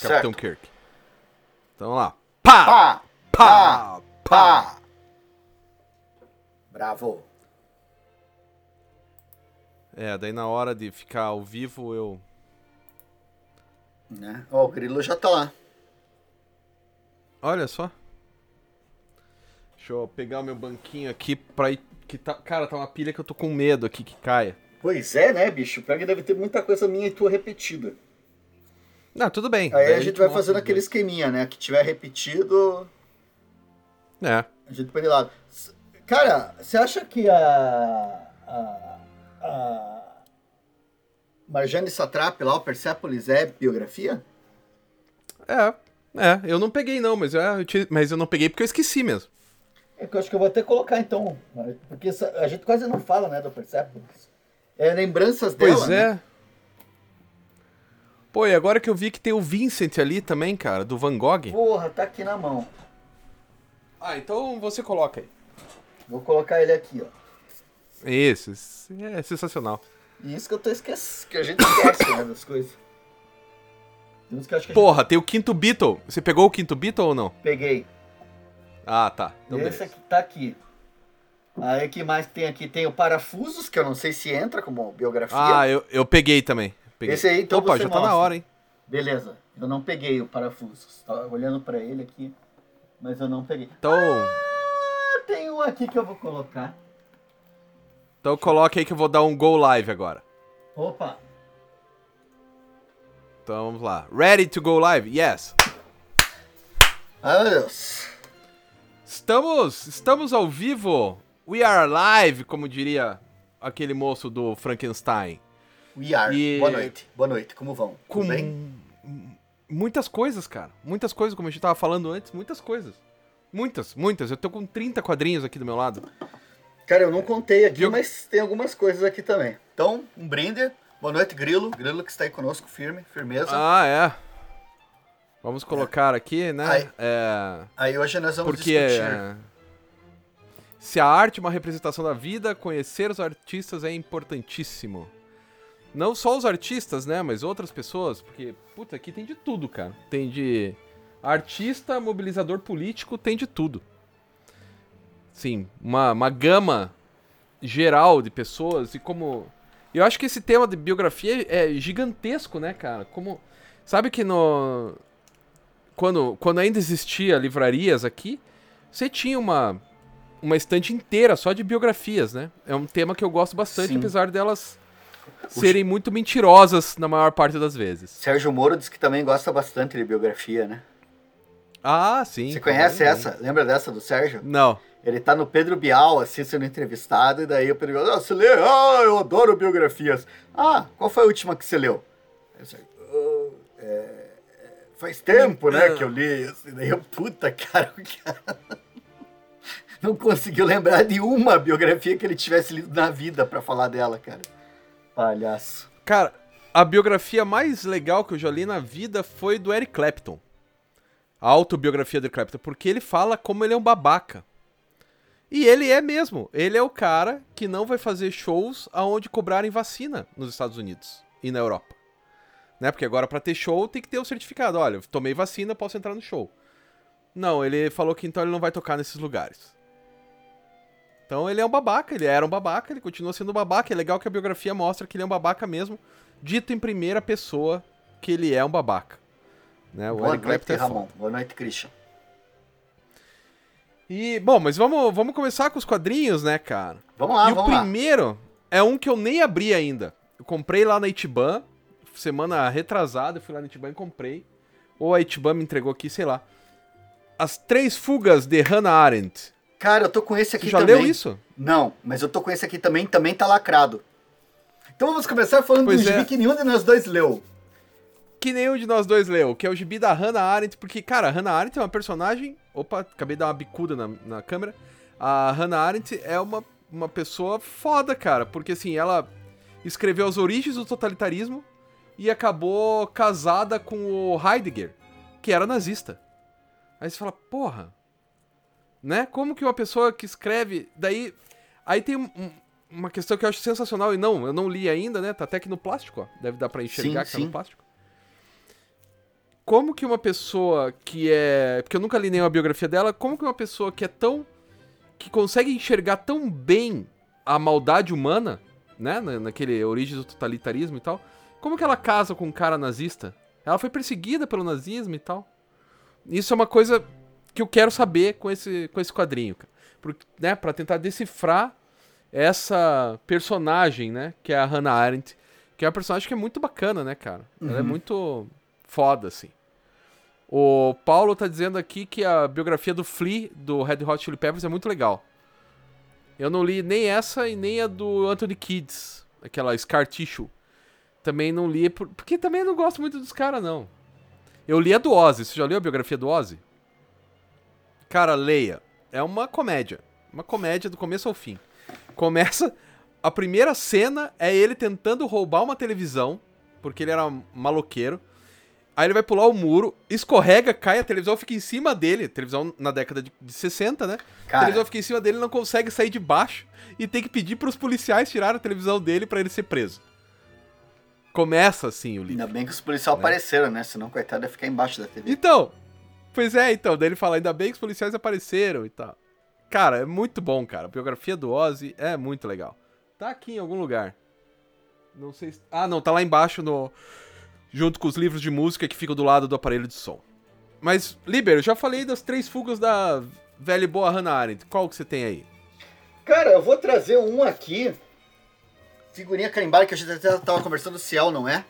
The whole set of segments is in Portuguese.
Capitão Kirk. Então lá. Pá! Pá! Pá! Pá! Bravo. É, daí na hora de ficar ao vivo eu. Né? Ó, o grilo já tá lá. Olha só. Deixa eu pegar o meu banquinho aqui pra ir. Que tá... Cara, tá uma pilha que eu tô com medo aqui que caia. Pois é, né, bicho? Pior que deve ter muita coisa minha e tua repetida. Não, tudo bem. Aí Daí a gente vai fazendo aquele dois. esqueminha, né? Que tiver repetido, É. a gente põe de lado. Cara, você acha que a. a. a. Marjane Satrap lá, o Persepolis, é biografia? É. É, eu não peguei não, mas, é, eu te- mas eu não peguei porque eu esqueci mesmo. É que eu acho que eu vou até colocar então. Porque a gente quase não fala, né, do Persepolis. É lembranças dela. Pois né? Pô, e agora que eu vi que tem o Vincent ali também, cara, do Van Gogh. Porra, tá aqui na mão. Ah, então você coloca aí. Vou colocar ele aqui, ó. Isso, é sensacional. Isso que eu tô esquecendo. Que a gente esquece, né, das coisas. Tem que que a gente Porra, tem o quinto Beatle. Você pegou o quinto Beatle ou não? peguei. Ah, tá. Então Esse beleza. aqui tá aqui. Aí o que mais tem aqui? Tem o Parafusos, que eu não sei se entra como biografia. Ah, eu, eu peguei também. Peguei. Esse aí, então Opa, já tá na mostra. hora, hein? Beleza, eu não peguei o Parafusos. Tava olhando pra ele aqui, mas eu não peguei. Então, Ah, tem um aqui que eu vou colocar. então coloque aí que eu vou dar um go live agora. Opa, Então vamos lá. Ready to go live? Yes. ai meu Deus. Estamos, estamos ao vivo. We are live, como diria aquele moço do Frankenstein. We are. E- Boa noite, boa noite, como vão? Com Tudo bem? muitas coisas, cara. Muitas coisas, como a gente tava falando antes, muitas coisas. Muitas, muitas. Eu tô com 30 quadrinhos aqui do meu lado. Cara, eu não contei aqui, Viu? mas tem algumas coisas aqui também. Então, um brinde. Boa noite, Grilo. Grilo que está aí conosco, firme, firmeza. Ah, é. Vamos colocar aqui, né? Ai. É, Aí hoje nós vamos porque discutir. é, se a arte é uma representação da vida, conhecer os artistas é importantíssimo. Não só os artistas, né? Mas outras pessoas, porque, puta, aqui tem de tudo, cara. Tem de artista, mobilizador político, tem de tudo. Sim, uma, uma gama geral de pessoas e como. Eu acho que esse tema de biografia é gigantesco, né, cara? Como. Sabe que no. Quando, quando ainda existia livrarias aqui, você tinha uma, uma estante inteira só de biografias, né? É um tema que eu gosto bastante, Sim. apesar delas serem muito mentirosas na maior parte das vezes. Sérgio Moro diz que também gosta bastante de biografia, né? Ah, sim. Você conhece também. essa? Lembra dessa do Sérgio? Não. Ele tá no Pedro Bial, assim, sendo entrevistado, e daí o Pedro Bial, ah, você lê? Ah, eu adoro biografias. Ah, qual foi a última que você leu? Aí o Sérgio, "Ah, é, faz tempo, né, que eu li. Assim, daí eu, puta, cara, o cara não conseguiu lembrar de uma biografia que ele tivesse lido na vida pra falar dela, cara. Palhaço. Cara, a biografia mais legal que eu já li na vida foi do Eric Clapton. A autobiografia do Eric Clapton, porque ele fala como ele é um babaca. E ele é mesmo. Ele é o cara que não vai fazer shows aonde cobrarem vacina nos Estados Unidos e na Europa. Né? Porque agora pra ter show tem que ter o certificado. Olha, tomei vacina, posso entrar no show. Não, ele falou que então ele não vai tocar nesses lugares. Então ele é um babaca, ele era um babaca, ele continua sendo um babaca. É legal que a biografia mostra que ele é um babaca mesmo, dito em primeira pessoa que ele é um babaca. Né? O Boa Eric noite, é. Ramon. Boa noite, Christian. E, bom, mas vamos, vamos começar com os quadrinhos, né, cara? Vamos lá, e o vamos lá. primeiro é um que eu nem abri ainda. Eu comprei lá na Itiban, semana retrasada, eu fui lá na Itiban e comprei. Ou a Itiban me entregou aqui, sei lá. As Três Fugas de Hannah Arendt. Cara, eu tô com esse aqui Você já também. leu isso? Não, mas eu tô com esse aqui também, também tá lacrado. Então vamos começar falando Pois do é. gibi que nenhum de nós dois leu. Que nenhum de nós dois leu, que é o gibi da Hannah Arendt, porque, cara, a Hannah Arendt é uma personagem. Opa, acabei de dar uma bicuda na, na câmera. A Hannah Arendt é uma, uma pessoa foda, cara, porque assim, ela escreveu as origens do totalitarismo e acabou casada com o Heidegger, que era nazista. Aí você fala, porra, né? Como que uma pessoa que escreve. Daí. Aí tem um- um- uma questão que eu acho sensacional, e não, eu não li ainda, né? Tá até aqui no plástico, ó. Deve dar pra enxergar Sim, que tá no sim. plástico como que uma pessoa que é. Porque eu nunca li nenhuma biografia dela, como que uma pessoa que é tão. que consegue enxergar tão bem a maldade humana, né? na- Naquele origem do totalitarismo e tal. Como que ela casa com um cara nazista? Ela foi perseguida pelo nazismo e tal. Isso é uma coisa que eu quero saber com esse, com esse quadrinho, cara. Por, né, pra tentar decifrar essa personagem, né? Que é a Hannah Arendt. Que é uma personagem que é muito bacana, né, cara? Ela é muito foda, assim. O Paulo tá dizendo aqui que a biografia do Flea, do Red Hot Chili Peppers, é muito legal. Eu não li nem essa e nem a do Anthony Kids, aquela Scar Tissue. Também não li, por- porque também eu não gosto muito dos caras, não. Eu li a do Ozzy. Você já leu a biografia do Ozzy? Cara, leia. É uma comédia. Uma comédia do começo ao fim. Começa. A primeira cena é ele tentando roubar uma televisão, porque ele era maloqueiro. Aí ele vai pular o muro, escorrega, cai, a televisão fica em cima dele. Televisão na década de, de 60, né? A Cara. televisão fica em cima dele, não consegue sair de baixo e tem que pedir pros policiais tirar a televisão dele pra ele ser preso. Começa assim o livro. Ainda bem que os policiais Né? apareceram, né? Senão, coitado, ia ficar embaixo da TV. Então, pois é, então. Daí ele fala, ainda bem que os policiais apareceram e tal. Cara, é muito bom, cara. A biografia do Ozzy é muito legal. Tá aqui em algum lugar. Não sei se... Ah, não, tá lá embaixo no... Junto com os livros de música que ficam do lado do aparelho de som. Mas, Liber, eu já falei das três fugas da velha e boa Hannah Arendt. Qual que você tem aí? Cara, eu vou trazer um aqui. Figurinha carimbada que a gente até tava conversando se é ou não é.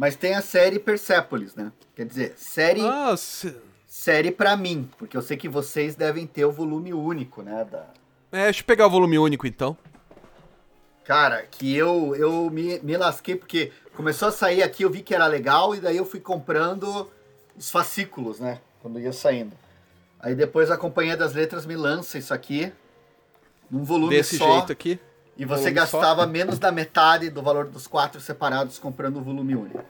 Mas tem a série Persepolis, né? Quer dizer, série, Ah, se- série pra mim. Porque eu sei que vocês devem ter o volume único, né? Da... é, deixa eu pegar o volume único, então. Cara, que eu, eu me, me lasquei porque começou a sair aqui, eu vi que era legal e daí eu fui comprando os fascículos, né? Quando ia saindo. Aí depois a Companhia das Letras me lança isso aqui num volume Desse só. jeito aqui. E você volume só. gastava menos da metade do valor dos quatro separados comprando o volume único.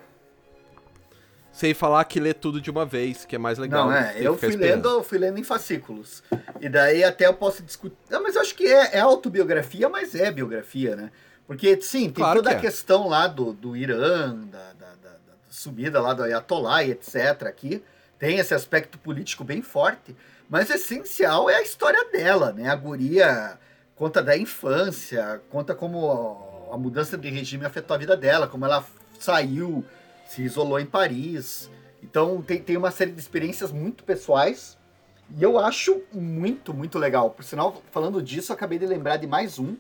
Sem falar que lê tudo de uma vez, que é mais legal. Não, do é, eu fui esperando. lendo, fui lendo em fascículos. E daí até eu posso discutir. Não, mas eu acho que é, é autobiografia, mas é biografia, né? Porque, sim, tem Claro toda que a é. questão lá do, do Irã, da, da- da- da subida lá do Ayatollah e etc. aqui. Tem esse aspecto político bem forte. Mas o essencial é a história dela, né? A guria conta da infância, conta como a, mudança de regime afetou a vida dela, como ela saiu, se isolou em Paris. Então tem, tem uma série de experiências muito pessoais. E eu acho muito, muito legal. Por sinal, falando disso, acabei de lembrar de mais um.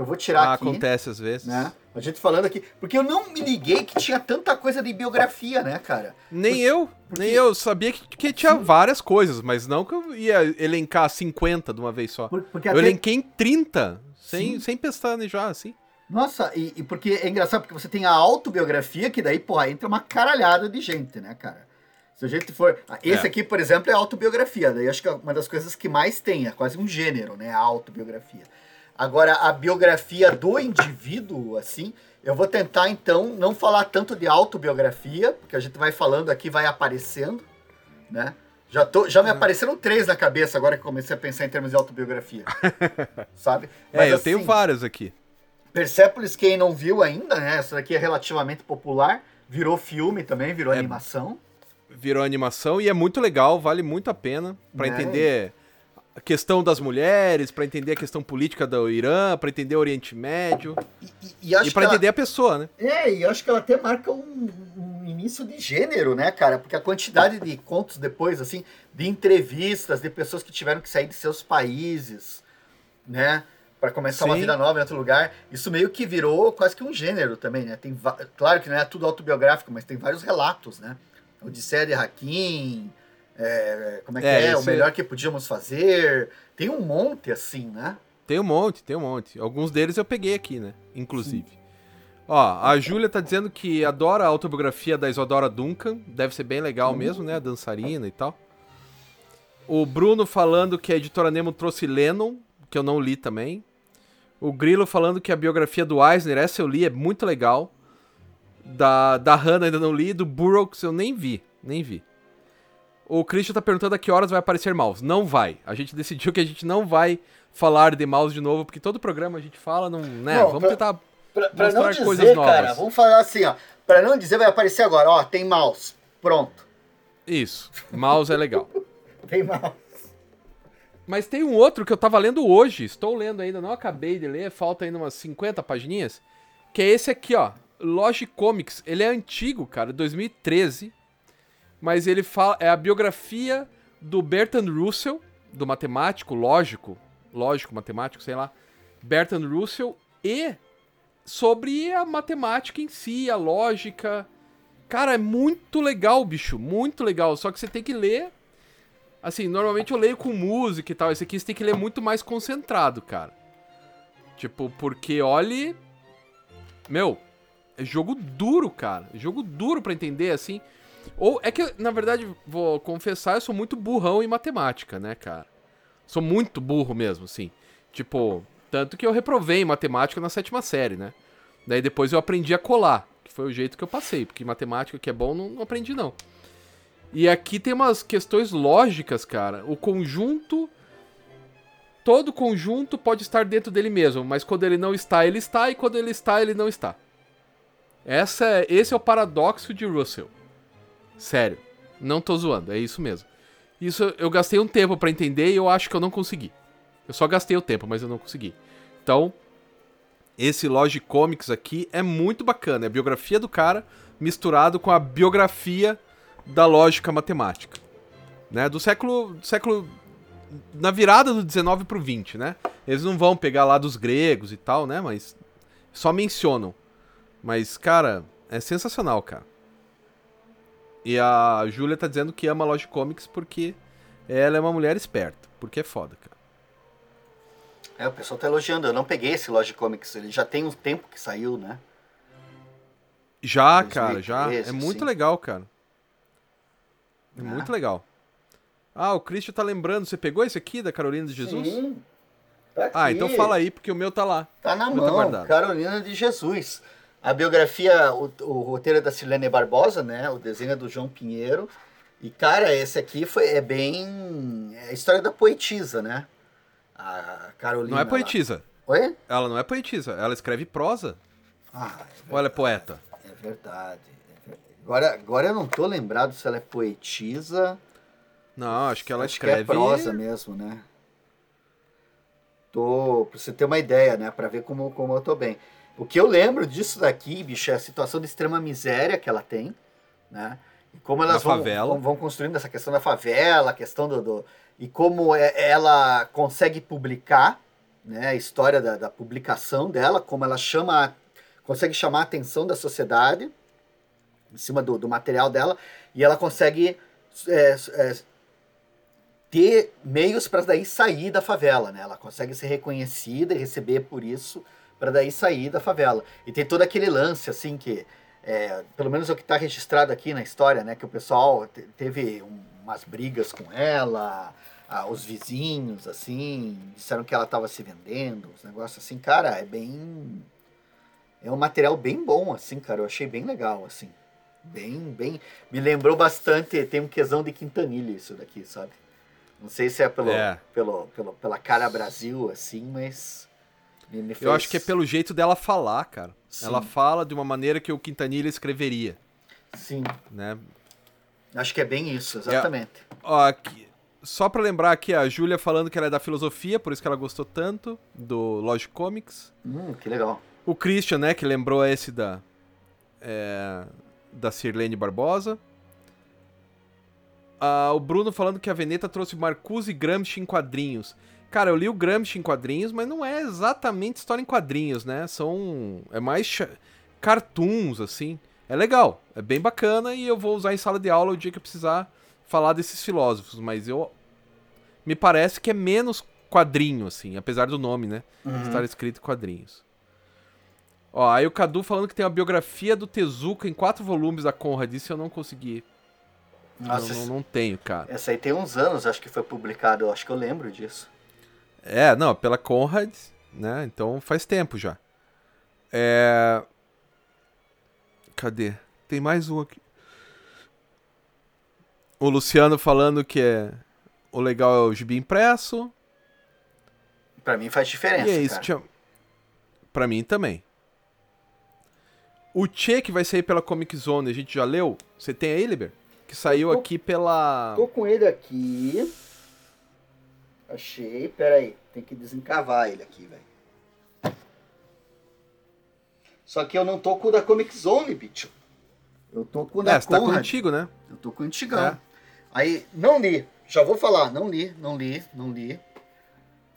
Que eu vou tirar Ah, aqui. acontece às vezes. Né? A gente falando aqui. Porque eu não me liguei que tinha tanta coisa de biografia, né, cara? Nem eu, porque- nem eu. Sabia que, que tinha várias coisas, mas não que eu ia elencar 50 de uma vez só. Por- Eu até- elenquei em 30, sem, Sim. sem pestanejar, assim. Nossa, e, e porque é engraçado, porque você tem a autobiografia, que daí, porra, entra uma caralhada de gente, né, cara? Se a gente for. ah, Esse É. aqui, por exemplo, é autobiografia. Daí acho que é uma das coisas que mais tem, é quase um gênero, né? A autobiografia. Agora, a biografia do indivíduo, assim, eu vou tentar, então, não falar tanto de autobiografia, porque a gente vai falando aqui, vai aparecendo, né? Já, tô, já me apareceram três na cabeça agora que eu comecei a pensar em termos de autobiografia. sabe? É, eu tenho assim, várias aqui. Persepolis, quem não viu ainda, né? Essa daqui é relativamente popular. Virou filme também, virou É. animação. Virou animação e é muito legal, vale muito a pena pra Né? entender a questão das mulheres, pra entender a questão política do Irã, pra entender o Oriente Médio E, e, e e pra que ela- entender a pessoa, né? É, e acho que ela até marca um, um início de gênero, né, cara? Porque a quantidade de contos depois, assim, de entrevistas, de pessoas que tiveram que sair de seus países, né? Pra começar uma Sim. vida nova em outro lugar. Isso meio que virou quase que um gênero também, né? Tem, claro que não é tudo autobiográfico, mas tem vários relatos, né? Odisseia de Hakim, é, como é que É, é? O esse- melhor que podíamos fazer. Tem um monte, assim, né? Tem um monte, tem um monte. Alguns deles eu peguei aqui, né? Inclusive. Ó, a Júlia tá dizendo que adora a autobiografia da Isadora Duncan. Deve ser bem legal mesmo, né? A dançarina e tal. O Bruno falando que a editora Nemo trouxe Lennon, que eu não li também. O Grilo falando que a biografia do Eisner, essa eu li, é muito legal. Da, da Hannah ainda não li, do Burroughs eu nem vi, nem vi. O Christian tá perguntando a que horas vai aparecer Mouse. Não vai. A gente decidiu que a gente não vai falar de Mouse de novo, porque todo programa a gente fala, não, né? Não, Vamos pra- tentar Pra, pra não Mostrar dizer, coisas novas. cara, vamos falar assim, ó. Pra não dizer, vai aparecer agora, ó, tem mouse. Pronto. Isso. Mouse é legal. Tem mouse. Mas tem um outro que eu tava lendo hoje, estou lendo ainda, não acabei de ler, falta ainda umas 50 pagininhas, que é esse aqui, ó, Logic Comics. Ele é antigo, cara, 2013, mas ele fala, é a biografia do Bertrand Russell, do matemático, lógico, lógico, matemático, sei lá, Bertrand Russell, e sobre a matemática em si, a lógica. Cara, é muito legal, bicho, muito legal, só que você tem que ler Assim, normalmente eu leio com música e tal. Esse aqui você tem que ler muito mais concentrado, cara. Tipo, porque olhe. Meu, é jogo duro, cara. É jogo duro para entender, assim. Ou é que, na verdade, vou confessar, eu sou muito burrão em matemática, né, cara? Sou muito burro mesmo, assim. Tipo, tanto que eu reprovei em matemática na sétima série, né? Daí depois eu aprendi a colar, que foi o jeito que eu passei, porque matemática que é bom não, não aprendi não. E aqui tem umas questões lógicas, cara. O conjunto. Todo conjunto pode estar dentro dele mesmo, mas quando ele não está, ele está, e quando ele está, ele não está. Essa é, esse é o paradoxo de Russell. Sério. Não tô zoando, é isso mesmo. Isso eu gastei um tempo para entender e eu acho que eu não consegui. Eu só gastei o tempo, mas eu não consegui. Então, esse Logic Comics aqui é muito bacana. É a biografia do cara misturado com a biografia da lógica matemática. Né? Do século, do século. Na virada do 19 pro 20, né? Eles não vão pegar lá dos gregos e tal, né? Mas só mencionam. Mas, cara, é sensacional, cara. E a Júlia tá dizendo que ama Logic Comics porque ela é uma mulher esperta. Porque é foda, cara. É, o pessoal tá elogiando. Eu não peguei esse Logic Comics. Ele já tem um tempo que saiu, né? Já, cara, já. É muito sim. legal, cara. É muito legal. Ah, o Christian tá lembrando. Você pegou esse aqui da Carolina de Jesus? Sim. Tá ah, então fala aí, porque o meu tá lá. Tá na tá mão, tá Carolina de Jesus. A biografia, o, o roteiro é da Silene Barbosa, né? O desenho é do João Pinheiro. E, cara, esse aqui foi, é bem. É a história da poetisa, né? A Carolina. Não é poetisa. Ela... Oi? Ela não é poetisa, ela escreve prosa. Ah, é Ou ela é poeta? É verdade. Agora, agora eu não tô lembrado se ela é poetisa. Não, acho que ela acho escreve. Que é prosa mesmo, né? Tô. Pra você ter uma ideia, né? Pra ver como, como eu tô bem. O que eu lembro disso daqui, bicho, é a situação de extrema miséria que ela tem, né? E como elas vão, vão, vão, construindo essa questão da favela, a questão do. do e como é, ela consegue publicar, né? A história da, da publicação dela, como ela chama. consegue chamar a atenção da sociedade em cima do, do material dela e ela consegue é, é, ter meios para daí sair da favela, né? Ela consegue ser reconhecida e receber por isso para daí sair da favela. E tem todo aquele lance assim que é, pelo menos é o que está registrado aqui na história, né? Que o pessoal teve umas brigas com ela, os vizinhos, assim, disseram que ela estava se vendendo, os negócios assim, cara, é bem. É um material bem bom, assim, cara. Eu achei bem legal, assim. Bem, bem. Me lembrou bastante. Tem um quesão de Quintanilha isso daqui, sabe? Não sei se é pelo, é. pelo, pelo pela cara Brasil, assim, mas. Me, me fez... Eu acho que é pelo jeito dela falar, cara. Sim. Ela fala de uma maneira que o Quintanilha escreveria. Sim. Né? Acho que é bem isso, exatamente. É, ó, aqui, só pra lembrar aqui, a Júlia falando que ela é da filosofia, por isso que ela gostou tanto do Logic Comics. Hum, que legal. O Christian, né, que lembrou esse da. É, da Sirlene Barbosa. Ah, o Bruno falando que a Veneta trouxe Marcuse e Gramsci em quadrinhos. Cara, eu li o Gramsci em quadrinhos, mas não é exatamente história em quadrinhos, né? São. É mais cartoons, assim. É legal, é bem bacana e eu vou usar em sala de aula o dia que eu precisar falar desses filósofos, mas eu. Me parece que é menos quadrinho, assim, apesar do nome, né? Uhum. Estar escrito em quadrinhos. Ó, aí o Cadu falando que tem a biografia do Tezuka em quatro volumes da Conrad. Isso eu não consegui. Nossa, não, não, não, tenho, cara. Essa aí tem uns anos, acho que foi publicado. Eu acho que eu lembro disso. É, não, pela Conrad, né? Então faz tempo já. É. Cadê? Tem mais um aqui. O Luciano falando que é. O legal é o gibi impresso. Pra mim faz diferença. E é isso, cara. Tinha... Pra mim também. O Che que vai sair pela Comic Zone, a gente já leu? Você tem aí, Liber? Que saiu tô- aqui pela. Tô com ele aqui. Achei. Pera aí. Tem que desencavar ele aqui, velho. Só que eu não tô com o da Comic Zone, bicho. Eu tô com o da É, você tá contigo, né? Eu tô com o antigão. É. Aí, não li. Já vou falar. Não li, não li, não li.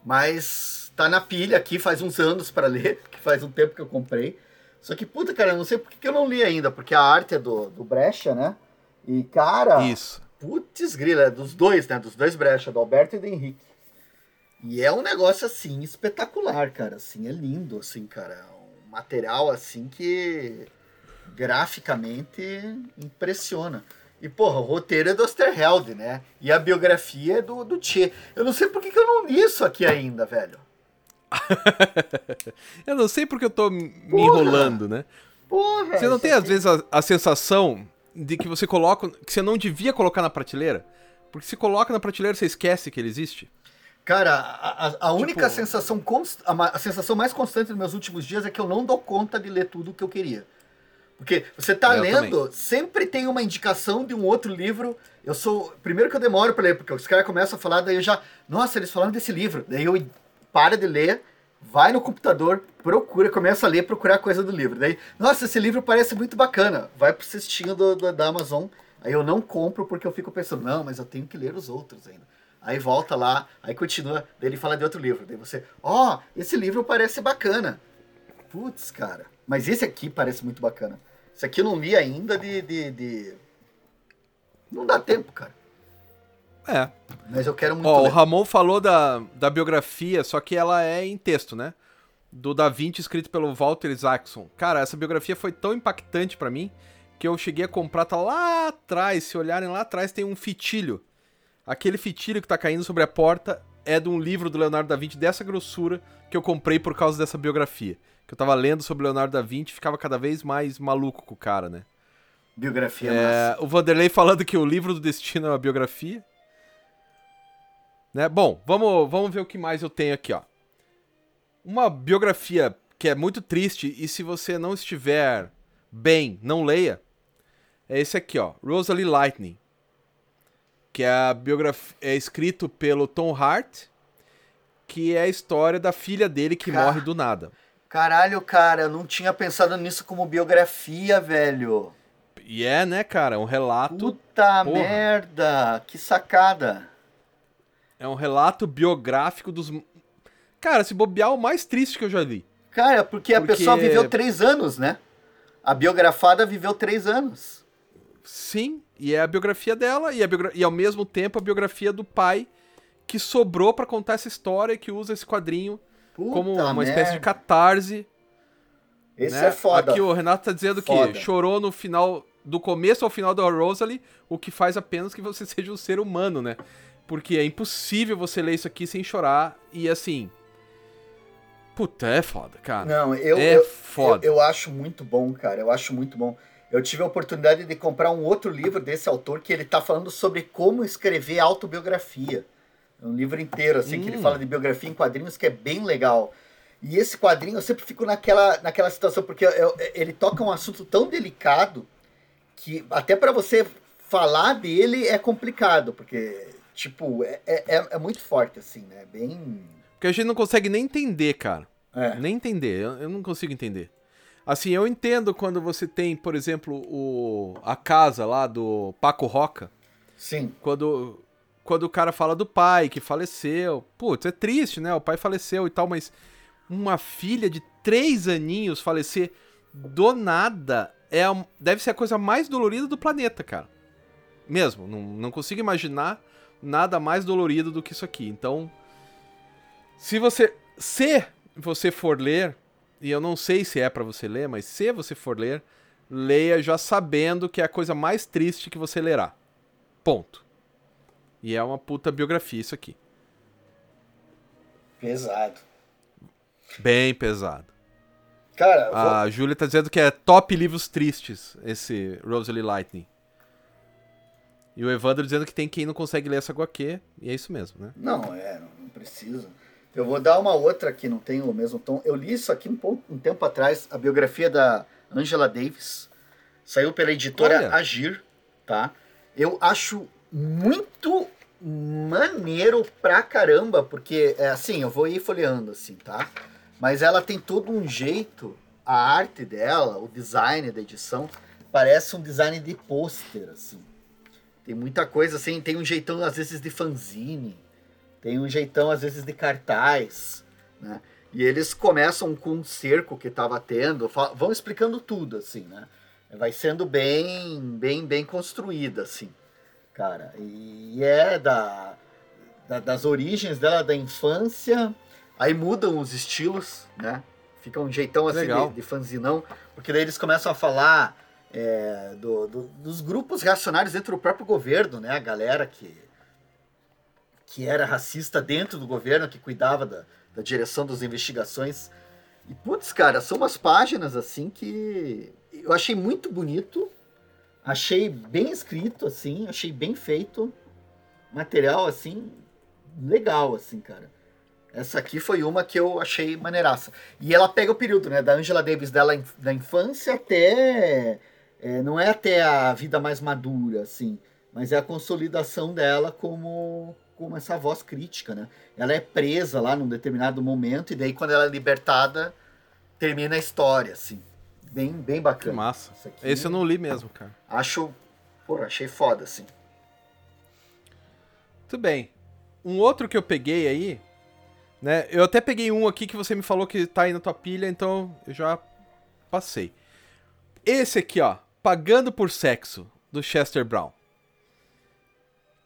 Mas tá na pilha aqui, faz uns anos pra ler, que faz um tempo que eu comprei. Só que, puta, cara, eu não sei por que que eu não li ainda, porque a arte é do, do Brecha, né? E, cara, Isso. putz grila, é dos dois, né? Dos dois Brecha, do Alberto e do Henrique. E é um negócio, assim, espetacular, cara. Assim, é lindo, assim, cara. É um material, assim, que graficamente impressiona. E, porra, o roteiro é do Osterheld, né? E a biografia é do, do Tchê. Eu não sei por que, que eu não li isso aqui ainda, velho. Eu não sei porque eu tô me Porra! enrolando, né? Porra! Você não tem, às vezes, a, a sensação de que você coloca. que você não devia colocar na prateleira? Porque se coloca na prateleira, você esquece que ele existe. Cara, a, a- a única Tipo- sensação const... a, sensação mais constante nos meus últimos dias é que eu não dou conta de ler tudo o que eu queria. Porque você tá É, eu lendo, sempre tem uma indicação de um outro livro. Eu sou. Primeiro que eu demoro pra ler, porque os caras começam a falar, daí eu já. Nossa, eles falaram desse livro. Daí eu para de ler, vai no computador, procura, começa a ler, procurar coisa do livro. Daí, nossa, esse livro parece muito bacana. Vai pro cestinho do, do- da Amazon. Aí eu não compro porque eu fico pensando, não, mas eu tenho que ler os outros ainda. Aí volta lá, aí continua, daí ele fala de outro livro. Daí você, ó, esse livro parece bacana. Putz, cara. Mas esse aqui parece muito bacana. Esse aqui eu não li ainda de. de, de- Não dá tempo, cara. É. Mas eu quero muito Ó, o ler. Ramon falou da, da biografia, só que ela é em texto, né? Do Da Vinci, escrito pelo Walter Isaacson. Cara, essa biografia foi tão impactante pra mim que eu cheguei a comprar, tá lá atrás. Se olharem lá atrás, tem um fitilho. Aquele fitilho que tá caindo sobre a porta é de um livro do Leonardo da Vinci dessa grossura que eu comprei por causa dessa biografia. Que eu tava lendo sobre Leonardo da Vinci e ficava cada vez mais maluco com o cara, né? Biografia É, massa. o Vanderlei falando que o livro do destino é uma biografia. Né? Bom, vamos, vamos ver o que mais eu tenho aqui, ó. Uma biografia que é muito triste e se você não estiver bem, não leia. É esse aqui, ó, Rosalie Lightning, que é a biografia é escrito pelo Tom Hart, que é a história da filha dele que Cara. morre do nada. Caralho, cara, eu não tinha pensado nisso como biografia, velho. E é, né, cara, um relato Puta porra. merda, que sacada. É um relato biográfico dos. Cara, se bobear, o mais triste que eu já li. Cara, porque a Porque- pessoa viveu três anos, né? A biografada viveu três anos. Sim, e é a biografia dela e, a biogra- e ao mesmo tempo a biografia do pai que sobrou pra contar essa história e que usa esse quadrinho Puta como uma merda. espécie de catarse. Esse né? é foda. Aqui o Renato tá dizendo Foda. que chorou no final, do começo ao final da Rosalie, o que faz apenas que você seja um ser humano, né? Porque é impossível você ler isso aqui sem chorar e assim. Puta, é foda, cara. Não, eu, é eu, foda. Eu, eu acho muito bom, cara. Eu acho muito bom. Eu tive a oportunidade de comprar um outro livro desse autor que ele tá falando sobre como escrever autobiografia. É um livro inteiro, assim, que ele Hum. fala de biografia em quadrinhos, que é bem legal. E esse quadrinho, eu sempre fico naquela, naquela situação, porque eu- eu- ele toca um assunto tão delicado que até para você falar dele é complicado, porque, tipo, é, é, é muito forte, assim, né? Bem. Porque a gente não consegue nem entender, cara. É. Nem entender, eu, eu não consigo entender. Assim, eu entendo quando você tem, por exemplo, o a casa lá do Paco Roca, Sim. quando quando o cara fala do pai que faleceu. Putz, é triste, né? O pai faleceu e tal, mas uma filha de três aninhos falecer do nada é a- deve ser a coisa mais dolorida do planeta, cara. Mesmo, não, não consigo imaginar nada mais dolorido do que isso aqui. Então, se você se você for ler, e eu não sei se é pra você ler, mas se você for ler, leia já sabendo que é a coisa mais triste que você lerá. Ponto. E é uma puta biografia isso aqui. Pesado. Bem pesado. Cara, vou- A Júlia tá dizendo que é top livros tristes esse Rosalie Lightning. E o Evandro dizendo que tem quem não consegue ler essa HQ, e é isso mesmo, né? Não, é, não precisa. Eu vou dar uma outra que não tem o mesmo tom. Eu li isso aqui um, pouco, um tempo atrás, a biografia da Angela Davis. Saiu pela editora Olha. Agir, tá? Eu acho muito maneiro pra caramba, porque é assim, eu vou ir folheando assim, tá? Mas ela tem todo um jeito, a arte dela, o design da edição, parece um design de pôster, assim. Tem muita coisa assim, tem um jeitão às vezes de fanzine, tem um jeitão às vezes de cartaz, né? E eles começam com um cerco que estava tendo, vão explicando tudo, assim, né? Vai sendo bem, bem, bem construída, assim cara. E é da, da, das origens dela, da infância. Aí mudam os estilos, né? Fica um jeitão assim de, de, fanzinão. Porque daí eles começam a falar é, do, do, dos grupos reacionários dentro do próprio governo, né? A galera que, que era racista dentro do governo, que cuidava da, da direção das investigações. E, putz, cara, são umas páginas assim que eu achei muito bonito Achei bem escrito, assim, achei bem feito. Material, assim, legal, assim, cara. Essa aqui foi uma que eu achei maneiraça. E ela pega o período, né, da Angela Davis dela da infância até. É, não é até a vida mais madura, assim, mas é a consolidação dela como, como essa voz crítica, né? Ela é presa lá num determinado momento, e daí quando ela é libertada, termina a história, assim bem, bem bacana. Que massa. Esse eu não li mesmo, cara. Acho, porra, achei foda, assim. Muito bem. Um outro que eu peguei aí, né? Eu até peguei um aqui que você me falou que tá aí na tua pilha, então eu já passei. Esse aqui, ó, Pagando por Sexo, do Chester Brown.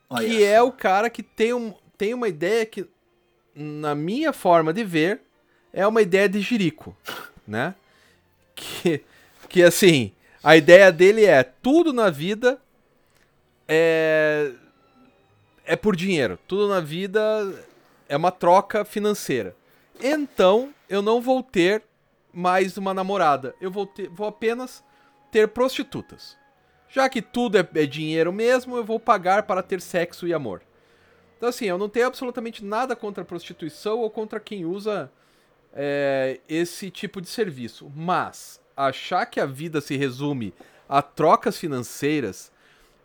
Olha que é o cara que tem, um, tem uma ideia que, na minha forma de ver, é uma ideia de jirico, né? que, que assim, a ideia dele é tudo na vida é, é por dinheiro. Tudo na vida é uma troca financeira. Então, eu não vou ter mais uma namorada. Eu vou, ter, vou apenas ter prostitutas. Já que tudo é, é dinheiro mesmo, eu vou pagar para ter sexo e amor. Então, assim, eu não tenho absolutamente nada contra a prostituição ou contra quem usa é, esse tipo de serviço. Mas achar que a vida se resume a trocas financeiras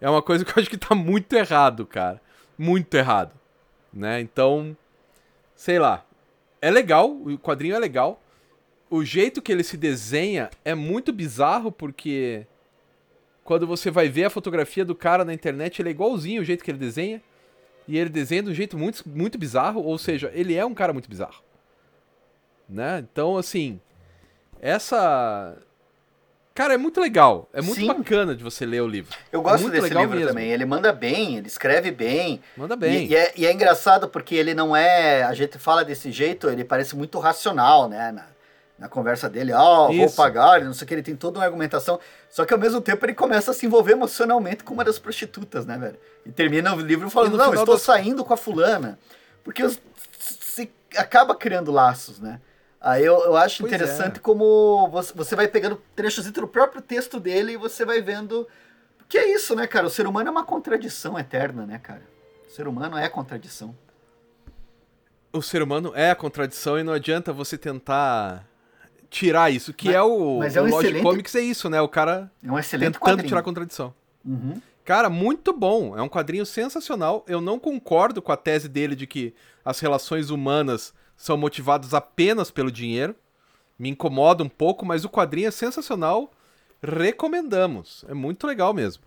é uma coisa que eu acho que tá muito errado, cara. Muito errado. Né? Então, sei lá. É legal, o quadrinho é legal. O jeito que ele se desenha é muito bizarro, porque quando você vai ver a fotografia do cara na internet, ele é igualzinho o jeito que ele desenha. E ele desenha de um jeito muito, muito bizarro, ou seja, ele é um cara muito bizarro né? Então, assim, essa. Cara, é muito legal. É muito Sim. bacana de você ler o livro. Eu gosto desse livro mesmo. também. Ele manda bem, ele escreve bem. Manda bem. E, e, é, e, é, engraçado porque ele não é. A gente fala desse jeito, ele parece muito racional, né? Na, conversa dele, ó, oh, vou pagar, não sei o que, ele tem toda uma argumentação. Só que ao mesmo tempo ele começa a se envolver emocionalmente com uma das prostitutas, né, velho? E termina o livro falando, não, estou saindo com a fulana. Porque se acaba criando laços, né? Aí eu, eu acho pois interessante é. como você, vai pegando trechos do próprio texto dele e você vai vendo. Que é isso, né, cara? O ser humano é uma contradição eterna, né, cara? O ser humano é contradição. O ser humano é a contradição e não adianta você tentar tirar isso, que mas, é o, mas é um o excelente... Logic Comics é isso, né? O cara é um excelente tentando quadrinho. tirar a contradição. Uhum. Cara, muito bom. É um quadrinho sensacional. Eu não concordo com a tese dele de que as relações humanas são motivados apenas pelo dinheiro. Me incomoda um pouco, mas o quadrinho é sensacional. Recomendamos. É muito legal mesmo.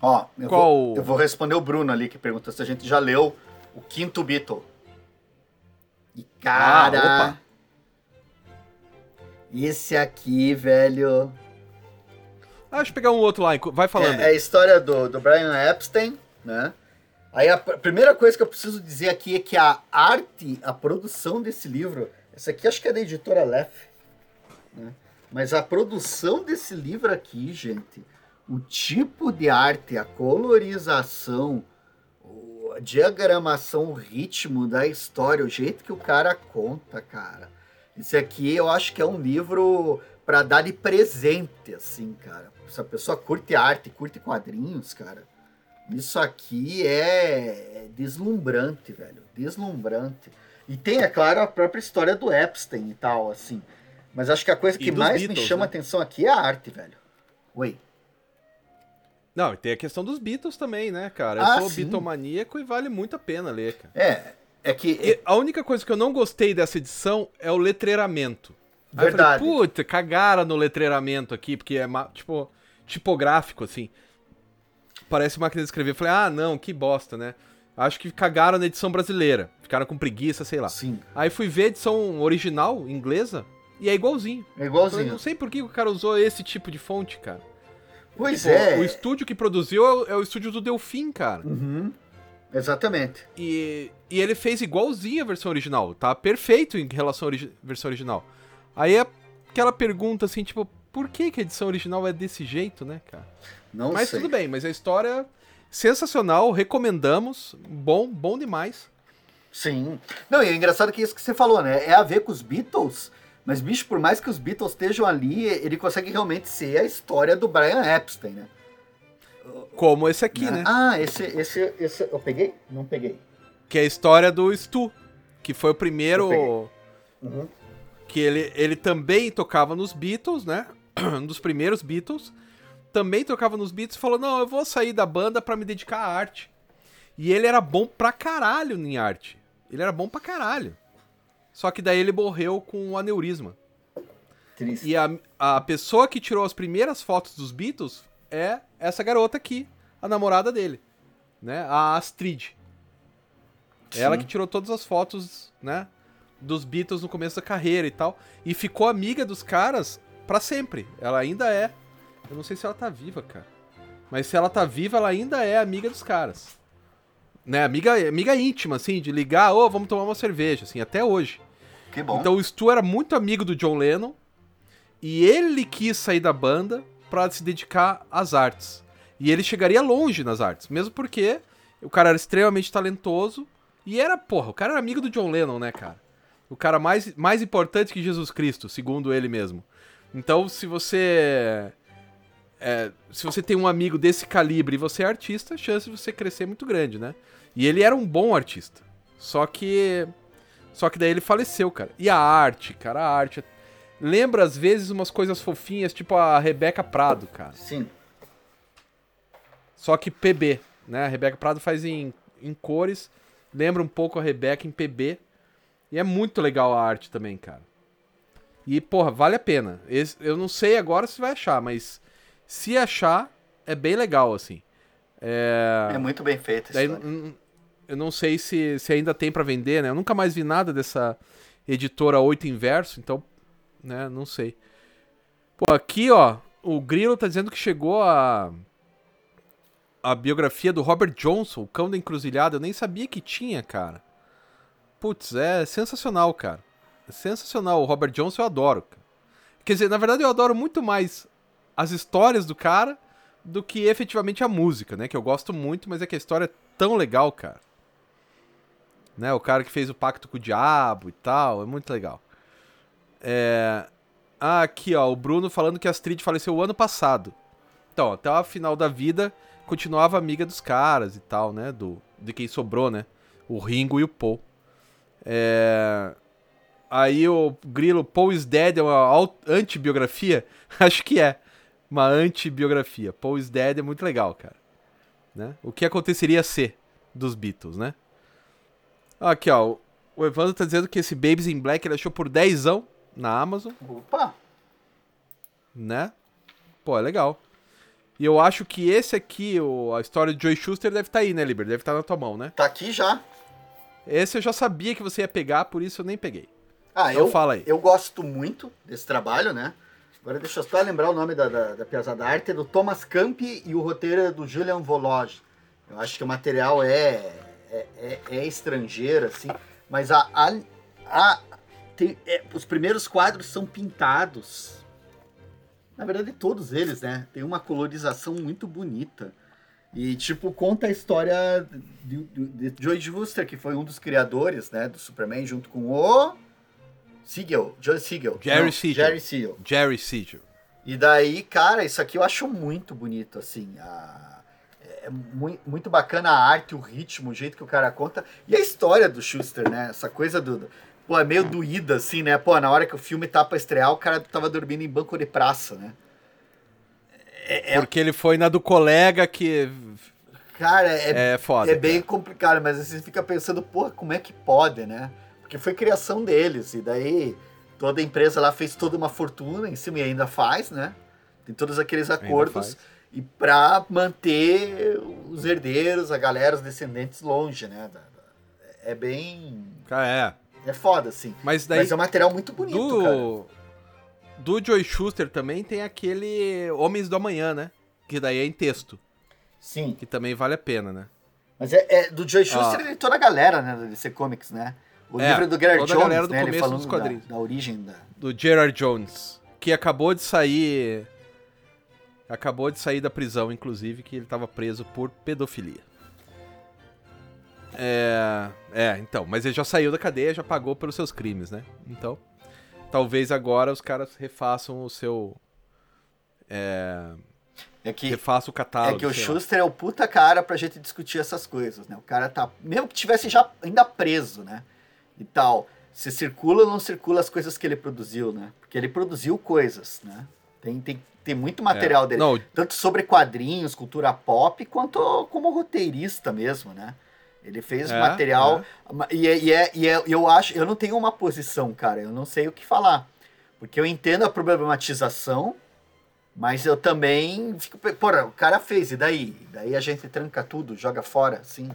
Ó, eu, Qual... vou, eu vou responder o Bruno ali que pergunta se a gente já leu o quinto Beatle. E cara. Ah, esse aqui, velho. Ah, deixa eu pegar um outro lá, vai falando. É, é a história do, do Brian Epstein, né? Aí a primeira coisa que eu preciso dizer aqui é que a arte, a produção desse livro, essa aqui acho que é da editora Lef, né? mas a produção desse livro aqui, gente, o tipo de arte, a colorização, a diagramação, o ritmo da história, o jeito que o cara conta, cara. Esse aqui eu acho que é um livro para dar de presente, assim, cara. Se a pessoa curte arte, curte quadrinhos, cara isso aqui é deslumbrante, velho. Deslumbrante. E tem, é claro, a própria história do Epstein e tal, assim. Mas acho que a coisa que mais Beatles, me chama né? atenção aqui é a arte, velho. Oi. Não, e tem a questão dos Beatles também, né, cara? Eu Ah, sou sim. bitomaníaco e vale muito a pena ler, cara. É, é que. E a única coisa que eu não gostei dessa edição é o letreiramento. Aí Verdade. falei, puta, cagaram no letreiramento aqui, porque é, tipo, tipográfico, assim. Parece máquina de escrever. Eu falei, ah, não, que bosta, né? Acho que cagaram na edição brasileira. Ficaram com preguiça, sei lá. Sim, Aí fui ver a edição original, inglesa, e é igualzinho. é Eu falei, igualzinho. não sei por que o cara usou esse tipo de fonte, cara. Pois Tipo, é. O estúdio que produziu é o, é o estúdio do Delfim, cara. Uhum, exatamente. E, e ele fez igualzinho a versão original, tá? Perfeito em relação à origi- versão original. Aí é aquela pergunta assim, tipo, por que, que a edição original é desse jeito, né, cara? Não mas sei. tudo bem, mas a história sensacional, recomendamos, bom, bom demais. Sim. Não, e é engraçado que isso que você falou, né? É a ver com os Beatles, mas, bicho, por mais que os Beatles estejam ali, ele consegue realmente ser a história do Brian Epstein, né? Como esse aqui, né? Ah, esse, esse, esse. Eu peguei? Não peguei. Que é a história do Stu, que foi o primeiro Uhum. que ele, ele também tocava nos Beatles, né? Um dos primeiros Beatles. Também tocava nos Beatles e falou: Não, eu vou sair da banda pra me dedicar à arte. E ele era bom pra caralho em arte. Ele era bom pra caralho. Só que daí ele morreu com um aneurisma. Triste. E a, a pessoa que tirou as primeiras fotos dos Beatles é essa garota aqui, a namorada dele, né? A Astrid. Ela que tirou todas as fotos, né? Dos Beatles no começo da carreira e tal. E ficou amiga dos caras pra sempre. Ela ainda é. Eu não sei se ela tá viva, cara. Mas se ela tá viva, ela ainda é amiga dos caras. Né? Amiga, amiga íntima, assim, de ligar, ô, vamos tomar uma cerveja, assim, até hoje. Que bom. Então o Stu era muito amigo do John Lennon e ele quis sair da banda pra se dedicar às artes. E ele chegaria longe nas artes, mesmo porque o cara era extremamente talentoso e era, porra, o cara era amigo do John Lennon, né, cara? O cara mais, mais importante que Jesus Cristo, segundo ele mesmo. Então, se você é, se você tem um amigo desse calibre e você é artista, a chance de você crescer é muito grande, né? E ele era um bom artista. Só que só que daí ele faleceu, cara. E a arte, cara, a arte. Lembra às vezes umas coisas fofinhas, tipo a Rebeca Prado, cara. Sim. Só que PB, né? A Rebeca Prado faz em, em cores. Lembra um pouco a Rebeca em PB. E é muito legal a arte também, cara. E, porra, vale a pena. Esse- eu não sei agora se vai achar, mas se achar, é bem legal, assim. É. É muito bem feita a Daí, hum, eu não sei se, se ainda tem pra vender, né? Eu nunca mais vi nada dessa editora 8 Inverso, então, né, não sei. Pô, aqui, ó, o Grilo tá dizendo que chegou a a biografia do Robert Johnson, o Cão da Encruzilhada. Eu nem sabia que tinha, cara. Putz, é sensacional, cara. É sensacional. O Robert Johnson eu adoro. Cara. Quer dizer, na verdade eu adoro muito mais as histórias do cara do que efetivamente a música, né? Que eu gosto muito, mas é que a história é tão legal, cara. Né? O cara que fez o pacto com o diabo e tal, é muito legal. É... Ah, aqui, ó, o Bruno falando que a Astrid faleceu o ano passado. Então, até o final da vida, continuava amiga dos caras e tal, né? Do, de quem sobrou, né? O Ringo e o Paul. É... Aí o Grilo, Paul is Dead é uma antibiografia? Acho que é. Uma antibiografia. Paul is Dead é muito legal, cara. Né? O que aconteceria ser dos Beatles, né? Aqui, ó. O Evandro tá dizendo que esse Babies in Black ele achou por 10 na Amazon, Opa! né? Pô, é legal. E eu acho que esse aqui, o, a história de Joy Schuster, deve estar aí, né, Liber? Deve estar na tua mão, né? Tá aqui já. Esse eu já sabia que você ia pegar, por isso eu nem peguei. Ah, Então eu, fala aí. eu gosto muito desse trabalho, né? Agora deixa eu só lembrar o nome da, da, da peça da arte, é do Thomas Camp e o roteiro é do Julian Vologe. Eu acho que o material é, é, é, é estrangeiro, assim, mas a, a, a- tem- é, os primeiros quadros são pintados. Na verdade, todos eles, né? Tem uma colorização muito bonita. E, tipo, conta a história de, de, de Joy Schuster, que foi um dos criadores, né, do Superman, junto com o... Siegel, John Siegel. Jerry Não, Siegel. Jerry Siegel. Jerry Siegel. E daí, cara, isso aqui eu acho muito bonito, assim. a- É mui- muito bacana a arte, o ritmo, o jeito que o cara conta. E a história do Schuster, né? Essa coisa do. Pô, é meio doída, assim, né? Pô, na hora que o filme tá pra estrear, o cara tava dormindo em banco de praça, né? É, é- Porque ele foi na do colega que. cara, é, É foda. é bem complicado, mas você fica pensando, porra, como é que pode, né? Porque foi criação deles, e daí toda a empresa lá fez toda uma fortuna em cima e ainda faz, né? Tem todos aqueles acordos e pra manter os herdeiros, a galera, os descendentes longe, né? É bem. Cara, é. É foda, assim. Mas daí. Mas é um material muito bonito, cara. do. Do Joy Schuster também tem aquele Homens do Amanhã, né? Que daí é em texto. Sim. Que também vale a pena, né? Mas é, é do Joe Schuster Ah. e toda a galera, né, da DC Comics, né? O É, livro do a Jones, galera do né, começo dos da, quadrinhos. da origem da... Do Gerard Jones. Que acabou de sair. Acabou de sair da prisão, inclusive, que ele tava preso por pedofilia. É. É, então. Mas ele já saiu da cadeia, já pagou pelos seus crimes, né? Então. Talvez agora os caras refaçam o seu. É. É que, Refaça o catálogo. é que o sei lá. Schuster é o puta cara pra gente discutir essas coisas, né? O cara tá... Mesmo que tivesse já ainda preso, né? E tal. Se circula ou não circula as coisas que ele produziu, né? Porque ele produziu coisas, né? Tem, tem, tem muito material É. dele. Não, Tanto sobre quadrinhos, cultura pop, quanto como roteirista mesmo, né? Ele fez É, material. E, é- e, é, e é- eu acho, eu não tenho uma posição, cara. Eu não sei o que falar. Porque eu entendo a problematização, mas eu também fico. Porra, o cara fez, e daí? E daí a gente tranca tudo, joga fora, assim.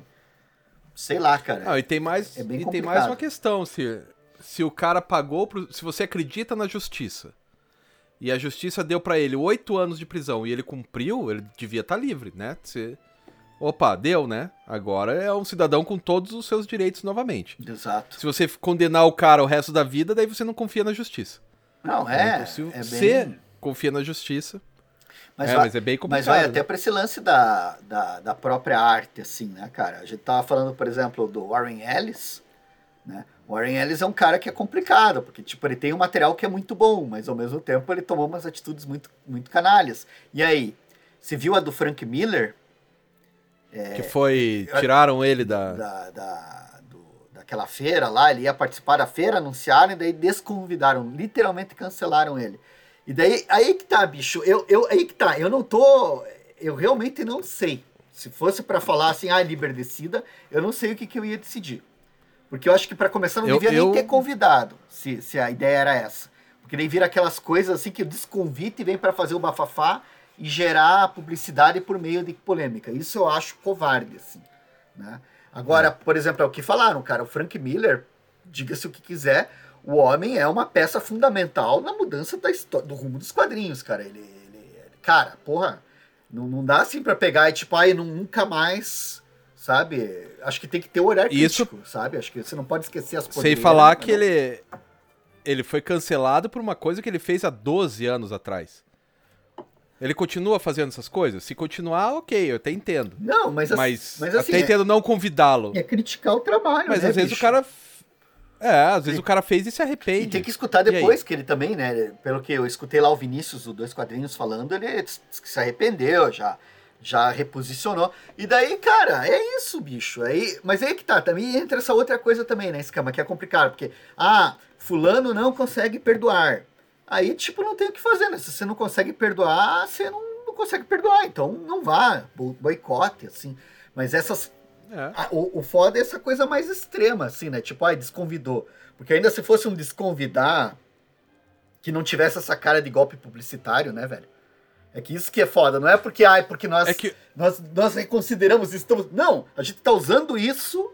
Sei lá, cara. Não, e tem mais, É bem e tem mais uma questão, se, se o cara pagou, pro, se você acredita na justiça, e a justiça deu pra ele oito anos de prisão e ele cumpriu, ele devia estar livre, né? Se, opa, deu, né? Agora é um cidadão com todos os seus direitos novamente. Exato. Se você condenar o cara o resto da vida, daí você não confia na justiça. Não, é. Se é você bem... confia na justiça, Mas é, vai- mas é bem complicado. Mas vai né? até pra esse lance da, da, da própria arte, assim, né, cara? A gente tava falando, por exemplo, do Warren Ellis, né? O Warren Ellis é um cara que é complicado, porque, tipo, ele tem um material que é muito bom, mas ao mesmo tempo ele tomou umas atitudes muito, muito canalhas. E aí, você viu a do Frank Miller, Que foi. Tiraram ele da. É, da, da, do- daquela feira lá, ele ia participar da feira, anunciaram e daí desconvidaram, literalmente cancelaram ele. E daí, aí que tá, bicho, eu, eu, aí que tá, eu não tô, eu realmente não sei. Se fosse pra falar assim, ah, liberdecida, eu não sei o que, que eu ia decidir. Porque eu acho que pra começar não Eu- devia eu- nem ter convidado, se, se a ideia era essa. Porque daí vira aquelas coisas assim que o desconvite vem pra fazer o bafafá e gerar publicidade por meio de polêmica. Isso eu acho covarde, assim. Né? Agora, por exemplo, é o que falaram, cara, o Frank Miller, diga-se o que quiser, o homem é uma peça fundamental na mudança da histó- do rumo dos quadrinhos, cara. Ele, ele- cara, porra, não, não dá assim pra pegar e tipo, ai, não- nunca mais, sabe? Acho que tem que ter o olhar Isso- crítico, sabe? Acho que você não pode esquecer as Sem podreiras, falar né? que ele. Ele foi cancelado por uma coisa que ele fez há 12 anos atrás. Ele continua fazendo essas coisas? Se continuar, ok, eu até entendo. Não, mas, assim- Mas, mas assim, até entendo não convidá-lo. é, é criticar o trabalho, Mas né, às vezes bicho? o cara. É, às vezes o cara fez e se arrepende. E tem que escutar E depois, que ele também, né? Pelo que eu escutei lá o Vinícius, do Dois Quadrinhos, falando, ele se arrependeu, já, já reposicionou. E daí, cara, é isso, bicho. Aí, mas aí que tá, também entra essa outra coisa também, né, Escama, que é complicado, porque, ah, fulano não consegue perdoar. Aí, tipo, não tem o que fazer, né? Se você não consegue perdoar, você não, não consegue perdoar. Então, não vá, bo- boicote, assim. Mas essas É. ah, o, o foda é essa coisa mais extrema, assim, né? Tipo, ai, desconvidou. Porque ainda se fosse um desconvidar que não tivesse essa cara de golpe publicitário, né, velho? É que isso que é foda, não é porque, ai, porque nós, É que nós, nós reconsideramos, estamos. Não, a gente tá usando isso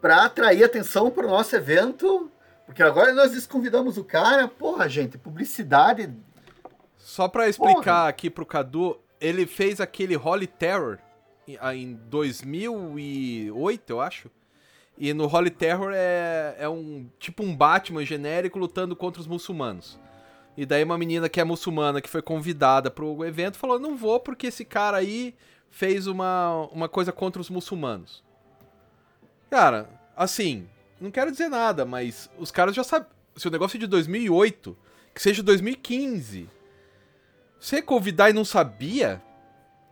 pra atrair atenção pro nosso evento. Porque agora nós desconvidamos o cara. Porra, gente, publicidade. Só pra explicar Porra. aqui pro Cadu, ele fez aquele Holy Terror em- ah, em 2008, eu acho. E no Holy Terror é, é um tipo um Batman genérico lutando contra os muçulmanos. E daí uma menina que é muçulmana que foi convidada pro evento falou: "Não vou porque esse cara aí fez uma, uma coisa contra os muçulmanos". Cara, assim, não quero dizer nada, mas os caras já sabem, se o negócio é de 2008, que seja 2015, você convidar e não sabia,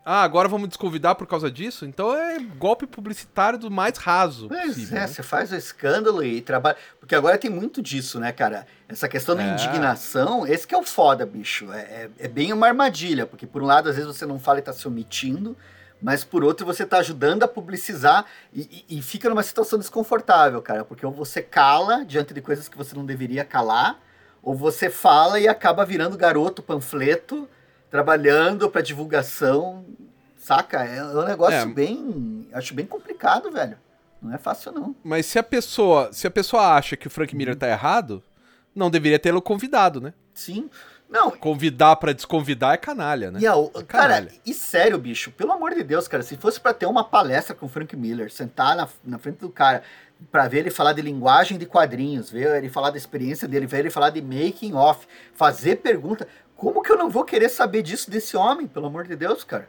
Ah, agora vamos desconvidar por causa disso? Então é golpe publicitário do mais raso. Pois possível, é, né? você faz o escândalo e trabalha. Porque agora tem muito disso, né, cara? Essa questão da É. indignação, esse que é o foda, bicho. É, é, é bem uma armadilha, porque por um lado, às vezes você não fala e tá se omitindo, mas por outro você tá ajudando a publicizar e, e- e fica numa situação desconfortável, cara, porque ou você cala diante de coisas que você não deveria calar, ou você fala e acaba virando garoto panfleto, trabalhando pra divulgação, saca? É um negócio É. bem. Acho bem complicado, velho. Não é fácil, não. Mas se a pessoa, se a pessoa acha que o Frank Miller tá errado, não deveria tê-lo convidado, né? Sim. Não, Convidar pra desconvidar é canalha, né? e a, É cara, e sério, bicho, pelo amor de Deus, cara, se fosse pra ter uma palestra com o Frank Miller, sentar na, na frente do cara, pra ver ele falar de linguagem de quadrinhos, ver ele falar da experiência dele, ver ele falar de making off, fazer pergunta, como que eu não vou querer saber disso desse homem, pelo amor de Deus, cara?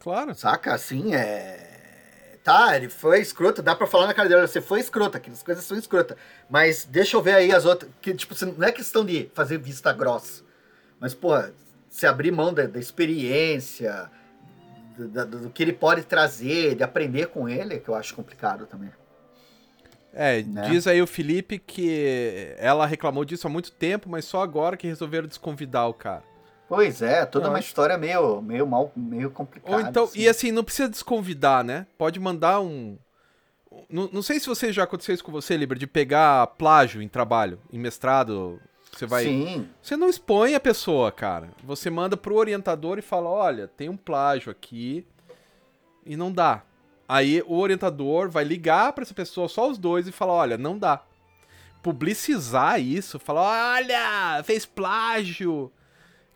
Claro. Saca? Assim, é. Tá, ele foi escroto, dá pra falar na cara dele, você foi escrota, aquelas coisas são escrotas. Mas deixa eu ver aí as outras. Que, tipo, não é questão de fazer vista grossa. Mas, porra, se abrir mão da, da experiência, do, da- do que ele pode trazer, de aprender com ele, que eu acho complicado também. É, Né? diz aí o Felipe que ela reclamou disso há muito tempo, mas só agora que resolveram desconvidar o cara. Pois é, toda uma história meio, meio mal, meio complicada. Ou então, assim. e assim, não precisa desconvidar, né? Pode mandar um. Não, não sei se você já aconteceu isso com você, Liber, de pegar plágio em trabalho, em mestrado. Você vai. Sim, Você não expõe a pessoa, cara. Você manda pro orientador e fala: olha, tem um plágio aqui e não dá. Aí o orientador vai ligar pra essa pessoa, só os dois, e falar: olha, não dá. Publicizar isso, falar: olha, fez plágio.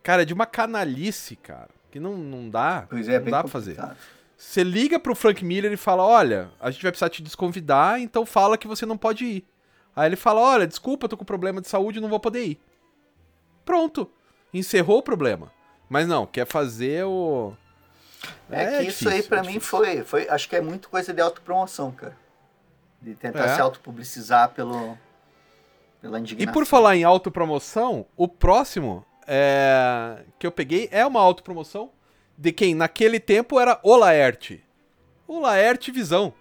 Cara, é de uma canalice, cara. Que não, não dá. pois é, não bem dá pra fazer. Você liga pro Frank Miller e fala: Olha, a gente vai precisar te desconvidar, então fala que você não pode ir. Aí ele fala: Olha, desculpa, eu tô com problema de saúde, não vou poder ir. Pronto. Encerrou o problema. Mas não, quer fazer o. É, que isso aí difícil, pra é mim difícil. foi, foi. Acho que é muito coisa de autopromoção, cara. De tentar É. se autopublicizar pelo, pela E indignação. por falar em autopromoção, o próximo é... que eu peguei é uma autopromoção de quem naquele tempo era o Laerte. O Laerte Visão.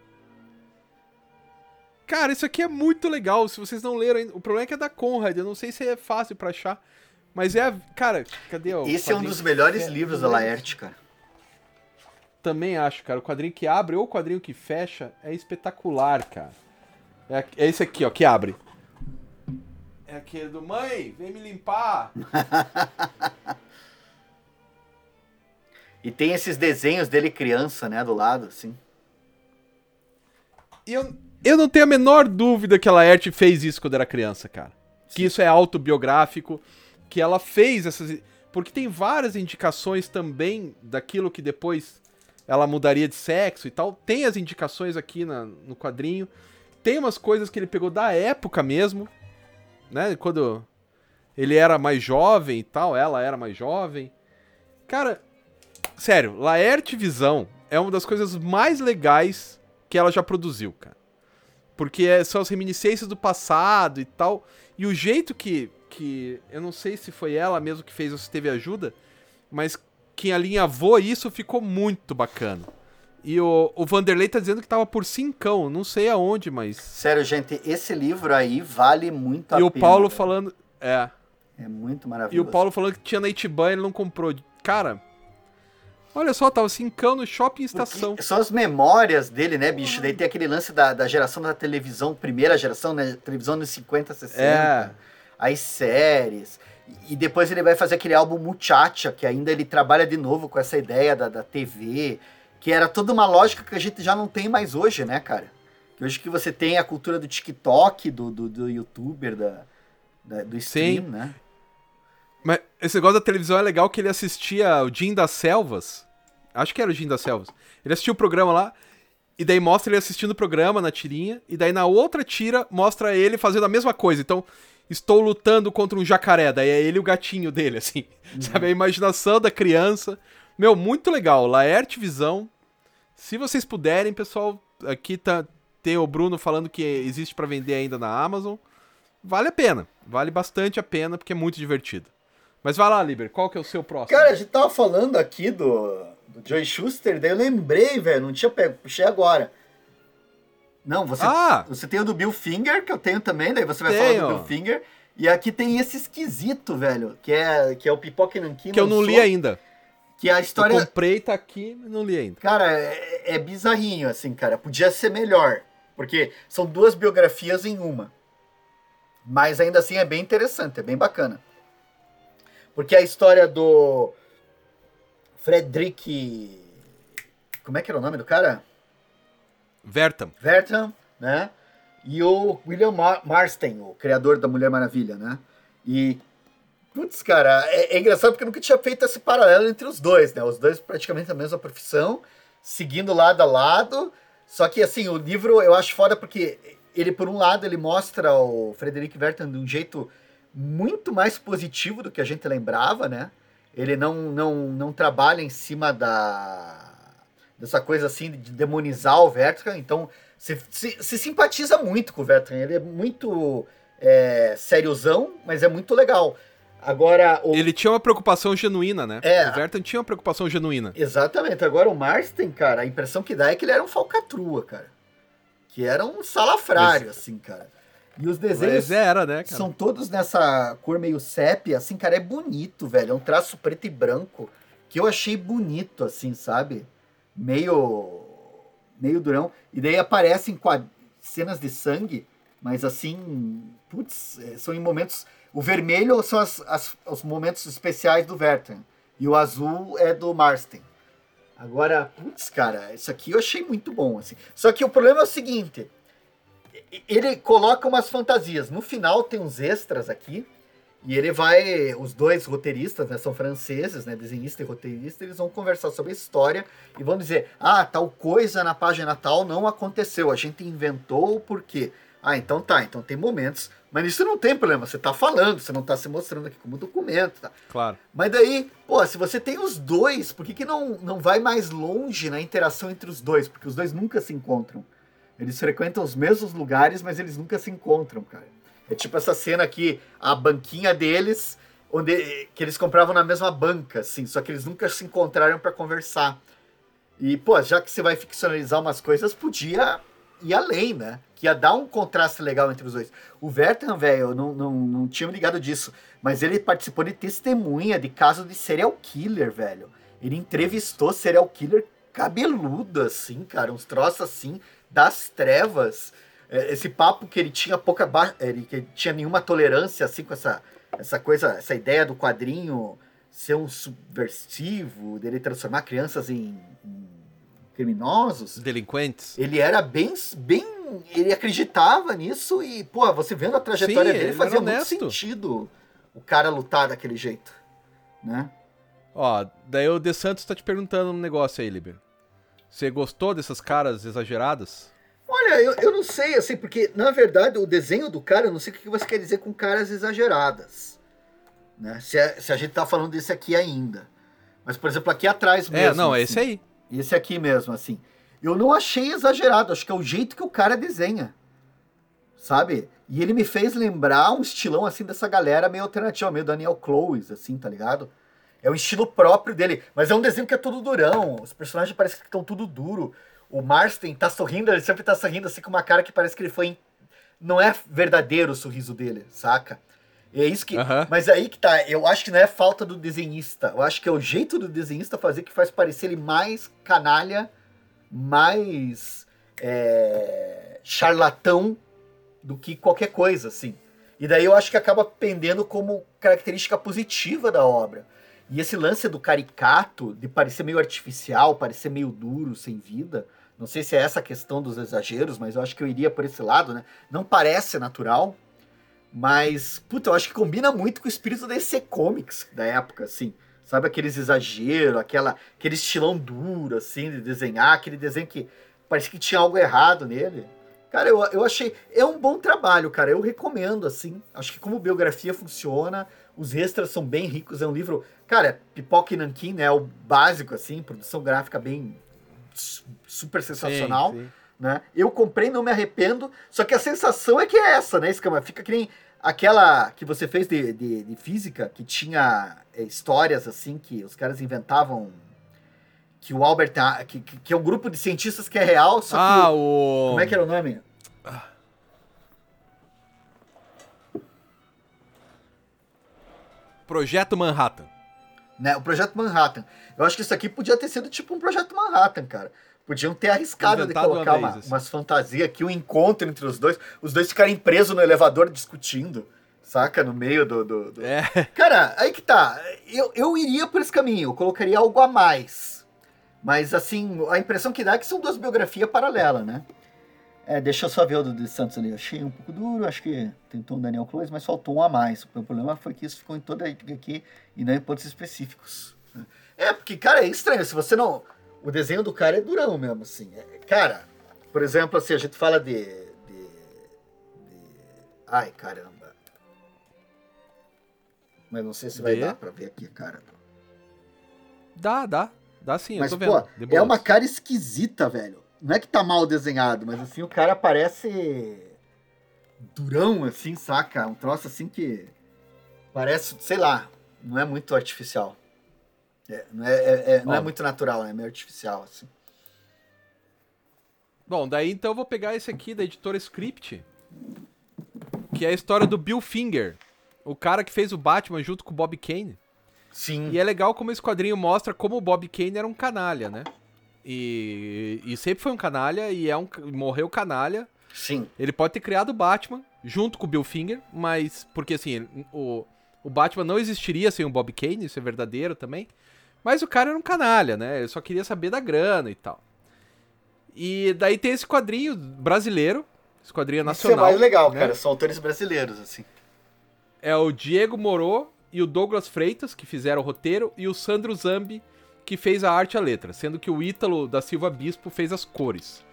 Cara, isso aqui é muito legal. Se vocês não leram ainda. O problema é que é da Conrad. Eu não sei se é fácil pra achar. Mas é. a- Cara, cadê o. Esse é um dos melhores fe- livros da Laerte, cara. Também acho, cara. O quadrinho que abre ou o quadrinho que fecha é espetacular, cara. É, é esse aqui, ó, que abre. É aquele do mãe, vem me limpar. E tem esses desenhos dele criança, né, do lado, assim. E eu, eu não tenho a menor dúvida que a Laerte fez isso quando era criança, cara. Que isso é autobiográfico, que ela fez essas. Porque tem várias indicações também daquilo que depois ela mudaria de sexo e tal. Tem as indicações aqui na- no quadrinho. Tem umas coisas que ele pegou da época mesmo, né? Quando ele era mais jovem e tal, ela era mais jovem. Cara, sério, Laerte Visão é uma das coisas mais legais que ela já produziu, cara. Porque é- são as reminiscências do passado e tal. E o jeito que, que. Eu não sei se foi ela mesmo que fez ou se teve ajuda, mas quem alinhavou isso ficou muito bacana. E o, o Vanderlei tá dizendo que tava por cincão, não sei aonde, mas. Sério, gente, esse livro aí vale muito a e o pena. Paulo velho. falando. É. É muito maravilhoso. E o Paulo falando que tinha na Itiban ele não comprou. Cara. Olha só, tava cincão no shopping estação. Porque são as memórias dele, né, bicho? Daí tem aquele lance da, da geração da televisão, primeira geração, né? Televisão nos 50, 60. É. As séries. E depois ele vai fazer aquele álbum Muchacha, que ainda ele trabalha de novo com essa ideia da, da TV, que era toda uma lógica que a gente já não tem mais hoje, né, cara? Que hoje que você tem a cultura do TikTok, do, do, do youtuber, da, da- do stream, Sim. né? Mas esse negócio da televisão é legal que ele assistia o Jim das Selvas. Acho que era o Jim das Selvas. Ele assistia o programa lá, e daí mostra ele assistindo o programa na tirinha, e daí na outra tira mostra ele fazendo a mesma coisa. Então, estou lutando contra um jacaré, daí é ele o gatinho dele, assim. Sabe, a imaginação da criança. Meu, muito legal. Laerte Visão. Se vocês puderem, pessoal, aqui tá, tem o Bruno falando que existe pra vender ainda na Amazon. Vale a pena. Vale bastante a pena, porque é muito divertido. Mas vai lá, Liber, qual que é o seu próximo? Cara, a gente tava falando aqui do, do Joey Schuster, daí eu lembrei, velho, não tinha pego, puxei agora. Não, você, Ah! você tem o do Bill Finger, que eu tenho também, daí você vai Tenho. falar do Bill Finger. E aqui tem esse esquisito, velho, que é, que é o Pipoca Nankin. Que eu não li ainda. Que é a história. Eu comprei, tá aqui, mas não li ainda. Cara, é, é bizarrinho, assim, cara. Podia ser melhor. Porque são duas biografias em uma. Mas ainda assim é bem interessante, é bem bacana. Porque a história do Frederick. Como é que era o nome do cara? Vertam. Vertam, né? E o William Mar Marston, o criador da Mulher Maravilha, né? E. Putz, cara, é, é engraçado porque eu nunca tinha feito esse paralelo entre os dois, né? Os dois praticamente a mesma profissão, seguindo lado a lado. Só que, assim, o livro eu acho foda porque ele, por um lado, ele mostra o Frederick Vertam de um jeito muito mais positivo do que a gente lembrava, né? Ele não, não, não trabalha em cima da dessa coisa assim de demonizar o Vertam, então se, se, se simpatiza muito com o Vertam. Ele é muito é, sériozão, mas é muito legal. Agora, o... Ele tinha uma preocupação genuína, né? É. O Vertam tinha uma preocupação genuína. Exatamente. Agora o Marston, cara, a impressão que dá é que ele era um falcatrua, cara. Que era um salafrário, assim, cara. E os desenhos era, né, cara? são todos nessa cor meio sépia, assim, cara, é bonito, velho. É um traço preto e branco que eu achei bonito, assim, sabe? Meio. meio durão. E daí aparecem quad- cenas de sangue, mas assim. Putz, é, são em momentos. O vermelho são as- as- os momentos especiais do Vertan. E o azul é do Marston. Agora, putz, cara, isso aqui eu achei muito bom, assim. Só que o problema é o seguinte: ele coloca umas fantasias. No final tem uns extras aqui. E ele vai. Os dois roteiristas, né? São franceses, né? Desenhista e roteirista, eles vão conversar sobre a história e vão dizer: ah, tal coisa na página tal não aconteceu. A gente inventou o porquê. Ah, então tá, então tem momentos. Mas isso não tem problema, você tá falando, você não tá se mostrando aqui como documento, tá? Claro. Mas daí, pô, se você tem os dois, por que, que não, não vai mais longe na interação entre os dois? Porque os dois nunca se encontram. Eles frequentam os mesmos lugares, mas eles nunca se encontram, cara. É tipo essa cena aqui, a banquinha deles, onde que eles compravam na mesma banca, assim, só que eles nunca se encontraram para conversar. E, pô, já que você vai ficcionalizar umas coisas, podia ir além, né? Que ia dar um contraste legal entre os dois. O Vertan, velho, eu não, não, não tinha me ligado disso, mas ele participou de testemunha de caso de serial killer, velho. Ele entrevistou serial killer cabeludo, assim, cara, uns troços assim, das trevas. É, Esse papo que ele tinha pouca ba... ele que ele tinha nenhuma tolerância assim com essa essa coisa, essa ideia do quadrinho ser um subversivo, dele transformar crianças em, em criminosos. Delinquentes. Ele era bem, bem. Ele acreditava nisso e, pô, você vendo a trajetória Sim, dele ele fazia muito sentido o cara lutar daquele jeito, né? Ó, daí o De Santos tá te perguntando um negócio aí, Liber. Você gostou dessas caras exageradas? Olha, eu, eu não sei, assim, porque na verdade o desenho do cara, eu não sei o que você quer dizer com caras exageradas. Né? Se, a, se a gente tá falando desse aqui ainda. Mas, por exemplo, aqui atrás mesmo. é, não, é assim, esse aí. Esse aqui mesmo, assim. Eu não achei exagerado, acho que é o jeito que o cara desenha. Sabe? E ele me fez lembrar um estilão assim dessa galera meio alternativa, meio Daniel Clowes, assim, tá ligado? É um estilo próprio dele, mas é um desenho que é todo durão. Os personagens parecem que estão tudo duro. O Marston tá sorrindo, ele sempre tá sorrindo assim com uma cara que parece que ele foi. Não é verdadeiro o sorriso dele, saca? É isso que. Mas aí que tá, eu acho que não é falta do desenhista. Eu acho que é o jeito do desenhista fazer que faz parecer ele mais canalha, mais é, charlatão do que qualquer coisa, assim. E daí eu acho que acaba pendendo como característica positiva da obra. E esse lance do caricato, de parecer meio artificial, parecer meio duro, sem vida, não sei se é essa a questão dos exageros, mas eu acho que eu iria por esse lado, né? Não parece natural, mas, puta, eu acho que combina muito com o espírito da EC Comics da época, assim. Sabe aqueles exageros, aquela, aquele estilão duro, assim, de desenhar, aquele desenho que parecia que tinha algo errado nele. Cara, eu, eu achei. É um bom trabalho, cara. Eu recomendo, assim. Acho que como biografia funciona, os extras são bem ricos. É um livro. Cara, Pipoca e Nankin, né? É o básico, assim, produção gráfica bem su- super sensacional Sim, sim. né? Eu comprei, não me arrependo, só que a sensação é que é essa, né, Escama? Fica que nem aquela que você fez de, de, de física, que tinha é, histórias assim, que os caras inventavam que o Albert. Que, que, é um grupo de cientistas que é real, só que. Ah, o. Como é que era o nome? Projeto Manhattan. Né? O Projeto Manhattan. Eu acho que isso aqui podia ter sido tipo um Projeto Manhattan, cara. Podiam ter arriscado de Inventado colocar uma uma, vez, assim. umas fantasias aqui, um encontro entre os dois, os dois ficarem presos no elevador discutindo, saca? No meio do. do- do- É. Cara, aí que tá. Eu, eu iria por esse caminho, eu colocaria algo a mais. Mas, assim, a impressão que dá é que são duas biografias paralelas, né? É, deixa eu só ver o do, do Santos ali. Eu achei um pouco duro, acho que tentou um Daniel Close, mas faltou um a mais. O problema foi que isso ficou em toda aqui e não em pontos específicos. É, porque, cara, é estranho. Se você não. O desenho do cara é durão mesmo, assim. É, cara, por exemplo, assim, a gente fala de. de, de- Ai, caramba. Mas não sei se vai De? dar pra ver aqui, cara. Dá, dá. Dá sim, Mas, eu tô vendo. pô, De é uma cara esquisita, velho. Não é que tá mal desenhado, mas assim, o cara parece. durão, assim, saca? Um troço assim que. Parece, sei lá, não é muito artificial. É, não é, é- é- não é muito natural, é meio artificial, assim. Bom, daí então eu vou pegar esse aqui da editora Script, que é a história do Bill Finger, o cara que fez o Batman junto com o Bob Kane. Sim. E é legal como esse quadrinho mostra como o Bob Kane era um canalha, né? E, e sempre foi um canalha e é um morreu canalha. Sim. Ele pode ter criado o Batman junto com o Bill Finger, mas porque assim, o, o Batman não existiria sem o Bob Kane, isso é verdadeiro também. Mas o cara era um canalha, né? Ele só queria saber da grana e tal. E daí tem esse quadrinho brasileiro, esse quadrinho Isso é nacional. mais legal, né? cara. São autores brasileiros, assim. É o Diego Moro e o Douglas Freitas, que fizeram o roteiro, e o Sandro Zambi, que fez a arte e a letra, sendo que o Ítalo da Silva Bispo fez as cores.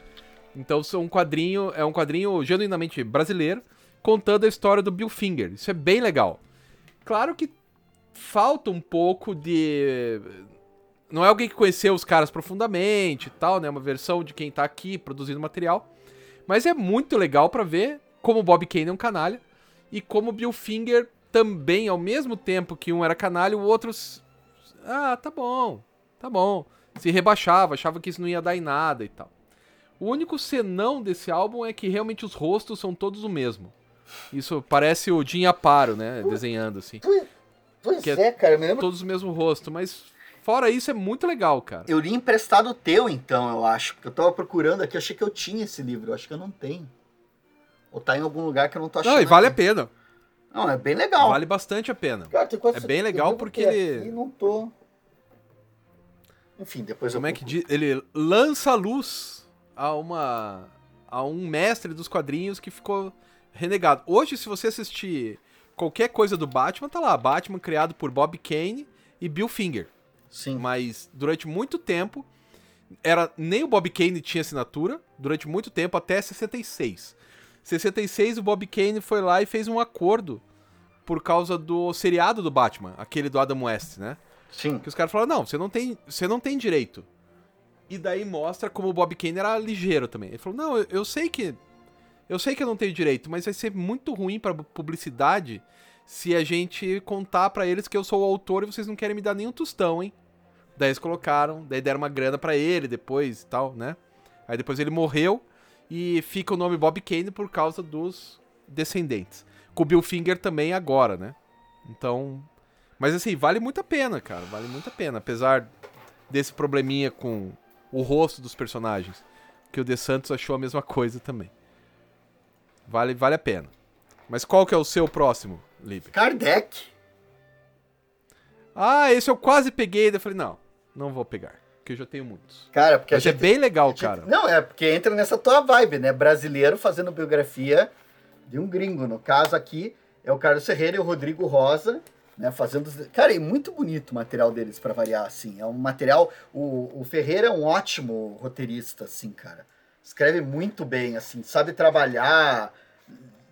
Então são um quadrinho, é um quadrinho genuinamente brasileiro, contando a história do Bill Finger. Isso é bem legal. Claro que falta um pouco de não é alguém que conheceu os caras profundamente e tal, né? Uma versão de quem tá aqui produzindo material. Mas é muito legal pra ver como o Bob Kane é um canalha e como o Bill Finger também, ao mesmo tempo que um era canalha, o outro. Ah, tá bom, tá bom. Se rebaixava, achava que isso não ia dar em nada e tal. O único senão desse álbum é que realmente os rostos são todos o mesmo. Isso parece o Jim Aparo, né? Desenhando assim. Pois, é é, cara. Eu me lembro. Todos o mesmo rosto, mas fora isso é muito legal, cara. Eu li emprestado o teu, então, eu acho. Porque eu tava procurando aqui, achei que eu tinha esse livro. Eu acho que eu não tenho. Ou tá em algum lugar que eu não tô achando. Não, e vale a aqui. pena. Não, é bem legal. Vale bastante a pena. Cara, É bem legal porque ele- aqui não tô. Enfim, depois Como eu é que diz? Ele lança a luz a uma a um mestre dos quadrinhos que ficou renegado. Hoje, se você assistir qualquer coisa do Batman, tá lá, Batman criado por Bob Kane e Bill Finger. Sim. Mas durante muito tempo era nem o Bob Kane tinha assinatura, durante muito tempo até 66. 66 o Bob Kane foi lá e fez um acordo por causa do seriado do Batman, aquele do Adam West, né? Sim. Que os caras falaram, não, você não tem, você não tem direito. E daí mostra como o Bob Kane era ligeiro também. Ele falou, não, eu, eu sei que eu sei que eu não tenho direito, mas vai ser muito ruim pra publicidade se a gente contar pra eles que eu sou o autor e vocês não querem me dar nenhum tostão, hein? Daí eles colocaram, daí deram uma grana pra ele depois e tal, né? Aí depois ele morreu e fica o nome Bob Kane por causa dos descendentes. Com o Bill Finger também agora, né? Então, mas assim, vale muito a pena, cara. Vale muito a pena. Apesar desse probleminha com o rosto dos personagens. Que o De Santos achou a mesma coisa também. Vale, vale a pena. Mas qual que é o seu próximo, Libre? Kardec. Ah, esse eu quase peguei. Daí eu falei, não, não vou pegar. Porque eu já tenho muitos. Cara, porque Mas é gente. bem legal, gente- cara. Não, é porque entra nessa tua vibe, né? Brasileiro fazendo biografia de um gringo. No caso aqui é o Carlos Ferreira e o Rodrigo Rosa, né? Fazendo. Cara, é muito bonito o material deles pra variar, assim. É um material. O, o Ferreira é um ótimo roteirista, assim, cara. Escreve muito bem, assim, sabe trabalhar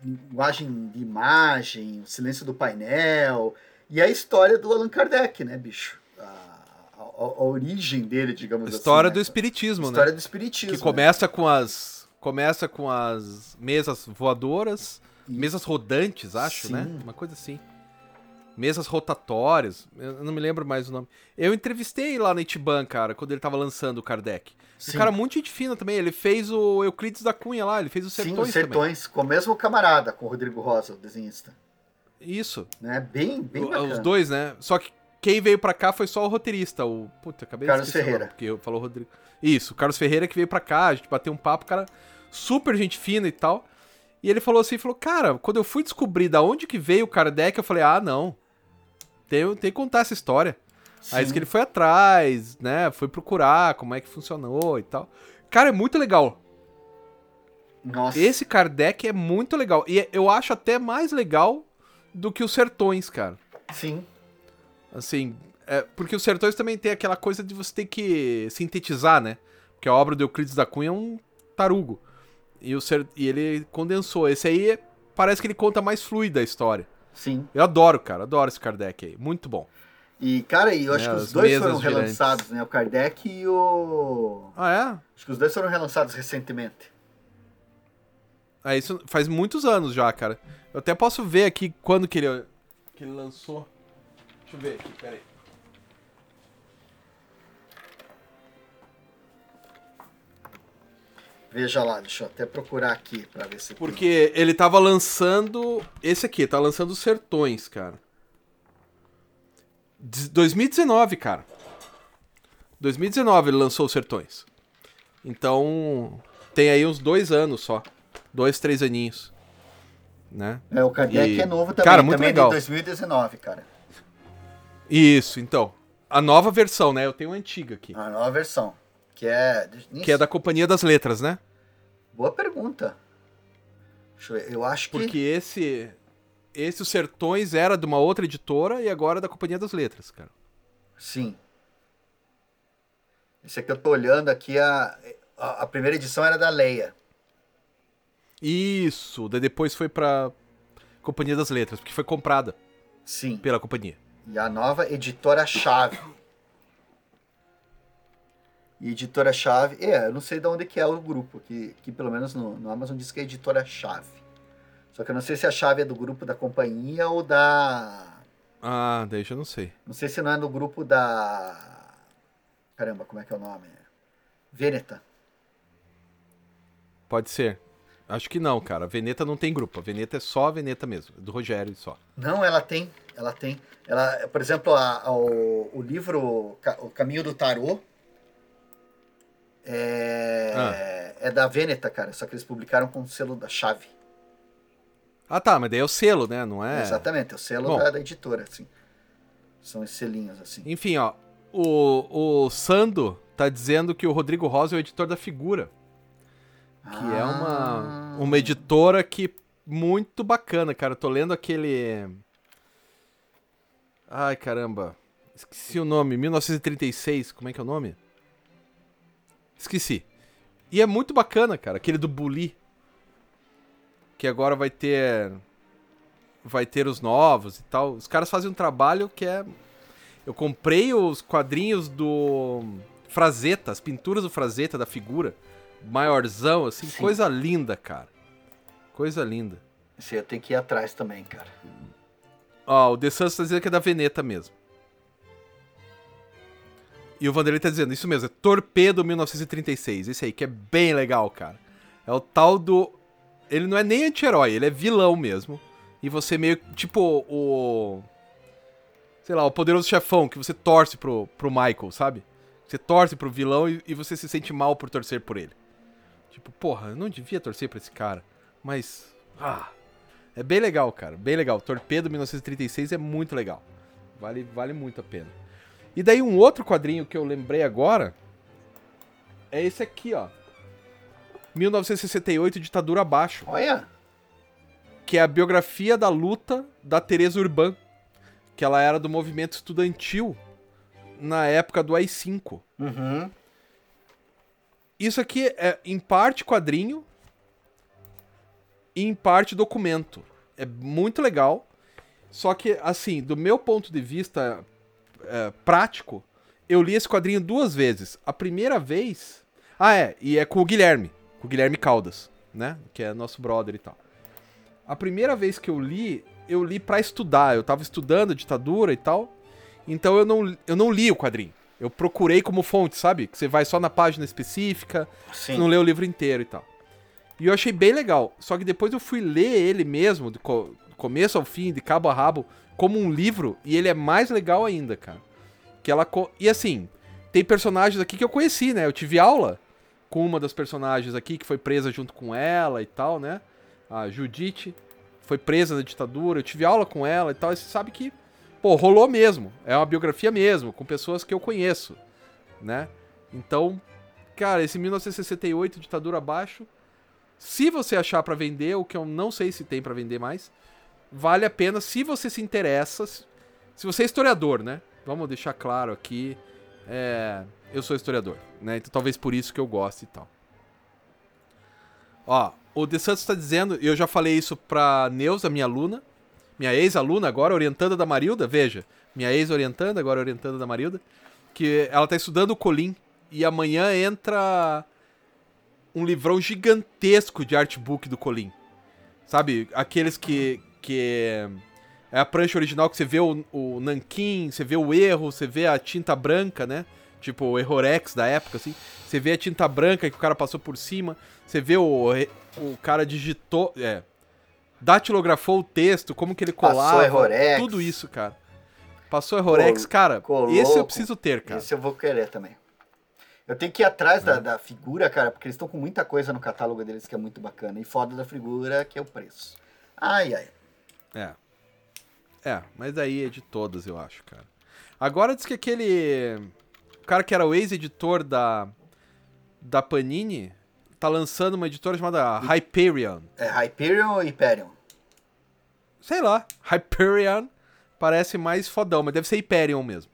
linguagem de imagem, o silêncio do painel. E a história do Allan Kardec, né, bicho? A, a- a origem dele, digamos História assim. do né? espiritismo, História né? do espiritismo. Que começa com as começa com as mesas voadoras, Isso. mesas rodantes, acho, Sim. né? Uma coisa assim. Mesas rotatórias, eu não me lembro mais o nome. Eu entrevistei lá na Itiban, cara, quando ele tava lançando o Kardec. Sim. Um cara muito gente fina também, ele fez o Euclides da Cunha lá, ele fez o Sim, Sertões os Sertões, com o mesmo camarada, com o Rodrigo Rosa, o desenhista. também. Isso. Né? Bem, bem O- bacana. Os dois, né? Só que quem veio pra cá foi só o roteirista, o. Puta, acabei Carlos de Ferreira. nome, Porque eu falou Rodrigo. Isso, o Carlos Ferreira que veio pra cá, a gente bateu um papo, cara, super gente fina e tal. E ele falou assim, falou, cara, quando eu fui descobrir da onde que veio o Kardec, eu falei, ah, não. Tem, tem que contar essa história. Aí Sim. que ele foi atrás, né? Foi procurar como é que funcionou e tal. Cara, é muito legal. Nossa. Esse Kardec é muito legal. E eu acho até mais legal do que os Sertões, cara. Sim. Assim, é, porque os Sertões também tem aquela coisa de você ter que sintetizar, né? Porque a obra do Euclides da Cunha é um tarugo. E, o Ser- e ele condensou. Esse aí é- parece que ele conta mais fluida a história. Sim. Eu adoro, cara. Adoro esse Kardec aí. Muito bom. E, cara, eu acho É, que os dois foram girantes. relançados, né? O Kardec e o. Ah, é? Acho que os dois foram relançados recentemente. Ah, isso faz muitos anos já, cara. Eu até posso ver aqui quando que ele, que ele lançou. Deixa eu ver aqui, peraí. Veja lá, deixa eu até procurar aqui pra ver se. tem. Porque ele tava lançando. Esse aqui, tá lançando os Sertões, cara. De- 2019, cara. 2019 ele lançou os Sertões. Então. Tem aí uns dois anos só. Dois, três aninhos. Né? É, o Kardec E- é novo também. Cara, muito também legal. de 2019, cara. Isso, então. A nova versão, né? Eu tenho a antiga aqui. A nova versão. Que é. Que é da Companhia das Letras, né? Boa pergunta. Deixa eu ver. Eu acho que. Porque esse. Esse, os Sertões, era de uma outra editora e agora é da Companhia das Letras, cara. Sim. Esse aqui eu tô olhando aqui, a, a, a primeira edição era da Leia. Isso, daí depois foi pra Companhia das Letras, porque foi comprada Sim. pela companhia. E a nova editora Chave. E editora Chave, é, eu não sei de onde que é o grupo, que, que pelo menos no, no Amazon diz que é editora Chave. Só que eu não sei se a chave é do grupo da companhia ou da. Ah, daí já não sei. Não sei se não é do grupo da. Caramba, como é que é o nome? Veneta. Pode ser. Acho que não, cara. A Veneta não tem grupo. A Veneta é só a Veneta mesmo, é do Rogério só. Não, ela tem, ela tem. Ela, por exemplo, a- a- o, o livro O Caminho do Tarô é, é da Veneta, cara. Só que eles publicaram com o selo da Chave. Ah, tá, mas daí é o selo, né? Não é. Exatamente, é o selo Bom. da, da editora, assim. São os selinhos, assim. Enfim, ó. O, o Sando tá dizendo que o Rodrigo Rosa é o editor da figura. Que é uma, Ah. uma editora que muito bacana, cara. Eu tô lendo aquele. Ai, caramba. Esqueci o nome. 1936. Como é que é o nome? Esqueci. E é muito bacana, cara. Aquele do Bully. Que agora vai ter. Vai ter os novos e tal. Os caras fazem um trabalho que é. Eu comprei os quadrinhos do Frazetta, as pinturas do Frazetta, da figura. Maiorzão, assim. Sim. Coisa linda, cara. Coisa linda. Esse eu tenho que ir atrás também, cara. Ó, o The Sans tá dizendo que é da Veneta mesmo. E o Vanderlei tá dizendo, isso mesmo, é Torpedo 1936. Esse aí, que é bem legal, cara. É o tal do. Ele não é nem anti-herói, ele é vilão mesmo. E você meio. Tipo o. Sei lá, o poderoso chefão, que você torce pro, pro Michael, sabe? Você torce pro vilão e, e você se sente mal por torcer por ele. Tipo, porra, eu não devia torcer pra esse cara. Mas. Ah. É bem legal, cara. Bem legal. Torpedo 1936 é muito legal. Vale, vale muito a pena. E daí um outro quadrinho que eu lembrei agora é esse aqui, ó. 1968, Ditadura Abaixo. Olha! Que é a biografia da luta da Teresa Urban. Que ela era do movimento estudantil na época do AI-5. Uhum. Isso aqui é em parte quadrinho e em parte documento. É muito legal. Só que, assim, do meu ponto de vista é, prático, eu li esse quadrinho duas vezes. A primeira vez. Ah, é, e é com o Guilherme. Com o Guilherme Caldas, né? Que é nosso brother e tal. A primeira vez que eu li, eu li para estudar. Eu tava estudando a ditadura e tal. Então eu não, eu não li o quadrinho. Eu procurei como fonte, sabe? Que você vai só na página específica, Sim. não lê o livro inteiro e tal. E eu achei bem legal. Só que depois eu fui ler ele mesmo, do, co do começo ao fim, de cabo a rabo, como um livro, e ele é mais legal ainda, cara. Que ela co- e assim, tem personagens aqui que eu conheci, né? Eu tive aula com uma das personagens aqui que foi presa junto com ela e tal, né? A Judite foi presa na ditadura, eu tive aula com ela e tal, e você sabe que, pô, rolou mesmo. É uma biografia mesmo, com pessoas que eu conheço, né? Então, cara, esse 1968, ditadura abaixo, se você achar pra vender, o que eu não sei se tem pra vender mais, vale a pena se você se interessa, se você é historiador, né? Vamos deixar claro aqui, é, eu sou historiador, né? Então talvez por isso que eu goste e tal. Ó, o De Santos tá dizendo, eu já falei isso pra Neuza, minha aluna, minha ex-aluna agora, orientanda da Marilda, veja, minha ex-orientanda, agora orientanda da Marilda, que ela tá estudando o Colim, e amanhã entra um livrão gigantesco de artbook do Colim. Sabe, aqueles que, que é a prancha original que você vê o, o nanquim, você vê o erro, você vê a tinta branca, né? Tipo o Errorex da época, assim. Você vê a tinta branca que o cara passou por cima. Você vê o, o cara digitou. É. Datilografou o texto, como que ele Passou colava. Errorex. Tudo isso, cara. Passou Errorex, Col- cara. esse eu preciso ter, cara. Esse eu vou querer também. Eu tenho que ir atrás É. da, da figura, cara, porque eles estão com muita coisa no catálogo deles que é muito bacana. E foda da figura que é o preço. Ai, ai. É. É, mas aí é de todas, eu acho, cara. Agora diz que aquele. O cara que era o ex-editor da. Da Panini tá lançando uma editora chamada Hyperion. É Hyperion ou Hyperion? Sei lá. Hyperion parece mais fodão, mas deve ser Hyperion mesmo.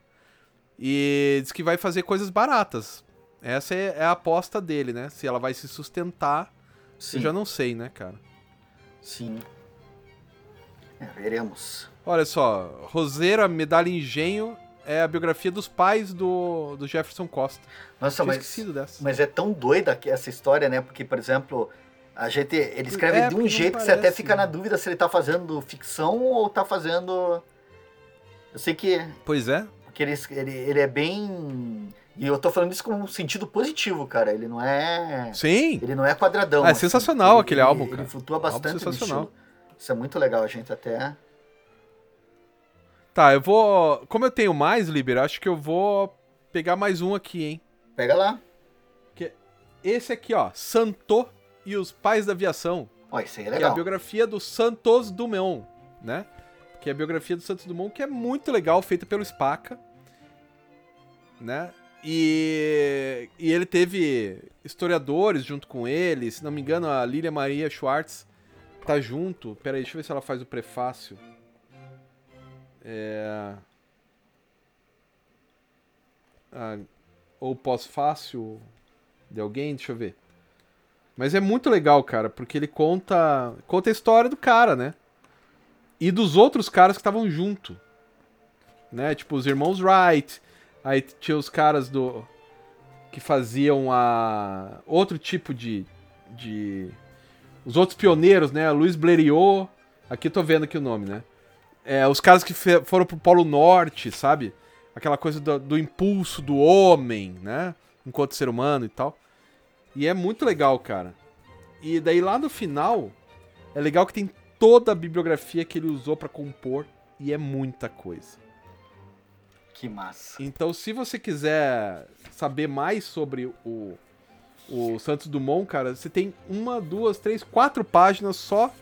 E diz que vai fazer coisas baratas. Essa é, é a aposta dele, né? Se ela vai se sustentar, Sim. eu já não sei, né, cara? Sim. É, veremos. Olha só, Roseira, Medalha Engenho é a biografia dos pais do, do Jefferson Costa. Nossa, Tinha mas, esquecido dessa. mas é tão doida que essa história, né? Porque, por exemplo, a gente. Ele escreve É, de um jeito que você até parece, fica na né? dúvida se ele tá fazendo ficção ou tá fazendo. Eu sei que. Pois é. Porque ele, ele, ele é bem. E eu tô falando isso com um sentido positivo, cara. Ele não é. Sim. Ele não é quadradão. É assim. sensacional Ele- aquele ele- álbum, Ele cara. flutua Álbum bastante sensacional. Isso é muito legal, a gente até. Tá, eu vou. Como eu tenho mais, Liber, acho que eu vou pegar mais um aqui, hein? Pega lá. Esse aqui, ó. Santo e os Pais da Aviação. Ó, isso aí é Que é a legal. biografia do Santos Dumont, né? Que é a biografia do Santos Dumont, que é muito legal, feita pelo Spaca, né? E, e ele teve historiadores junto com ele, se não me engano, a Lília Maria Schwartz tá junto. Pera aí, deixa eu ver se ela faz o prefácio. É... Ah, ou pós-fácil de alguém, deixa eu ver. Mas é muito legal, cara, porque ele conta conta a história do cara, né? E dos outros caras que estavam junto. Né? Tipo os irmãos Wright, aí tinha os caras do que faziam a outro tipo de de os outros pioneiros, né? Luiz Blériot, aqui eu tô vendo aqui o nome, né? É, os caras que foram pro Polo Norte, sabe? Aquela coisa do, do impulso do homem, né? Enquanto ser humano e tal. E é muito legal, cara. E daí lá no final, é legal que tem toda a bibliografia que ele usou pra compor e é muita coisa. Que massa. Então, se você quiser saber mais sobre o, o Santos Dumont, cara, você tem uma, duas, três, quatro páginas só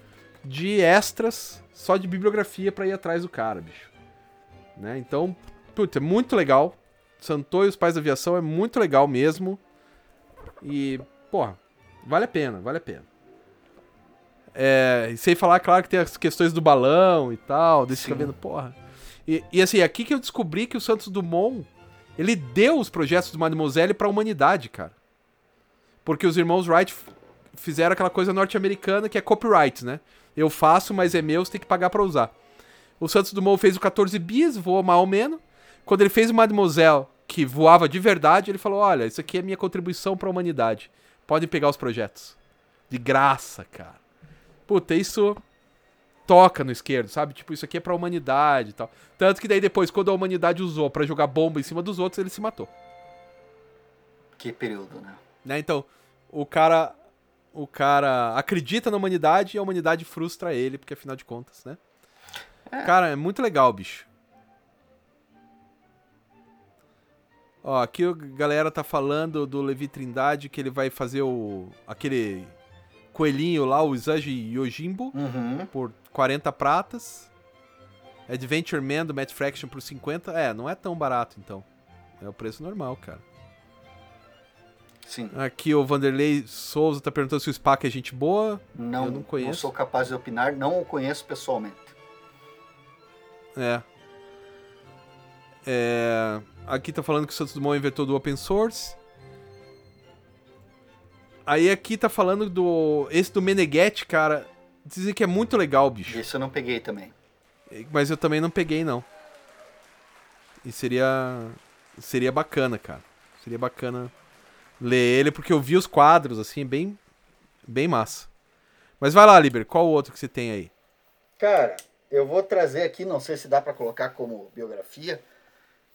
de extras, só de bibliografia pra ir atrás do cara, bicho. Né? Então, putz, é muito legal. Santo e os Pais da Aviação é muito legal mesmo. E, porra, vale a pena, vale a pena. É, e sem falar, claro, que tem as questões do balão e tal, desse fica vendo, porra. E, e assim, aqui que eu descobri que o Santos Dumont, ele deu os projetos do Mademoiselle pra humanidade, cara. Porque os irmãos Wright fizeram aquela coisa norte-americana que é copyright, né? Eu faço, mas é meu, você tem que pagar pra usar. O Santos Dumont fez o 14 bis, voou mal ou menos. Quando ele fez o Mademoiselle, que voava de verdade, ele falou: Olha, isso aqui é minha contribuição pra humanidade. Podem pegar os projetos. De graça, cara. Puta, isso. toca no esquerdo, sabe? Tipo, isso aqui é pra humanidade e tal. Tanto que daí depois, quando a humanidade usou pra jogar bomba em cima dos outros, ele se matou. Que período, né? Né? Então, o cara o cara acredita na humanidade e a humanidade frustra ele, porque afinal de contas, né? É. Cara, é muito legal, bicho. Ó, aqui a galera tá falando do Levi Trindade que ele vai fazer o aquele coelhinho lá, o Izanji Yojimbo, Uhum. por 40 pratas. Adventure Man do Matt Fraction por 50. É, não é tão barato então. É o preço normal, cara. Sim. Aqui o Vanderlei Souza tá perguntando se o Spack é gente boa. Não, Eu não conheço. sou capaz de opinar, não o conheço pessoalmente. É. É, Aqui tá falando que o Santos Dumont inventou do open source. Aí aqui tá falando do. Esse do Meneghetti, cara. Dizem que é muito legal, bicho. Esse eu não peguei também. Mas eu também não peguei, não. E seria. Seria bacana, cara. Seria bacana ler ele, porque eu vi os quadros, assim, bem. Bem massa. Mas vai lá, Liber, qual o outro que você tem aí? Cara, eu vou trazer aqui, não sei se dá pra colocar como biografia,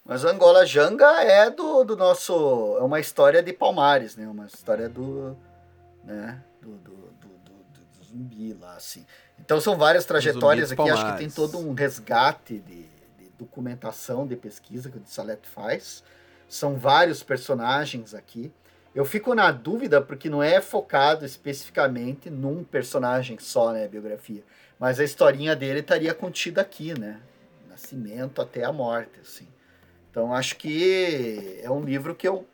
mas Angola Janga é do, do nosso. É uma história de Palmares, né? Uma história do. né? Do, do, do, do- do zumbi lá, assim. Então são várias trajetórias aqui, de acho que Palmares. tem todo um resgate de, de documentação, de pesquisa que o Salete faz. São vários personagens aqui. Eu fico na dúvida porque não é focado especificamente num personagem só, né, a biografia. Mas a historinha dele estaria contida aqui, né? Nascimento até a morte, assim. Então acho que é um livro que eu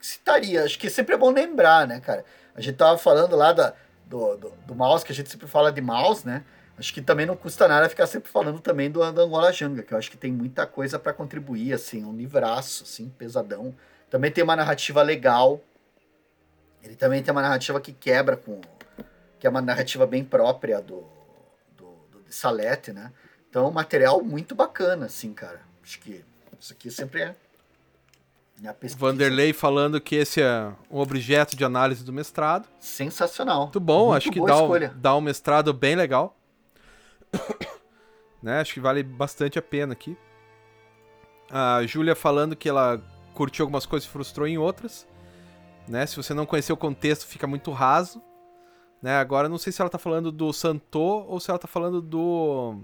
citaria. Acho que sempre é bom lembrar, né, cara? A gente tava falando lá da, do, do, do mouse, que a gente sempre fala de mouse, né? Acho que também não custa nada ficar sempre falando também do, do Angola Janga, que eu acho que tem muita coisa para contribuir, assim, um livraço, assim, pesadão. Também tem uma narrativa legal. Ele também tem uma narrativa que quebra com. que é uma narrativa bem própria do, do, do Salete, né? Então, um material muito bacana, assim, cara. Acho que isso aqui sempre é. Minha pesquisa. Vanderlei falando que esse é um objeto de análise do mestrado. Sensacional. Muito bom, Muito acho que dá um, dá um mestrado bem legal. né? Acho que vale bastante a pena aqui. A Júlia falando que ela curtiu algumas coisas e frustrou em outras. Né? Se você não conhecer o contexto, fica muito raso. Né? Agora, não sei se ela tá falando do Santô ou se ela tá falando do,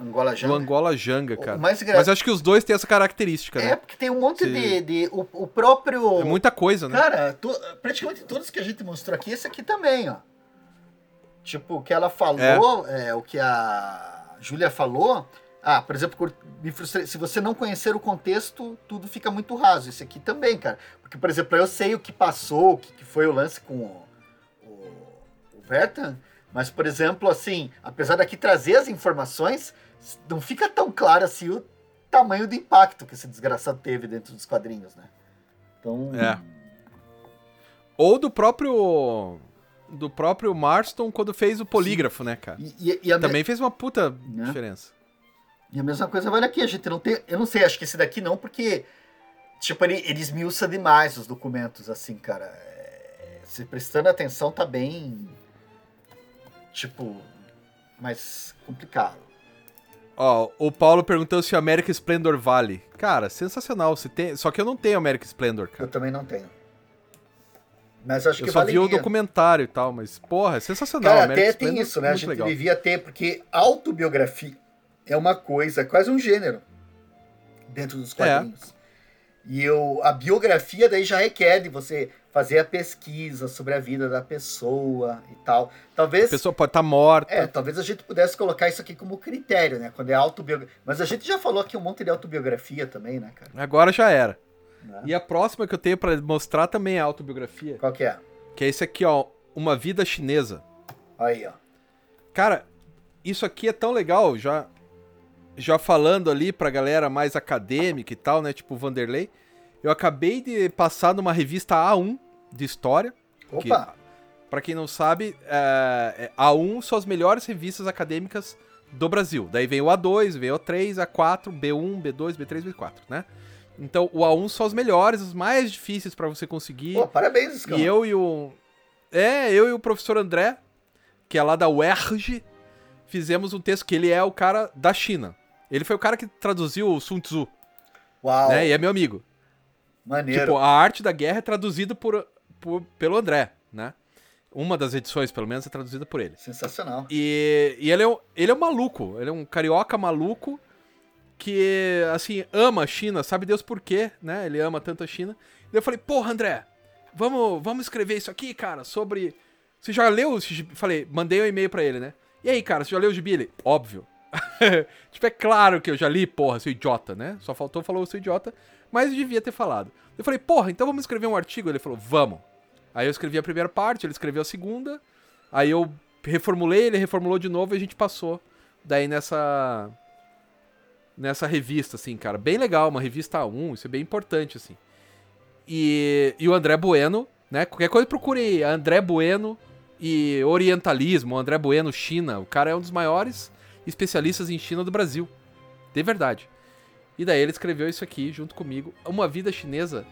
Angola do Janga. Angola Janga, cara. mais engra- Mas acho que os dois têm essa característica, É, né? porque tem um monte de. de o, o próprio. É muita coisa, né? Cara, to- praticamente todos que a gente mostrou aqui, esse aqui também, ó. Tipo, o que ela falou, é, o que a Júlia falou. Ah, por exemplo, se você não conhecer o contexto, tudo fica muito raso. Esse aqui também, cara. Porque, por exemplo, eu sei o que passou, o que, foi o lance com o, o, o Vertan, mas, por exemplo, assim, apesar daqui trazer as informações, não fica tão claro assim o tamanho do impacto que esse desgraçado teve dentro dos quadrinhos, né? Então. É. Ou do próprio. Do próprio Marston quando fez o polígrafo, né, cara? E, e- e a Também fez uma puta Né? diferença. E a mesma coisa vale aqui, a gente não tem. Eu não sei, acho que esse daqui não, porque. Tipo, ele, ele esmiuça demais os documentos, assim, cara. É, se prestando atenção, tá bem. Tipo. Mais complicado. Ó, o Paulo perguntou se o American Splendor vale. Cara, sensacional. Se tem... Só que eu não tenho American Splendor, Eu cara. também não tenho. Mas acho Eu que só vi o valeria. documentário e tal, mas, porra, é sensacional. Cara, até tem Splendor, isso, né? A gente legal. devia ter, porque autobiografia é uma coisa, quase um gênero dentro dos quadrinhos. E eu, a biografia daí já requer de você fazer a pesquisa sobre a vida da pessoa e tal. A Talvez. pessoa pode estar morta. É, talvez a gente pudesse colocar isso aqui como critério, né? Quando é autobiografia. Mas a gente já falou aqui um monte de autobiografia também, né, cara? Agora já era. Né? E a próxima que eu tenho pra mostrar também é autobiografia. Qual que é? Que é esse aqui, ó. Uma Vida Chinesa. Aí, ó. Cara, isso aqui é tão legal, já já falando ali pra galera mais acadêmica e tal, né, tipo o Vanderlei. Eu acabei de passar numa revista A1 de história. que, Opa! pra quem não sabe, é, é, A1 são as melhores revistas acadêmicas do Brasil. Daí vem o A2, vem o A3, A4, B1, B2, B3, B4, né? Então, o A1 são os melhores, os mais difíceis pra você conseguir. Pô, parabéns, Escão. E eu e o. É, eu e o professor André, que é lá da UERJ, fizemos um texto que ele é o cara da China. Ele foi o cara que traduziu o Sun Tzu, Uau, né? E é meu amigo. maneiro. Tipo, a arte da guerra é traduzida por, por- pelo André, né? Uma das edições, pelo menos, é traduzida por ele. Sensacional. E, e ele, é um, ele é um maluco, ele é um carioca maluco que, assim, ama a China, sabe Deus por quê, né? Ele ama tanto a China. E eu falei, porra, André, vamos, vamos escrever isso aqui, cara, sobre... Você já leu? Falei, mandei um e-mail pra ele, né? E aí, cara, você já leu o gibi? Ele, óbvio. tipo, é claro que eu já li, porra, seu idiota, né? Só faltou falar o seu idiota, mas devia ter falado. Eu falei, porra, então vamos escrever um artigo? Ele falou, vamos. Aí eu escrevi a primeira parte, ele escreveu a segunda, aí eu reformulei, ele reformulou de novo e a gente passou daí nessa nessa revista, assim, cara. Bem legal, uma revista A1, isso é bem importante, assim. E, e o André Bueno, né? Qualquer coisa procure André Bueno e Orientalismo, André Bueno China. O cara é um dos maiores especialistas em China do Brasil. De verdade. E daí ele escreveu isso aqui junto comigo. Uma vida chinesa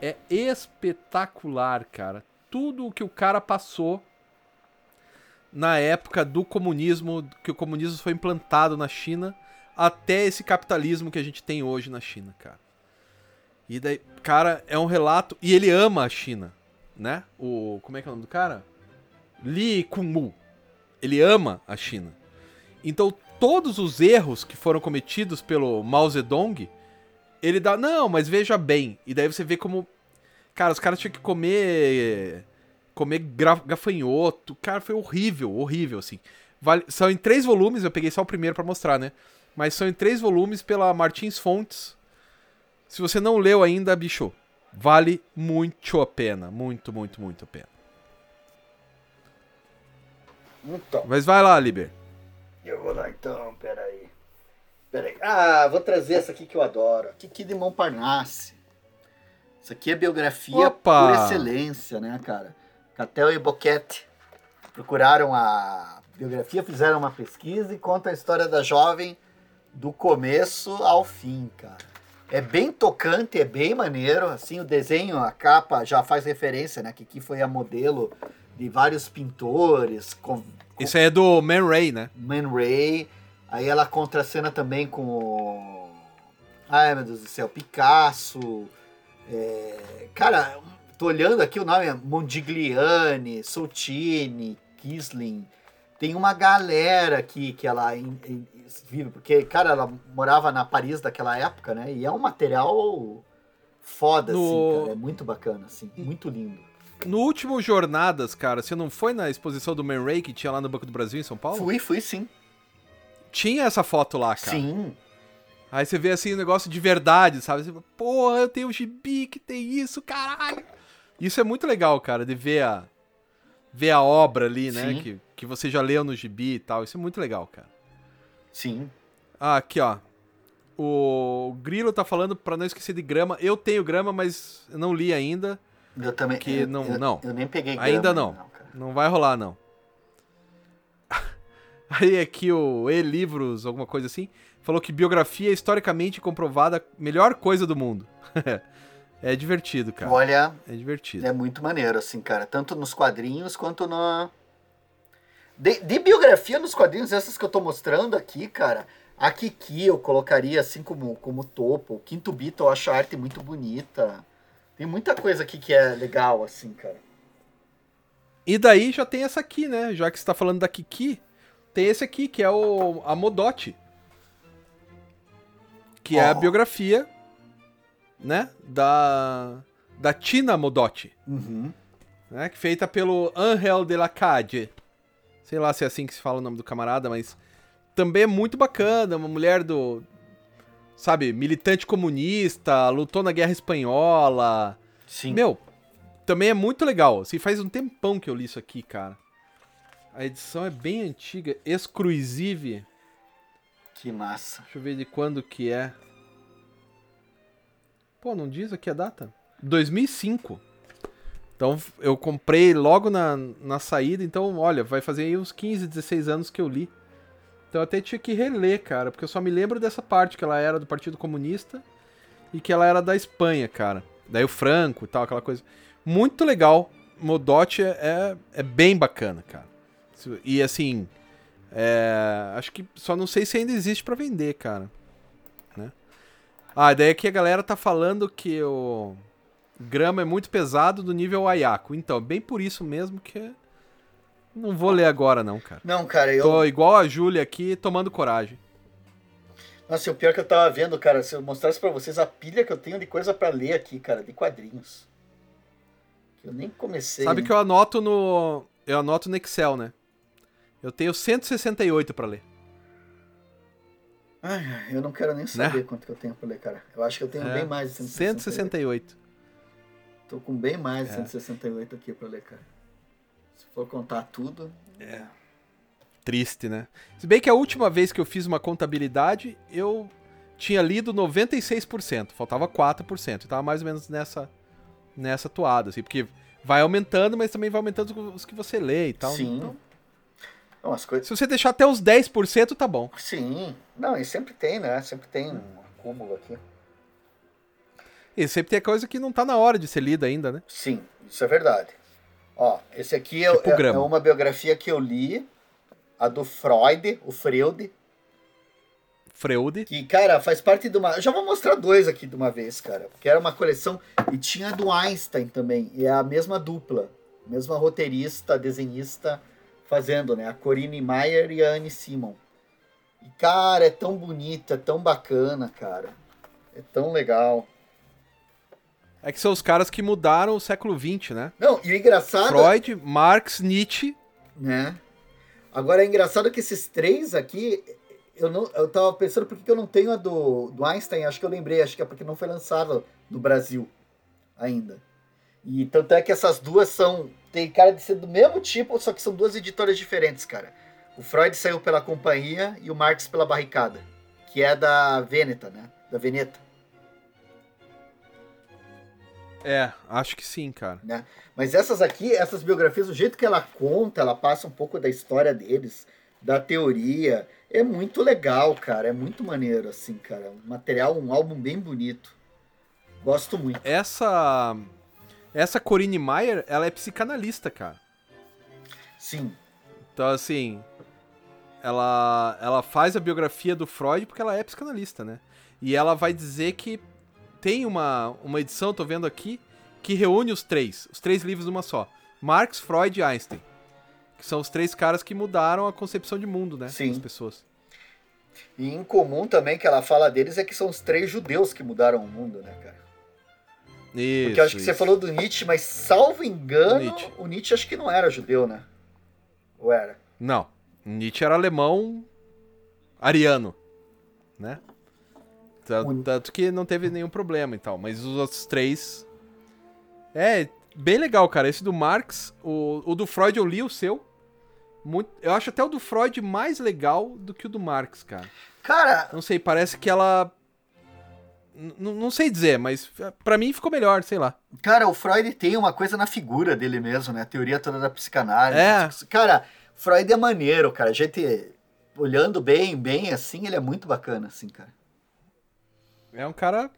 é espetacular, cara. Tudo o que o cara passou na época do comunismo, que o comunismo foi implantado na China, até esse capitalismo que a gente tem hoje na China, cara. E daí, cara, é um relato. E ele ama a China, né? O. Como é que é o nome do cara? Li Kumu. Ele ama a China. Então, todos os erros que foram cometidos pelo Mao Zedong, ele dá. Não, mas veja bem. E daí você vê como. Cara, os caras tinham que comer. Comer gafanhoto. Cara, foi horrível, horrível, assim. Vale- são em três volumes, eu peguei só o primeiro pra mostrar, né? Mas são em três volumes pela Martins Fontes. Se você não leu ainda, bicho, vale muito a pena. Muito, muito, muito a pena. Então, Mas vai lá, Liber. Eu vou lá então, peraí. Peraí. Ah, vou trazer essa aqui que eu adoro. Kiki de Montparnasse. Isso aqui é biografia Opa! por excelência, né, cara? Catel e Boquete procuraram a biografia, fizeram uma pesquisa e conta a história da jovem do começo ao fim, cara. É bem tocante, é bem maneiro, assim, o desenho, a capa já faz referência, né, que aqui foi a modelo de vários pintores, com, Isso aí é do Man Ray, né? Man Ray. Aí ela contracena também com o. Ai meu Deus do céu, Picasso. É, Cara, tô olhando aqui o nome é Mondigliani, Soutine, Kisling. Tem uma galera aqui que ela vive, porque, cara, ela morava na Paris daquela época, né? E é um material foda, No- assim, cara. É muito bacana, assim, muito lindo. No último Jornadas, cara, você não foi na exposição do Man Ray que tinha lá no Banco do Brasil, em São Paulo? Fui, fui sim. Tinha essa foto lá, cara. Sim. Aí você vê assim, um negócio de verdade, sabe? Você fala, porra, eu tenho um gibi que tem isso, caralho. Isso é muito legal, cara, de ver a, ver a obra ali, né? Sim. Que, que você já leu no gibi e tal. Isso é muito legal, cara. Sim. Ah, aqui, ó. O Grilo tá falando pra não esquecer de grama. Eu tenho grama, mas eu não li ainda. Eu também. Que eu, não- eu, não. Eu nem peguei Ainda grama, não. cara. Não vai rolar, não. Aí aqui o E-Livros, alguma coisa assim, falou que biografia é historicamente comprovada melhor coisa do mundo. é divertido, cara. Olha, É divertido. é muito maneiro, assim, cara. Tanto nos quadrinhos quanto na. De, de biografia nos quadrinhos, essas que eu tô mostrando aqui, cara. A Kiki eu colocaria assim como, como topo. O Quinto Beatle eu acho a arte muito bonita. Tem muita coisa aqui que é legal, assim, cara. E daí já tem essa aqui, né? Já que você tá falando da Kiki, tem esse aqui, que é o a Modotti. Que é a Oh. biografia, né? Da, da Tina Modotti. Uhum. né, feita pelo Angel de la Cade. Sei lá se é assim que se fala o nome do camarada, mas também é muito bacana, uma mulher do sabe, militante comunista, lutou na Guerra Espanhola. Sim. Meu, também é muito legal. Assim, faz um tempão que eu li isso aqui, cara. A edição é bem antiga, exclusive. Que massa. Deixa eu ver de quando que é. Pô, não diz aqui a data? 2005. Então eu comprei logo na, na saída, então olha, vai fazer aí uns 15, 16 anos que eu li. Então eu até tinha que reler, cara, porque eu só me lembro dessa parte que ela era do Partido Comunista e que ela era da Espanha, cara. Daí o Franco e tal, aquela coisa. Muito legal. Modotti é, é, é bem bacana, cara. E assim, É, acho que só não sei se ainda existe pra vender, cara. Né? Ah, daí aqui a galera tá falando que o grama é muito pesado do nível Ayako. Então, bem por isso mesmo que não vou ler agora não, cara. Não, cara, eu... Tô igual a Júlia aqui, tomando coragem. Nossa, o pior que eu tava vendo, cara, se eu mostrasse pra vocês a pilha que eu tenho de coisa pra ler aqui, cara, de quadrinhos. Eu nem comecei. Sabe né? que eu anoto no. Eu anoto no Excel, né? Eu tenho 168 pra ler. Ai, eu não quero nem saber quanto que eu tenho pra ler, cara. Eu acho que eu tenho É, bem mais de 168. 168. Tô com bem mais de É. 168 aqui pra ler, cara. For contar tudo. Triste, né? Se bem que a última vez que eu fiz uma contabilidade, eu tinha lido 96%, faltava 4%. Tava mais ou menos nessa nessa toada, assim, porque vai aumentando, mas também vai aumentando os que você lê e tal. Sim. Então, Não, as coisas. se você deixar até os 10%, tá bom. Sim. Não, e sempre tem, né? Sempre tem um acúmulo aqui. E sempre tem coisa que não tá na hora de ser lida ainda, né? Sim, isso é verdade. Ó, esse aqui é, Tipo é- é uma biografia que eu li, a do Freud, o Freud, Freud. que, cara, faz parte de uma. Eu já vou mostrar dois aqui de uma vez, cara. Porque era uma coleção. E tinha a do Einstein também. E é a mesma dupla. Mesma roteirista, desenhista fazendo, né? A Corinne Mayer e a Anne Simon. E, cara, é tão bonita, é tão bacana, cara. É tão legal. É que são os caras que mudaram o século XX, né? Não, e o engraçado. Freud, Marx, Nietzsche. né? Agora é engraçado que esses três aqui, eu não, eu tava pensando por que que eu não tenho a do, do Einstein, acho que eu lembrei, acho que é porque não foi lançada no Brasil ainda. E tanto é que essas duas são tem cara de ser do mesmo tipo, só que são duas editoras diferentes, cara. O Freud saiu pela Companhia e o Marx pela Barricada, que é da Veneta, né? Da Veneta, É, acho que sim, cara. né? Mas essas aqui, essas biografias, o jeito que ela conta, ela passa um pouco da história deles, da teoria. É muito legal, cara. É muito maneiro, assim, cara. Um material, um álbum bem bonito. Gosto muito. Essa. Essa Corinne Mayer, ela é psicanalista, cara. Sim. Então, assim. Ela, ela faz a biografia do Freud porque ela é psicanalista, né? E ela vai dizer que tem uma, uma edição, tô vendo aqui, que reúne os três. Os três livros numa só. Marx, Freud e Einstein. Que são os três caras que mudaram a concepção de mundo, né? Sim. Das pessoas. E em comum também que ela fala deles é que são os três judeus que mudaram o mundo, né, cara? Isso, Porque eu acho que você falou do Nietzsche, mas salvo engano, Nietzsche. o Nietzsche acho que não era judeu, né? Ou era? Não. Nietzsche era alemão ariano, né? Tanto, O- tanto que não teve nenhum problema e tal. Mas os outros três. É, bem legal, cara. Esse do Marx, o, o do Freud eu li o seu. Muito, eu acho até o do Freud mais legal do que o do Marx, cara. Cara, Não sei, parece que ela. Não sei dizer, mas pra mim ficou melhor, sei lá. Cara, o Freud tem uma coisa na figura dele mesmo, né? A teoria toda da psicanálise. É. Cara, Freud é maneiro, cara. A gente, olhando bem, bem assim, ele é muito bacana, assim, cara. É um cara.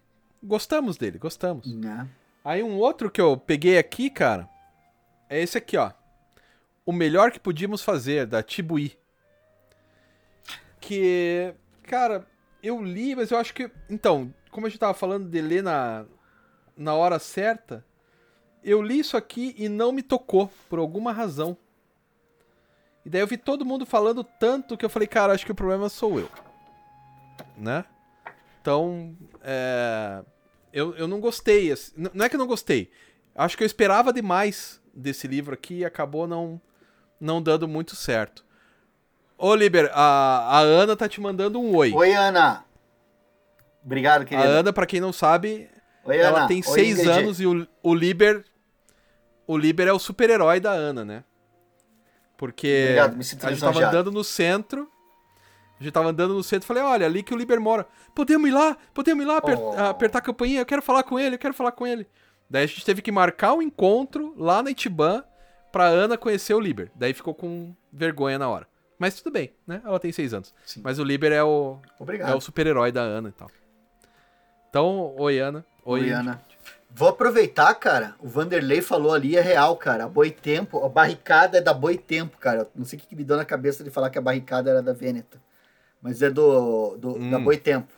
Gostamos dele, gostamos. Né? Aí um outro que eu peguei aqui, cara, é esse aqui, ó. O melhor que podíamos fazer, da Tibuí. Que, cara, eu li, mas eu acho que. Então, como a gente tava falando de ler na, na hora certa, eu li isso aqui e não me tocou, por alguma razão. E daí eu vi todo mundo falando tanto que eu falei, cara, acho que o problema sou eu. Né? Então, é, eu, eu não gostei. assim, não é que eu não gostei. Acho que eu esperava demais desse livro aqui e acabou não, não dando muito certo. Ô, Liber, a, a Ana tá te mandando um oi. Oi, Ana. Obrigado, a querida. Ana, pra quem não sabe, Oi, ela Ana. tem Oi, seis Ingrid. anos e o, o Liber. O Liber é o super-herói da Ana, né? Porque Obrigado, me a gente tava andando no centro. A gente tava andando no centro e falei, olha, ali que o Liber mora. Podemos ir lá, podemos ir lá aper- Oh. apertar a campainha, eu quero falar com ele, eu quero falar com ele. Daí a gente teve que marcar um encontro lá na Itiban pra Ana conhecer o Liber. Daí ficou com vergonha na hora. Mas tudo bem, né? Ela tem seis anos. Sim. Mas o Liber é o, Obrigado. é o super-herói da Ana e tal. Então, oi, Ana. Oi, Oi, Ana. Vou aproveitar, cara. O Vanderlei falou ali, é real, cara. A Boitempo, a barricada é da Boitempo, cara. Não sei o que, que me deu na cabeça de falar que a barricada era da Veneta. Mas é do, do da Hum. Boitempo.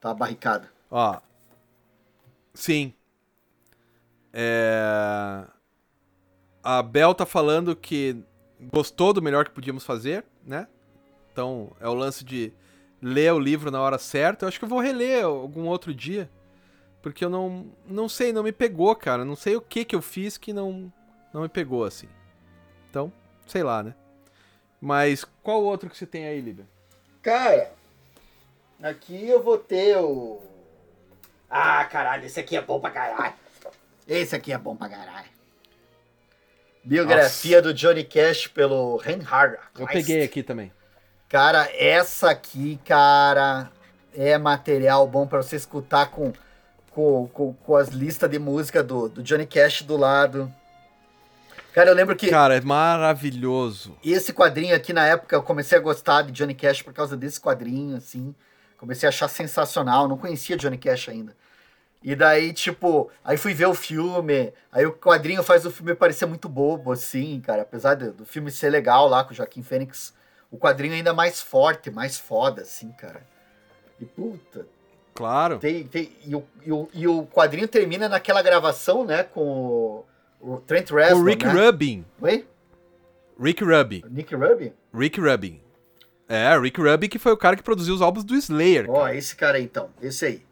Tá, barricada. Ó. Sim. É... A Bel tá falando que gostou do melhor que podíamos fazer, né? Então, é o lance de ler o livro na hora certa. Eu acho que eu vou reler algum outro dia. Porque eu não, não sei, não me pegou, cara. Não sei o que que eu fiz que não, não me pegou, assim. Então, sei lá, né? Mas qual outro que você tem aí, Lívia? Cara, aqui eu vou ter o. Ah, caralho, esse aqui é bom pra caralho. Esse aqui é bom pra caralho. Biografia do Johnny Cash pelo Reinhard. Eu peguei aqui também. Cara, essa aqui, cara, é material bom pra você escutar com, com, com, com as listas de música do, do Johnny Cash do lado. Cara, eu lembro que Cara, é maravilhoso. esse quadrinho aqui, na época, eu comecei a gostar de Johnny Cash por causa desse quadrinho, assim. Comecei a achar sensacional, não conhecia Johnny Cash ainda. E daí, tipo, aí fui ver o filme, aí o quadrinho faz o filme parecer muito bobo, assim, cara. Apesar do, filme ser legal lá com o Joaquim Fênix, o quadrinho ainda é mais forte, mais foda, assim, cara. E puta, Claro. tem, tem, e, o, e, o, e o quadrinho termina naquela gravação, né, com o, o Trent Reznor, O Rick né? Rubin. Oi? Rick Rubin. Nick Ruby? Rick Rubin. É, Rick Rubin que foi o cara que produziu os álbuns do Slayer. Ó, esse cara aí, então. Esse aí.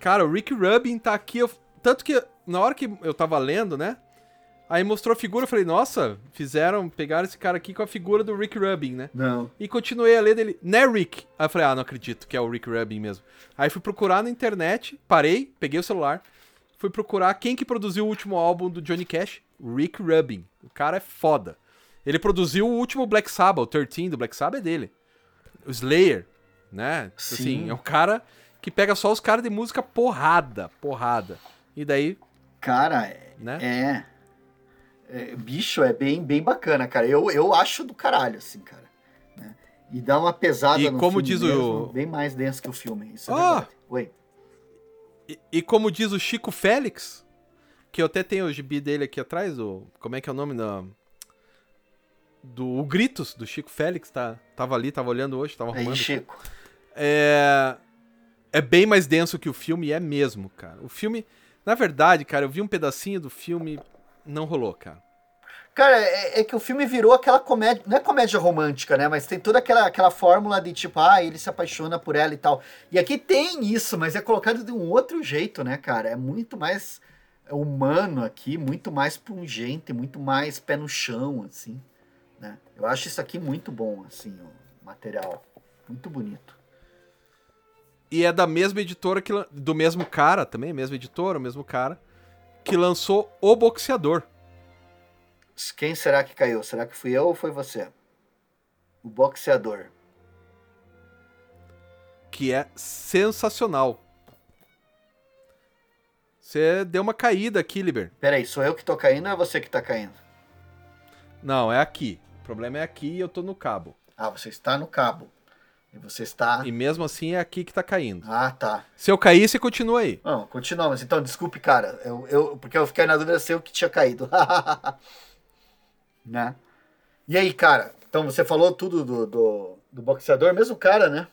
Cara, o Rick Rubin tá aqui. eu- Tanto que na hora que eu tava lendo, né? Aí mostrou a figura, eu falei, nossa, fizeram, pegaram esse cara aqui com a figura do Rick Rubin, né? Não. E continuei a ler dele, né, Rick? Aí eu falei, ah, não acredito que é o Rick Rubin mesmo. Aí fui procurar na internet, parei, peguei o celular, fui procurar quem que produziu o último álbum do Johnny Cash, Rick Rubin. O cara é foda. Ele produziu o último Black Sabbath, o 13 do Black Sabbath é dele. O Slayer, né? Sim. Assim, é um cara que pega só os caras de música porrada, porrada. E daí, Cara, é. né? é- é, bicho, é bem, bem bacana, cara. Eu, eu acho do caralho, assim, cara. né? E dá uma pesada E no como filme diz o- mesmo, Bem mais denso que o filme. Isso é verdade. Oi. E, e como diz o Chico Félix, que eu até tenho o gibi dele aqui atrás, o, como é que é o nome da. Do o Gritos, do Chico Félix, tá, tava ali, tava olhando hoje, tava Aí, arrumando. Chico. É, é bem mais denso que o filme, e é mesmo, cara. O filme, na verdade, cara, eu vi um pedacinho do filme, não rolou, cara. Cara, é, é que o filme virou aquela comédia. Não é comédia romântica, né? Mas tem toda aquela, aquela fórmula de tipo, ah, ele se apaixona por ela e tal. E aqui tem isso, mas é colocado de um outro jeito, né, cara? É muito mais humano aqui, muito mais pungente, muito mais pé no chão, assim. Né? Eu acho isso aqui muito bom, assim, o material. Muito bonito. E é da mesma editora que. Do mesmo cara também, mesma editora, o mesmo cara, que lançou O Boxeador. Quem será que caiu? Será que fui eu ou foi você? O boxeador. que é sensacional. Você deu uma caída aqui, Liber. Peraí, sou eu que tô caindo ou é você que tá caindo? Não, é aqui. O problema é aqui e eu tô no cabo. Ah, você está no cabo. E você está. E mesmo assim é aqui que tá caindo. Ah, tá. Se eu cair, você continua aí. Não, continuamos. Então, desculpe, cara. Eu, eu, porque eu fiquei na dúvida se eu que tinha caído. né? E aí, cara? Então, você falou tudo do, do, do boxeador, mesmo cara, né?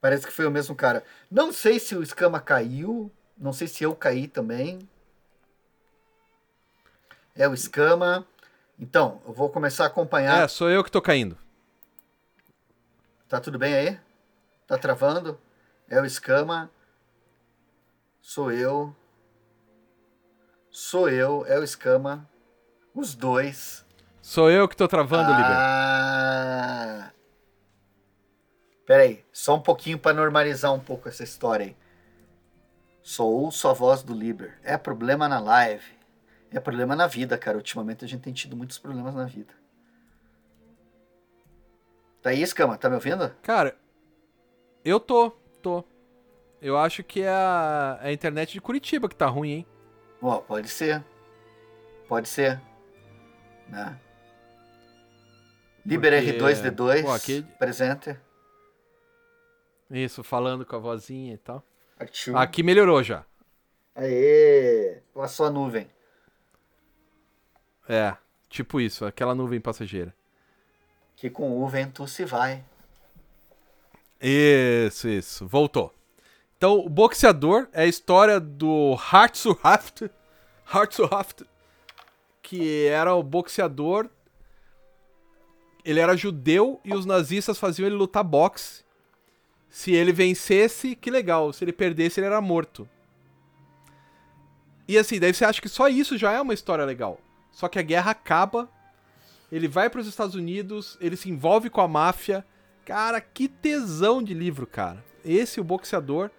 Parece que foi o mesmo cara. Não sei se o escama caiu. Não sei se eu caí também. É o escama. Então, eu vou começar a acompanhar. É, sou eu que tô caindo. Tá tudo bem aí? Tá travando? É o escama. Sou eu. Sou eu, é o escama. Os dois. Sou eu que tô travando, Liber. ah. Pera aí, só um pouquinho pra normalizar um pouco essa história aí. Só ouço a voz do Liber. É problema na live. É problema na vida, cara. Ultimamente a gente tem tido muitos problemas na vida. Tá aí, escama? Tá me ouvindo? Cara, eu tô, tô. Eu acho que é a, a internet de Curitiba que tá ruim, hein? Ó, pode ser. Pode ser. Né? Liber Porque, R2D2, pô, aqui- presente. Isso, falando com a vozinha e tal. Aqui melhorou já. Aê! Passou a nuvem. É, tipo isso, aquela nuvem passageira. Que com o vento se vai. Isso, isso. Voltou. Então, o boxeador é a história do Hartsuhaft, Hartsuhaft, que era o boxeador. Ele era judeu e os nazistas faziam ele lutar boxe. Se ele vencesse, que legal. Se ele perdesse, ele era morto. E assim, daí você acha que só isso já é uma história legal. Só que a guerra acaba, ele vai para os Estados Unidos, ele se envolve com a máfia. Cara, que tesão de livro, cara. Esse, o boxeador,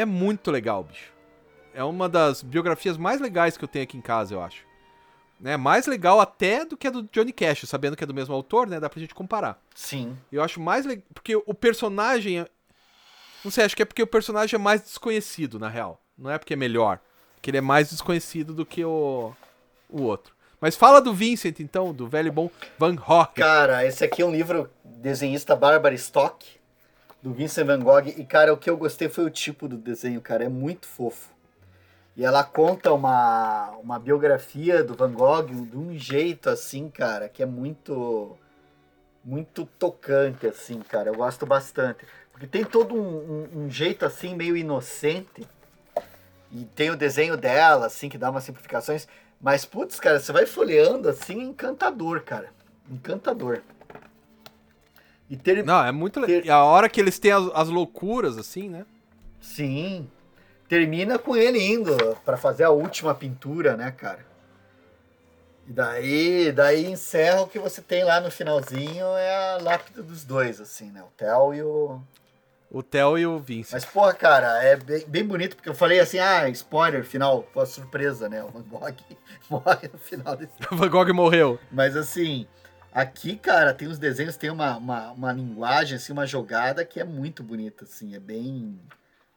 é muito legal, bicho. É uma das biografias mais legais que eu tenho aqui em casa, eu acho. É mais legal até do que a do Johnny Cash, sabendo que é do mesmo autor, né? Dá pra gente comparar. Sim. Eu acho mais legal. Porque o personagem. é- Não sei, acho que é porque o personagem é mais desconhecido, na real. Não é porque é melhor. Porque ele é mais desconhecido do que o, o outro. Mas fala do Vincent, então, do velho e bom Van Gogh. Cara, esse aqui é um livro desenhista Barbara Stock, do Vincent Van Gogh. E, cara, o que eu gostei foi o tipo do desenho, cara. É muito fofo. E ela conta uma, uma biografia do Van Gogh de um jeito, assim, cara, que é muito... Muito tocante, assim, cara. Eu gosto bastante. Porque tem todo um, um- um jeito, assim, meio inocente. E tem o desenho dela, assim, que dá umas simplificações. Mas, putz, cara, você vai folheando, assim, encantador, cara. Encantador. E ter... Não, é muito legal. E a hora que eles têm as, as loucuras, assim, né? Sim. Termina com ele indo pra fazer a última pintura, né, cara? E daí, daí encerra o que você tem lá no finalzinho é a lápide dos dois, assim, né? O Theo e o. O Theo e o Vincent. Mas, porra, cara, é bem, bem bonito, porque eu falei assim, ah, spoiler, final, pô, surpresa, né? O Van Gogh morre no final desse O Van Gogh morreu. Mas assim, aqui, cara, tem os desenhos, tem uma, uma, uma linguagem, assim, uma jogada que é muito bonita, assim, é bem,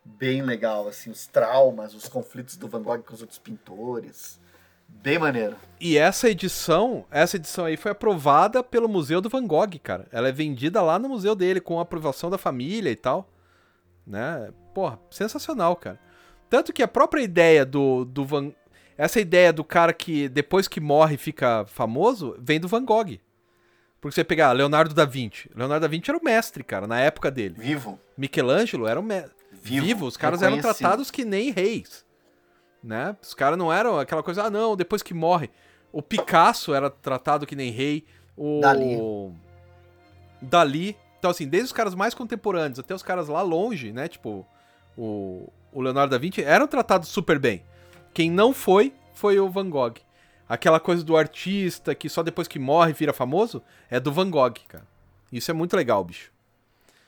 bem legal, assim, os traumas, os conflitos do Van Gogh com os outros pintores. Bem maneiro. E essa edição, essa edição aí foi aprovada pelo Museu do Van Gogh, cara. Ela é vendida lá no museu dele, com a aprovação da família e tal. Né? Porra, sensacional, cara. Tanto que a própria ideia do, do Van... Essa ideia do cara que depois que morre fica famoso, vem do Van Gogh. Porque você pegar Leonardo da Vinci. Leonardo da Vinci era o mestre, cara, na época dele. Vivo. Michelangelo era o mestre. Vivo, Vivo, os caras eram tratados que nem reis. Né? Os caras não eram aquela coisa, ah, não, depois que morre. O Picasso era tratado que nem rei. O. Dali. Dali. Então, assim, desde os caras mais contemporâneos até os caras lá longe, né? Tipo, o, o Leonardo da Vinci, eram tratados super bem. Quem não foi, foi o Van Gogh. Aquela coisa do artista que só depois que morre vira famoso, é do Van Gogh, cara. Isso é muito legal, bicho.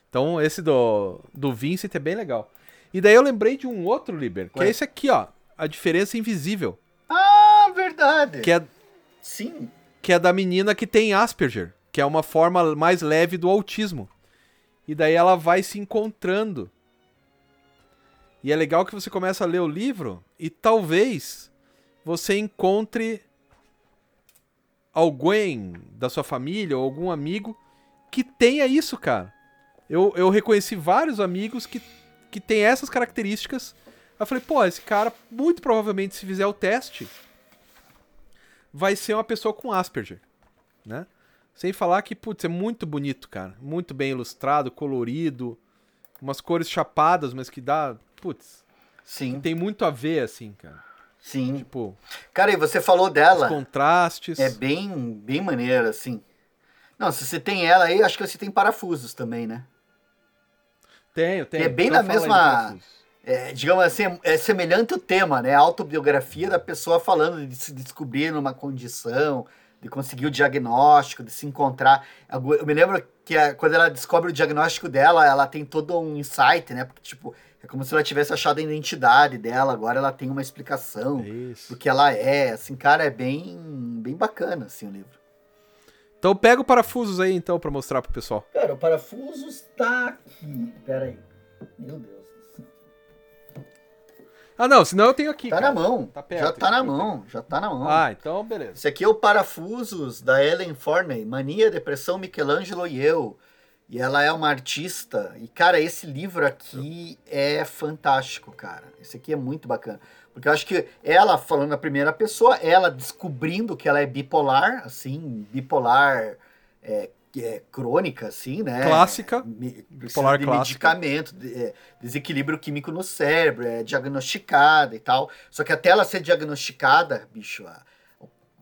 Então, esse do, do Vincent é bem legal. E daí eu lembrei de um outro, Liber, que Ué? é esse aqui, ó. A diferença invisível. Ah, verdade. Que é, Sim. que é da menina que tem Asperger, que é uma forma mais leve do autismo. E daí ela vai se encontrando. E é legal que você começa a ler o livro e talvez você encontre alguém da sua família ou algum amigo que tenha isso, cara. Eu, eu reconheci vários amigos que, que têm essas características. Eu falei, pô, esse cara, muito provavelmente, se fizer o teste, vai ser uma pessoa com Asperger, né? Sem falar que, putz, é muito bonito, cara. Muito bem ilustrado, colorido, umas cores chapadas, mas que dá, putz, Sim. tem muito a ver, assim, cara. Sim. Tipo, Cara, e você falou os dela. contrastes. É bem, bem maneiro, assim. Não, se você tem ela aí, acho que você tem parafusos também, né? Tenho, tenho. É bem Então na mesma-. É, digamos assim, é semelhante o tema, né? A autobiografia da pessoa falando de se descobrir numa condição, de conseguir o diagnóstico, de se encontrar. Eu me lembro que a- quando ela descobre o diagnóstico dela, ela tem todo um insight, né? Porque, tipo, é como se ela tivesse achado a identidade dela, agora ela tem uma explicação É isso. do que ela é. Assim, cara, é bem, bem bacana, assim, o livro. Então pega o parafusos aí, então, pra mostrar pro pessoal. Cara, o parafuso está aqui. Pera aí. Meu Deus do céu. Ah, não, senão eu tenho aqui. Tá cara. na mão. Tá perto, já tá na mão. Já tá na mão. Ah, então beleza. Esse aqui é o Parafusos, da Ellen Forney. Mania, Depressão, Michelangelo e eu. E ela é uma artista. E, cara, esse livro aqui é fantástico, cara. Esse aqui é muito bacana. Porque eu acho que ela, falando na primeira pessoa, ela descobrindo que ela é bipolar, assim, bipolar é, é, crônica, assim, né? Clássica. Me, bipolar de clássica. medicamento, de, é, desequilíbrio químico no cérebro, é diagnosticada e tal. Só que até ela ser diagnosticada, bicho, a-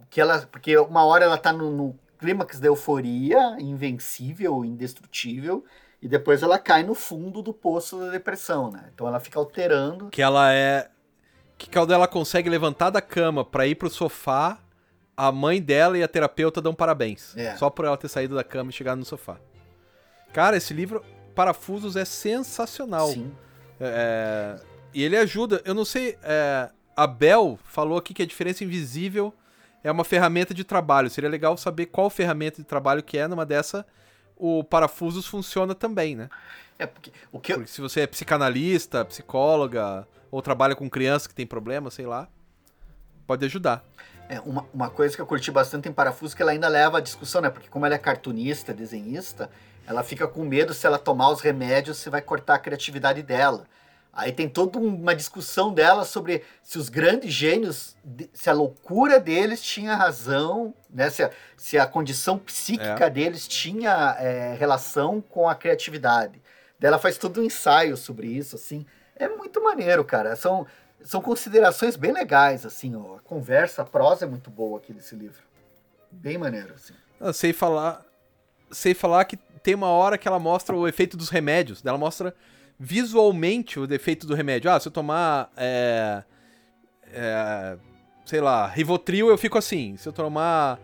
que ela. Porque uma hora ela tá no, no clímax da euforia, invencível, indestrutível, e depois ela cai no fundo do poço da depressão, né? Então ela fica alterando. Que ela é. Que quando ela consegue levantar da cama pra ir pro sofá, a mãe dela e a terapeuta dão parabéns. É. Só por ela ter saído da cama e chegado no sofá. Cara, esse livro, Parafusos, é sensacional. Sim. É, e ele ajuda. Eu não sei. É, a Bel falou aqui que a diferença invisível é uma ferramenta de trabalho. Seria legal saber qual ferramenta de trabalho que é. Numa dessa, o Parafusos funciona também, né? É porque o que eu, Porque se você é psicanalista, psicóloga, ou trabalha com criança que tem problema, sei lá, pode ajudar. É, uma, uma coisa que eu curti bastante em Parafuso que ela ainda leva a discussão, né? Porque como ela é cartunista, desenhista, ela fica com medo se ela tomar os remédios, se vai cortar a criatividade dela. Aí tem toda uma discussão dela sobre se os grandes gênios, se a loucura deles tinha razão, né? Se a, se a condição psíquica deles tinha é, relação com a criatividade. Ela faz todo um ensaio sobre isso, assim. É muito maneiro, cara. São, são considerações bem legais, assim, ó. A conversa, a prosa é muito boa aqui desse livro. Bem maneiro, assim. Eu sei falar. Sei falar que tem uma hora que ela mostra o efeito dos remédios. Ela mostra visualmente o defeito do remédio. Ah, se eu tomar. É, é, sei lá, Rivotril eu fico assim. Se eu tomar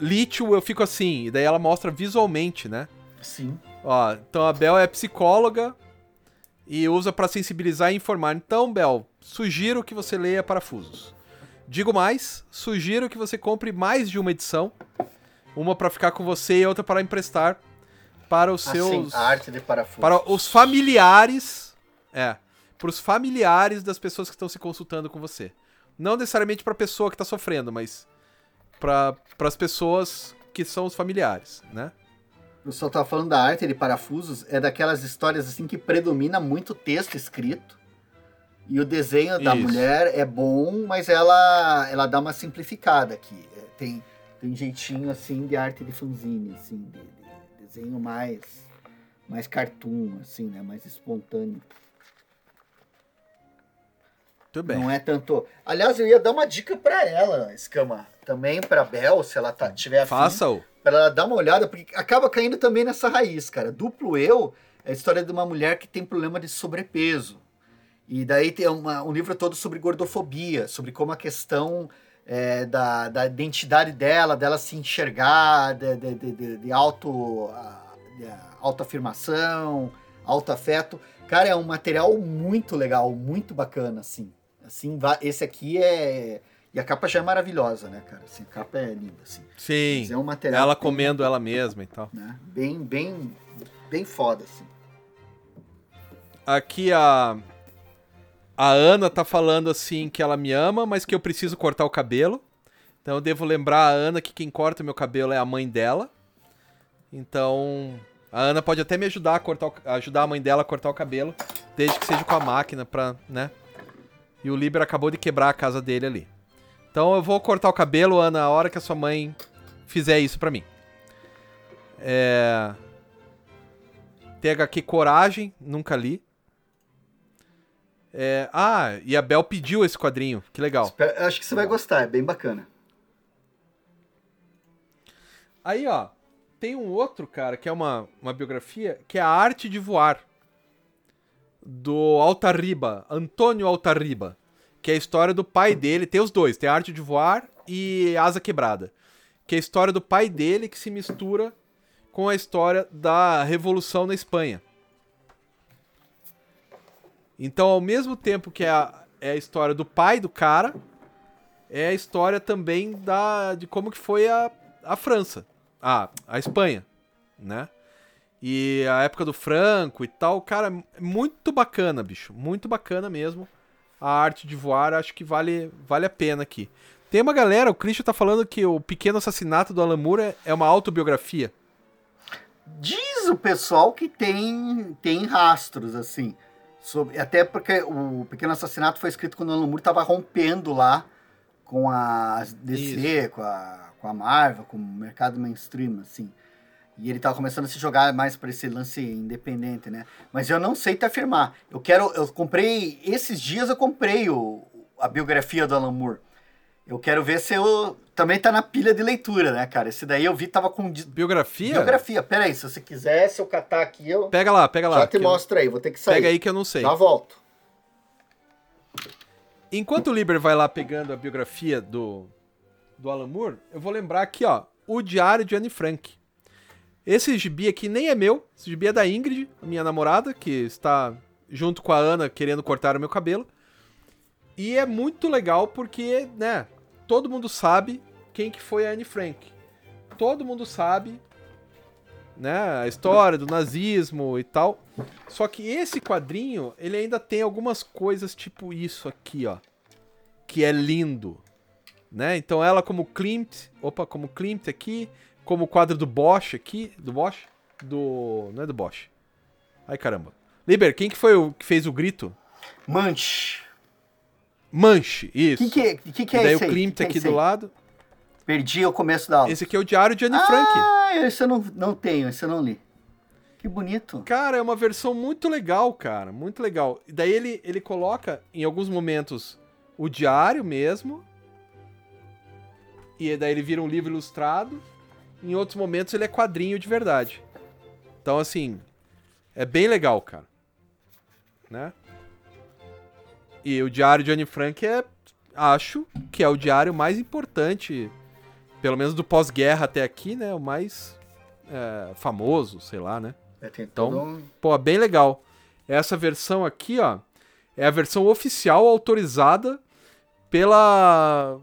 lítio eu fico assim. E daí ela mostra visualmente, né? Sim. Ó, então a Bel é psicóloga e usa pra sensibilizar e informar. Então, Bel, sugiro que você leia Parafusos. Digo mais, sugiro que você compre mais de uma edição, uma pra ficar com você e outra para emprestar para os Assim, seus a arte de para os familiares, é, para os familiares das pessoas que estão se consultando com você. Não necessariamente pra pessoa que tá sofrendo, mas para as pessoas que são os familiares, né? Eu só tava falando da arte de parafusos, é daquelas histórias assim que predomina muito texto escrito. E o desenho da Isso. mulher é bom, mas ela ela dá uma simplificada aqui. É, tem, tem jeitinho assim de arte de fanzine, assim, de desenho mais mais cartoon, assim, né? Mais espontâneo. Tudo bem. Não é tanto. Aliás, eu ia dar uma dica pra ela, Escama. Também pra Bel, se ela tá, tiver afim. Faça-o. Pra ela dar uma olhada, porque acaba caindo também nessa raiz, cara. Duplo eu é a história de uma mulher que tem problema de sobrepeso. E daí tem uma- um livro todo sobre gordofobia, sobre como a questão é, da, da identidade dela, dela se enxergar, de, de, de, de- de auto, de autoafirmação, autoafeto. Cara, é um material muito legal, muito bacana, assim. Assim, esse aqui é... E a capa já é maravilhosa, né, cara? Assim, a capa é linda, assim. Sim. Mas é um material Ela bem- comendo ela mesma e tal. né? Bem, bem, bem foda, assim. Aqui a. A Ana tá falando assim que ela me ama, mas que eu preciso cortar o cabelo. Então eu devo lembrar a Ana que quem corta meu cabelo é a mãe dela. Então. A Ana pode até me ajudar a cortar o- ajudar a mãe dela a cortar o cabelo, desde que seja com a máquina pra, né? E o Liber acabou de quebrar a casa dele ali. Então eu vou cortar o cabelo, Ana, a hora que a sua mãe fizer isso pra mim. É. THQ Coragem, nunca li. É, ah, e a Bel pediu esse quadrinho, que legal. Espero- Acho que você vai gostar, é bem bacana. Aí, ó, tem um outro, cara, que é uma, uma biografia, que é a Arte de Voar, do Altarriba, Antônio Altarriba, que é a história do pai dele, tem os dois, tem a Arte de Voar e Asa Quebrada, que é a história do pai dele que se mistura com a história da Revolução na Espanha. Então, ao mesmo tempo que é a, é a história do pai do cara, é a história também da, de como que foi a, a França, a, a Espanha, né? E a época do Franco e tal, cara, é muito bacana, bicho, muito bacana mesmo. A arte de voar, acho que vale, vale a pena aqui. Tem uma galera, o Christian tá falando que o Pequeno Assassinato do Alan Moore é uma autobiografia. Diz o pessoal que tem, tem rastros, assim. Sobre, até porque o Pequeno Assassinato foi escrito quando o Alan Moore estava rompendo lá com a DC, com a, com a Marvel, com o mercado mainstream, assim. E ele estava começando a se jogar mais para esse lance independente, né? Mas eu não sei te afirmar. Eu quero. Eu comprei. Esses dias eu comprei o, a biografia do Alan Moore. Eu quero ver se eu. Também tá na pilha de leitura, né, cara? Esse daí eu vi tava com. Biografia? Biografia. Pera aí, se você quiser, se eu catar aqui, eu. Pega lá, pega lá. Já te mostro aí, vou ter que sair. Pega aí que eu não sei. Já volto. Enquanto o Liber vai lá pegando a biografia do, do Alan Moore, eu vou lembrar aqui, ó, o Diário de Anne Frank. Esse gibi aqui nem é meu, esse gibi é da Ingrid, minha namorada, que está junto com a Ana querendo cortar o meu cabelo. E é muito legal porque, né, todo mundo sabe quem que foi a Anne Frank. Todo mundo sabe, né, a história do nazismo e tal. Só que esse quadrinho, ele ainda tem algumas coisas tipo isso aqui, ó, que é lindo, né? Então ela como Klimt, opa, como Klimt aqui, como o quadro do Bosch aqui, do Bosch, do, não é do Bosch. Ai caramba. Liber, quem que foi o que fez o grito? Manche. Manche, isso. O que, que, é- que, que é daí esse o aí? Klimt que é aqui esse do lado. Perdi o começo da aula. Esse aqui é o Diário de Anne Frank. Ah, esse eu não, não tenho, esse eu não li. Que bonito. Cara, é uma versão muito legal, cara. Muito legal. E daí ele, ele coloca, em alguns momentos, o diário mesmo. E daí ele vira um livro ilustrado. Em outros momentos ele é quadrinho de verdade. Então, assim, é bem legal, cara. Né? E o diário de Anne Frank é, acho que é o diário mais importante, pelo menos do pós-guerra até aqui, né? O mais é, famoso, sei lá, né? É, Então, um- Pô, bem legal. Essa versão aqui, ó, é a versão oficial autorizada pela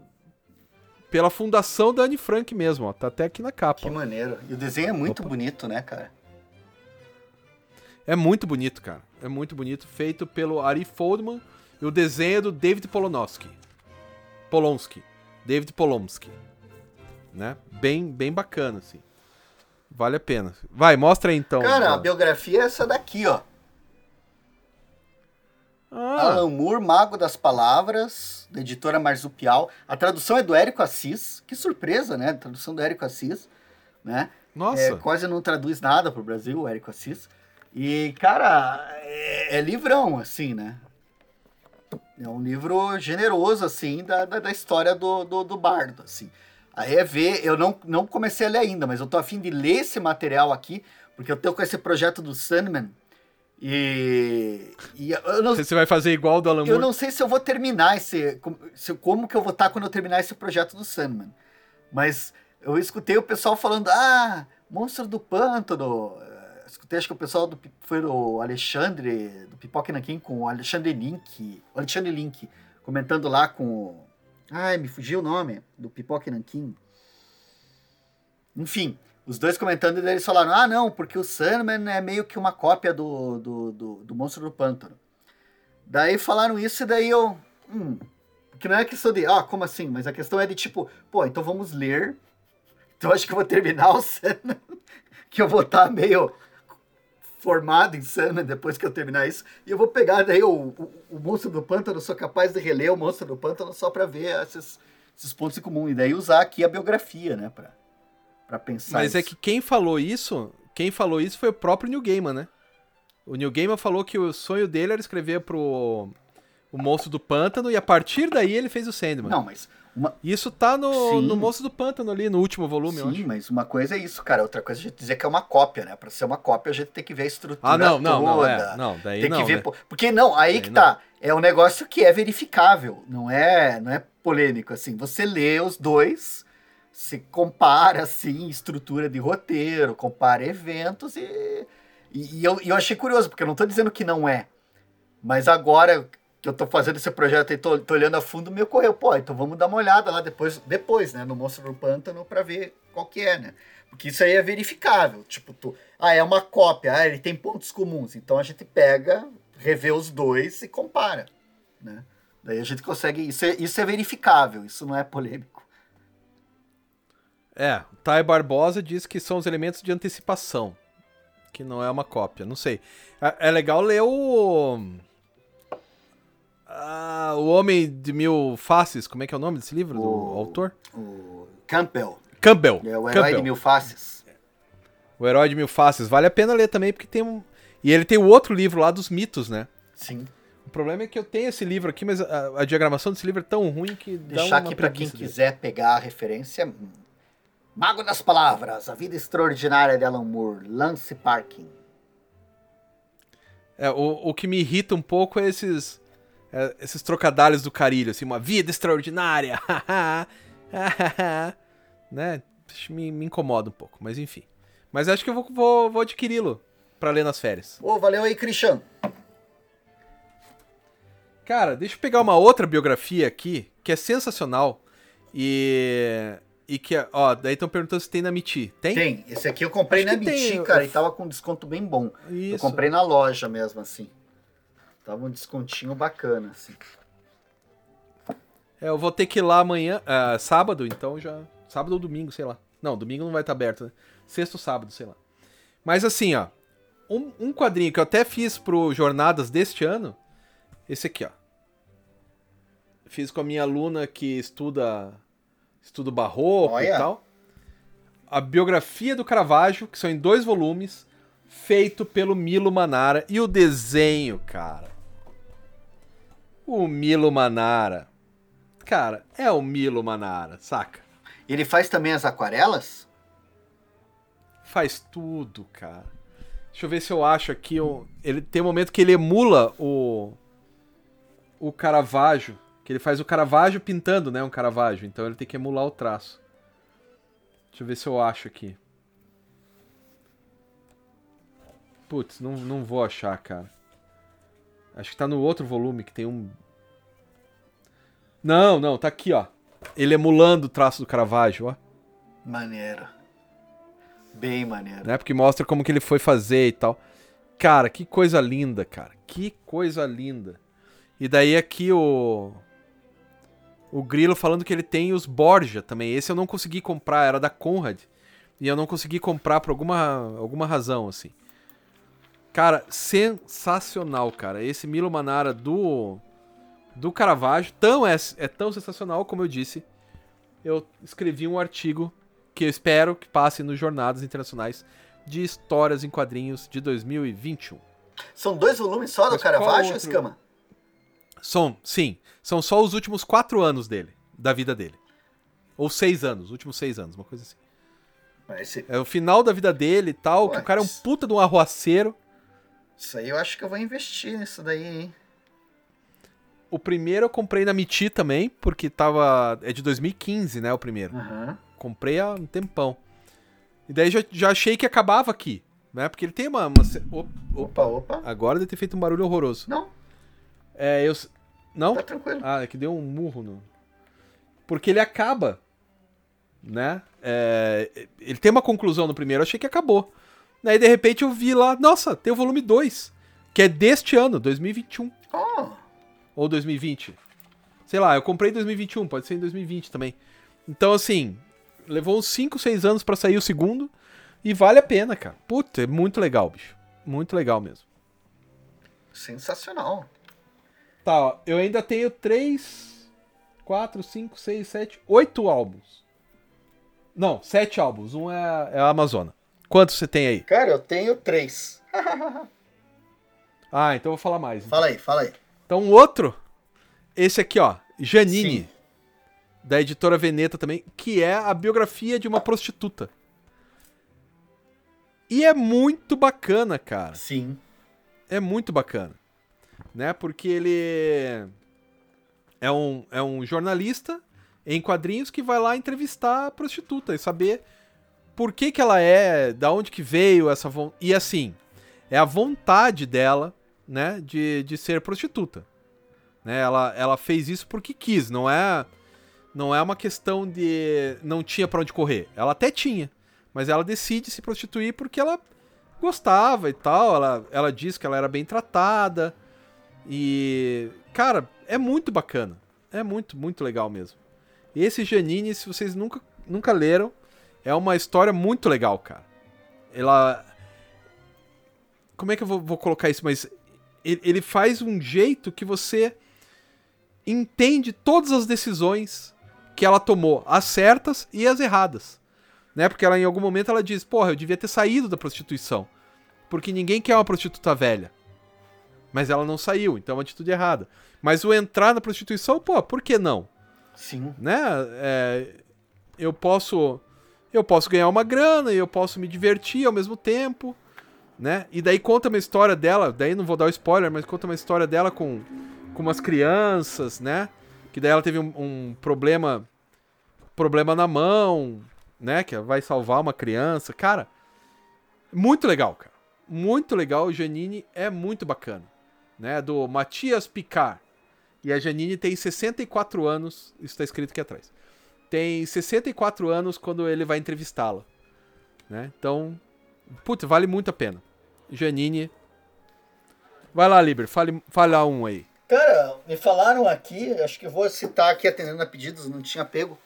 pela fundação da Anne Frank mesmo, ó. Tá até aqui na capa. Que maneiro. E o desenho é muito Opa. bonito, né, cara? É muito bonito, cara. É muito bonito, feito pelo Ari Foldman e o desenho é do David Polonowski. Polonsky. David Polonsky. Né? Bem, bem bacana, assim. Vale a pena. Vai, mostra aí então. Cara, a biografia é essa daqui, ó. Ah, Alan Moore, Mago das Palavras, da editora Marsupial. A tradução é do Érico Assis. Que surpresa, né? A tradução do Érico Assis, né? nossa. É, quase não traduz nada pro Brasil, o Érico Assis. E, cara, é, é livrão, assim, né? É um livro generoso, assim, da, da, da história do, do, do bardo, assim. Aí é ver, eu não, não comecei a ler ainda, mas eu tô afim de ler esse material aqui, porque eu tô com esse projeto do Sandman. E, e eu, não, Você vai fazer igual do Alan eu Moore? não sei se eu vou terminar esse. se- como que eu vou estar quando eu terminar esse projeto do Sandman. Mas eu escutei o pessoal falando: ah, Monstro do Pântano. Escutei, acho que o pessoal do, foi o Alexandre, do Pipoca Nanquim, com o Alexandre Link. O Alexandre Link, comentando lá com. Ai, me fugiu o nome do Pipoca Nanquim. Enfim, os dois comentando e eles falaram: ah, não, porque o Sandman é meio que uma cópia do, do, do, do Monstro do Pântano. Daí falaram isso e daí eu. Hum, que não é questão de. Ah, como assim? Mas a questão é de tipo, pô, então vamos ler. Então acho que eu vou terminar o Sandman. Que eu vou estar meio formado em Sandman depois que eu terminar isso. E eu vou pegar daí o, o, o Monstro do Pântano. Sou capaz de reler o Monstro do Pântano só pra ver esses, esses pontos em comum. E daí usar aqui a biografia, né? Pra, pra pensar. Mas é isso. que quem falou isso, quem falou isso foi o próprio Neil Gaiman, né? O Neil Gaiman falou que o sonho dele era escrever pro o Monstro do Pântano e a partir daí ele fez o Sandman. Não, mas. Uma, isso tá no, Sim. no Monstro do Pântano ali, no último volume, Sim, mas uma coisa é isso, cara. Outra coisa é a gente dizer que é uma cópia, né? Pra ser uma cópia, a gente tem que ver a estrutura Ah, não, não, não, toda. é. Não, daí tem não, que ver. né? Porque não, aí Daí que não. tá. É um negócio que é verificável, não é, não é polêmico assim. Você lê os dois, se compara assim, estrutura de roteiro, compara eventos e e, e eu, e eu achei curioso, porque eu não tô dizendo que não é. Mas agora que eu tô fazendo esse projeto e tô, tô olhando a fundo, me ocorreu, pô, então vamos dar uma olhada lá depois, depois, né, no Monstro do Pântano pra ver qual que é, né? Porque isso aí é verificável, tipo, tu, ah, é uma cópia, ah, ele tem pontos comuns, então a gente pega, revê os dois e compara, né? Daí a gente consegue, isso é, isso é verificável, isso não é polêmico. É, Thay Barbosa diz que são os elementos de antecipação. que não é uma cópia, não sei. É, é legal ler o. Ah, o Homem de Mil Faces, como é que é o nome desse livro, do O- autor? O Campbell, Campbell. é o herói Campbell. de mil faces. O Herói de Mil Faces. Vale a pena ler também, porque tem um. E ele tem o outro livro lá dos mitos, né? Sim. O problema é que eu tenho esse livro aqui, mas a, a diagramação desse livro é tão ruim que dá Deixar uma aqui pra quem dele. quiser pegar a referência. hum, Mago das Palavras, A Vida Extraordinária de Alan Moore, Lance Parkin. É, o, o que me irrita um pouco é esses, é, esses trocadalhos do carilho, assim, uma vida extraordinária, né? Me, me incomoda um pouco, mas enfim. Mas acho que eu vou, vou, vou adquiri-lo pra ler nas férias. Ô, valeu aí, Christian. Cara, deixa eu pegar uma outra biografia aqui, que é sensacional, e... E que, é- ó, daí estão perguntando se tem na Miti. Tem? Tem, esse aqui eu comprei Acho na Miti, eu- cara, e tava com desconto bem bom. Eu Isso. comprei na loja mesmo, assim. Tava um descontinho bacana, assim. É, eu vou ter que ir lá amanhã, ah, sábado, então já. Sábado ou domingo, sei lá. Não, domingo não vai estar aberto, né? Sexto sábado, sei lá. Mas assim, ó. Um, um quadrinho que eu até fiz pro Jornadas deste ano. Esse aqui, ó. Fiz com a minha aluna que estuda. Estuda barroco Olha. e tal. A biografia do Caravaggio, que são em dois volumes, feito pelo Milo Manara. E o desenho, cara. O Milo Manara. Cara, é o Milo Manara, saca? Ele faz também as aquarelas? Faz tudo, cara. Deixa eu ver se eu acho aqui. um- Ele tem um momento que ele emula o. O Caravaggio. Que ele faz o Caravaggio pintando, né? Um Caravaggio. Então ele tem que emular o traço. Deixa eu ver se eu acho aqui. Putz, não, não vou achar, cara. Acho que tá no outro volume que tem um. Não, não, tá aqui, ó. Ele emulando o traço do Caravaggio, ó. Maneiro. Bem maneiro. né? Porque mostra como que ele foi fazer e tal. Cara, que coisa linda, cara. Que coisa linda. E daí aqui o o Grilo falando que ele tem os Borgia também. Esse eu não consegui comprar, era da Conrad. E eu não consegui comprar por alguma alguma razão assim. Cara, sensacional, cara. Esse Milo Manara do do Caravaggio tão é, é tão sensacional como eu disse. Eu escrevi um artigo que eu espero que passe nos jornadas internacionais de histórias em quadrinhos de 2021. São dois volumes só do Mas Caravaggio? Escama? São, sim, são só os últimos quatro anos dele, da vida dele. Ou seis anos, últimos seis anos, uma coisa assim. Esse, É o final da vida dele e tal, que o cara é um puta de um arruaceiro. Isso aí eu acho que eu vou investir nisso daí, hein? O primeiro eu comprei na Miti também, porque tava. É de 2015, né? O primeiro. Aham. Comprei há um tempão. E daí já, já achei que acabava aqui, né? Porque ele tem uma. uma se- Op- Opa, opa. Agora deve ter feito um barulho horroroso. Não, É, eu. Não? tá tranquilo. Ah, é que deu um murro no. Porque ele acaba. Né? É, ele tem uma conclusão no primeiro, eu achei que acabou. Daí de repente eu vi lá, nossa, tem o volume 2, que é deste ano, 2021. Oh, Ou 2020. Sei lá, eu comprei em 2021, pode ser em 2020 também. Então, assim, levou uns 5, 6 anos pra sair o segundo. E vale a pena, cara. Puta, é muito legal, bicho. Muito legal mesmo. sensacional. Tá, ó, eu ainda tenho 3, 4, 5, 6, 7, 8 álbuns. Não, 7 álbuns. Um é, é a Amazona. Quantos você tem aí? Cara, eu tenho três. Ah, então eu vou falar mais. Fala aí, fala aí. Então, um outro. Esse aqui, ó. Janine. Sim. Da editora Veneta também. Que é a biografia de uma prostituta. E é muito bacana, cara. Sim. É muito bacana. Né? Porque ele é um, é um jornalista em quadrinhos que vai lá entrevistar a prostituta e saber por que, que ela é, da onde que veio essa von... E assim, é a vontade dela, né, de, de ser prostituta. Né? Ela, ela fez isso porque quis, não é não é uma questão de não tinha pra onde correr. Ela até tinha, mas ela decide se prostituir porque ela gostava e tal. Ela, ela diz que ela era bem tratada. E, cara, é muito bacana. É muito, muito legal mesmo. E esse Janine, se vocês nunca, nunca leram, é uma história muito legal, cara. Ela. Como é que eu vou, vou colocar isso? Mas ele, faz um jeito que você entende todas as decisões que ela tomou, as certas e as erradas. Né? Porque ela em algum momento ela diz: "Porra, eu devia ter saído da prostituição". Porque ninguém quer uma prostituta velha. Mas ela não saiu, então é uma atitude errada. Mas o entrar na prostituição, pô, por que não? Sim. Né? É, eu posso eu posso ganhar uma grana e eu posso me divertir ao mesmo tempo, né? E daí conta uma história dela, daí não vou dar o spoiler, mas conta uma história dela com, com umas crianças, né? Que daí ela teve um, um problema problema na mão, né? Que vai salvar uma criança. Cara, muito legal, cara. Muito legal. O Janine é muito bacana, né? Do Matias Picard. E a Janine tem 64 anos, isso tá escrito aqui atrás tem 64 anos quando ele vai entrevistá-la. Né? Então, putz, vale muito a pena. Janine. Vai lá, Liber, fale, fala um aí. Cara, me falaram aqui, acho que vou citar aqui atendendo a pedidos, não tinha pego.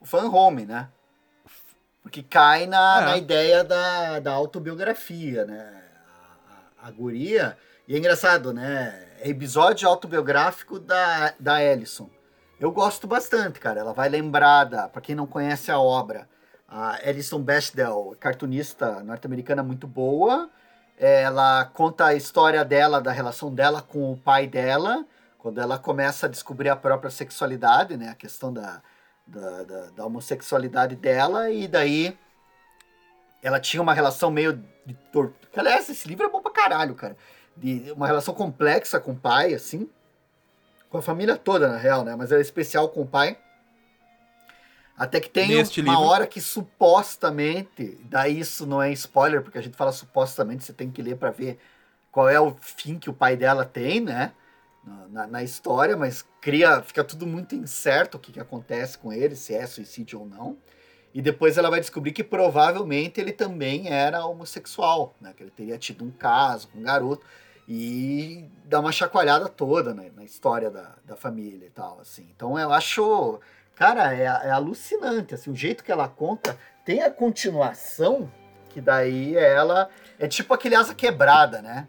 O fan home, né? Porque cai na, é. na ideia da, da autobiografia, né? A, a, a, guria. E é engraçado, né? É episódio autobiográfico da, da Ellison. Eu gosto bastante, cara. Ela vai lembrar da, para quem não conhece a obra, a Alison Bechdel, cartunista norte-americana muito boa. Ela conta a história dela, da relação dela com o pai dela, quando ela começa a descobrir a própria sexualidade, né? A questão da, da, da, da homossexualidade dela, e daí ela tinha uma relação meio de tortura. Aliás, esse livro é bom pra caralho, cara. De uma relação complexa com o pai, assim com a família toda, na real, né? Mas era especial com o pai. Até que tem Neste uma livro. hora que supostamente, daí isso não é spoiler, porque a gente fala supostamente, você tem que ler para ver qual é o fim que o pai dela tem, né? Na, na, história, mas cria, fica tudo muito incerto o que, que acontece com ele, se é suicídio ou não. E depois ela vai descobrir que provavelmente ele também era homossexual, né? Que ele teria tido um caso com um garoto e dá uma chacoalhada toda né, na história da, da família e tal, assim. Então eu acho, cara, é, é alucinante, assim, o jeito que ela conta, tem a continuação, que daí ela, é tipo aquele Asa Quebrada, né?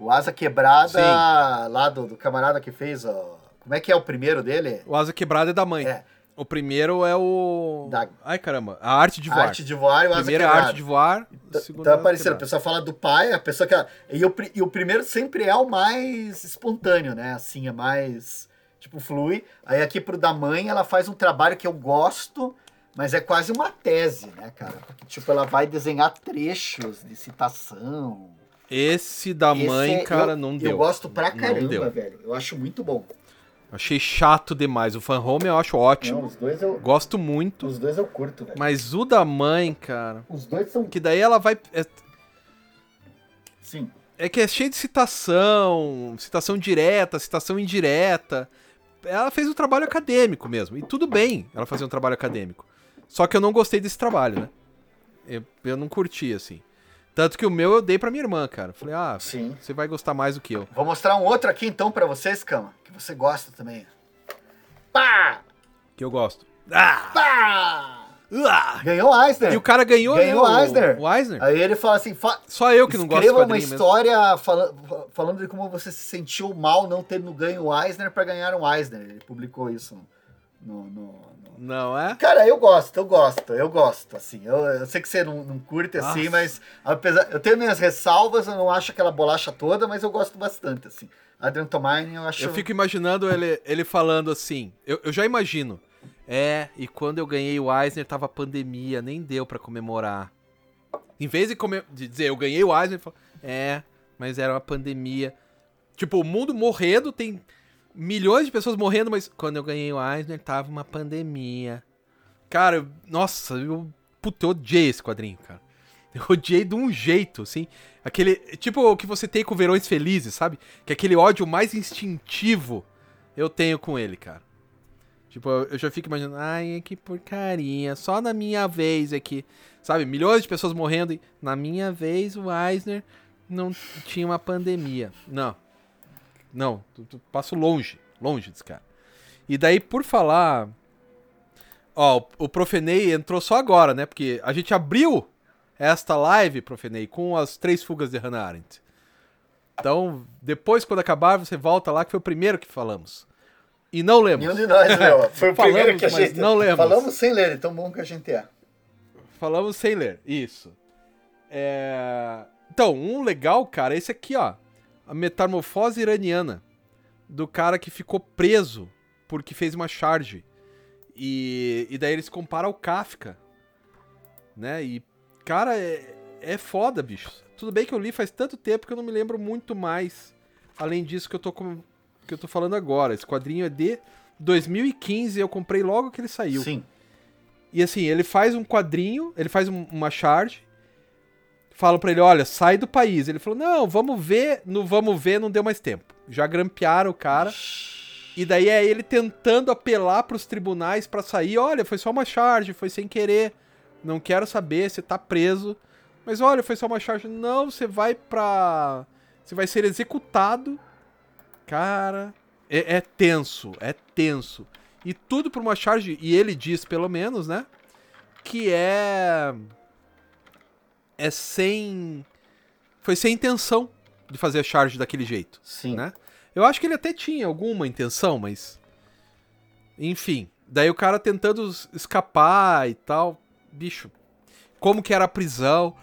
O Asa Quebrada Sim. lá do, do, camarada que fez, ó, como é que é o primeiro dele? O Asa Quebrada é da mãe. É. O primeiro é o. Da... Ai, caramba. A arte de voar. A arte de voar e o Primeiro é a arte de voar. Então, tá aparecendo. A pessoa fala do pai, a pessoa que. E o, e o primeiro sempre é o mais espontâneo, né? Assim, é mais. Tipo, flui. Aí aqui pro da mãe, ela faz um trabalho que eu gosto, mas é quase uma tese, né, cara? Porque, tipo, ela vai desenhar trechos de citação. Esse da Esse mãe, é, cara, eu, não deu. Eu gosto pra caramba, velho. Eu acho muito bom. Achei chato demais. O Fan Home eu acho ótimo. Não, os dois eu. Gosto muito. Os dois eu curto, velho. Mas o da mãe, cara. Os dois são. Que daí ela vai. É... Sim. É que é cheio de citação, citação direta, citação indireta. Ela fez um trabalho acadêmico mesmo. E tudo bem ela fazer um trabalho acadêmico. Só que eu não gostei desse trabalho, né? Eu, eu não curti, assim. Tanto que o meu eu dei pra minha irmã, cara. Falei, ah, Sim. você vai gostar mais do que eu. Vou mostrar um outro aqui então para vocês, Cama, que você gosta também. Pá! Que eu gosto. Ah! Pá! Ah! Ganhou o Eisner. E o cara ganhou, ganhou né, o Eisner. O Eisner. Aí ele fala assim: fa Só eu que não gosto de Escreva uma história fala falando de como você se sentiu mal não tendo ganho o Eisner para ganhar um Eisner. Ele publicou isso no, no, não é? Cara, eu gosto, eu gosto, eu gosto, assim. Eu, eu sei que você não, não curte assim, Nossa. assim, mas apesar. Eu tenho minhas ressalvas, eu não acho aquela bolacha toda, mas eu gosto bastante, assim. Adrian Tomine, eu acho. Eu fico imaginando ele, ele falando assim. Eu, eu já imagino. É, e quando eu ganhei o Eisner tava pandemia, nem deu para comemorar. Em vez de, come... de dizer eu ganhei o Eisner, falo, é, mas era uma pandemia. Tipo, o mundo morrendo tem milhões de pessoas morrendo, mas quando eu ganhei o Eisner, tava uma pandemia. Cara, nossa, eu, puta, eu odiei esse quadrinho, cara. Eu odiei de um jeito, assim. Aquele. Tipo o que você tem com Verões Felizes, sabe? Que é aquele ódio mais instintivo eu tenho com ele, cara. Tipo, eu já fico imaginando, ai, que porcaria. Só na minha vez aqui. Sabe? Milhões de pessoas morrendo e na minha vez o Eisner não tinha uma pandemia. Não, não, tu, tu passo longe, longe desse cara. E daí, por falar. Ó, o Profenei entrou só agora, né? Porque a gente abriu esta live, Profenei, com as três fugas de Hannah Arendt. Então, depois, quando acabar, você volta lá, que foi o primeiro que falamos. E não lemos. Nenhum de nós, meu. Foi o Falamos, primeiro que a gente. não lemos. Falamos sem ler, tão bom que a gente é. Falamos sem ler, isso. É... Então, um legal, cara, é esse aqui, ó. A metamorfose iraniana. Do cara que ficou preso porque fez uma charge. E, e daí eles comparam ao Kafka. Né? E, cara, é, é foda, bicho. Tudo bem que eu li faz tanto tempo que eu não me lembro muito mais. Além disso que eu tô, com, que eu tô falando agora. Esse quadrinho é de 2015, eu comprei logo que ele saiu. Sim. E assim, ele faz um quadrinho, ele faz um- uma charge. Falam pra ele, olha, sai do país. Ele falou, não, vamos ver. No vamos ver, não deu mais tempo. Já grampearam o cara. E daí é ele tentando apelar pros tribunais pra sair. Olha, foi só uma charge, foi sem querer. Não quero saber, você tá preso. Mas olha, foi só uma charge. Não, você vai pra. Você vai ser executado. Cara. É, é tenso, é tenso. E tudo por uma charge. E ele diz, pelo menos, né? Que é. É sem. Foi sem intenção de fazer a charge daquele jeito Sim. né? Eu acho que ele até tinha alguma intenção, mas. Enfim. Daí o cara tentando es- escapar e tal. Bicho. Como que era a prisão.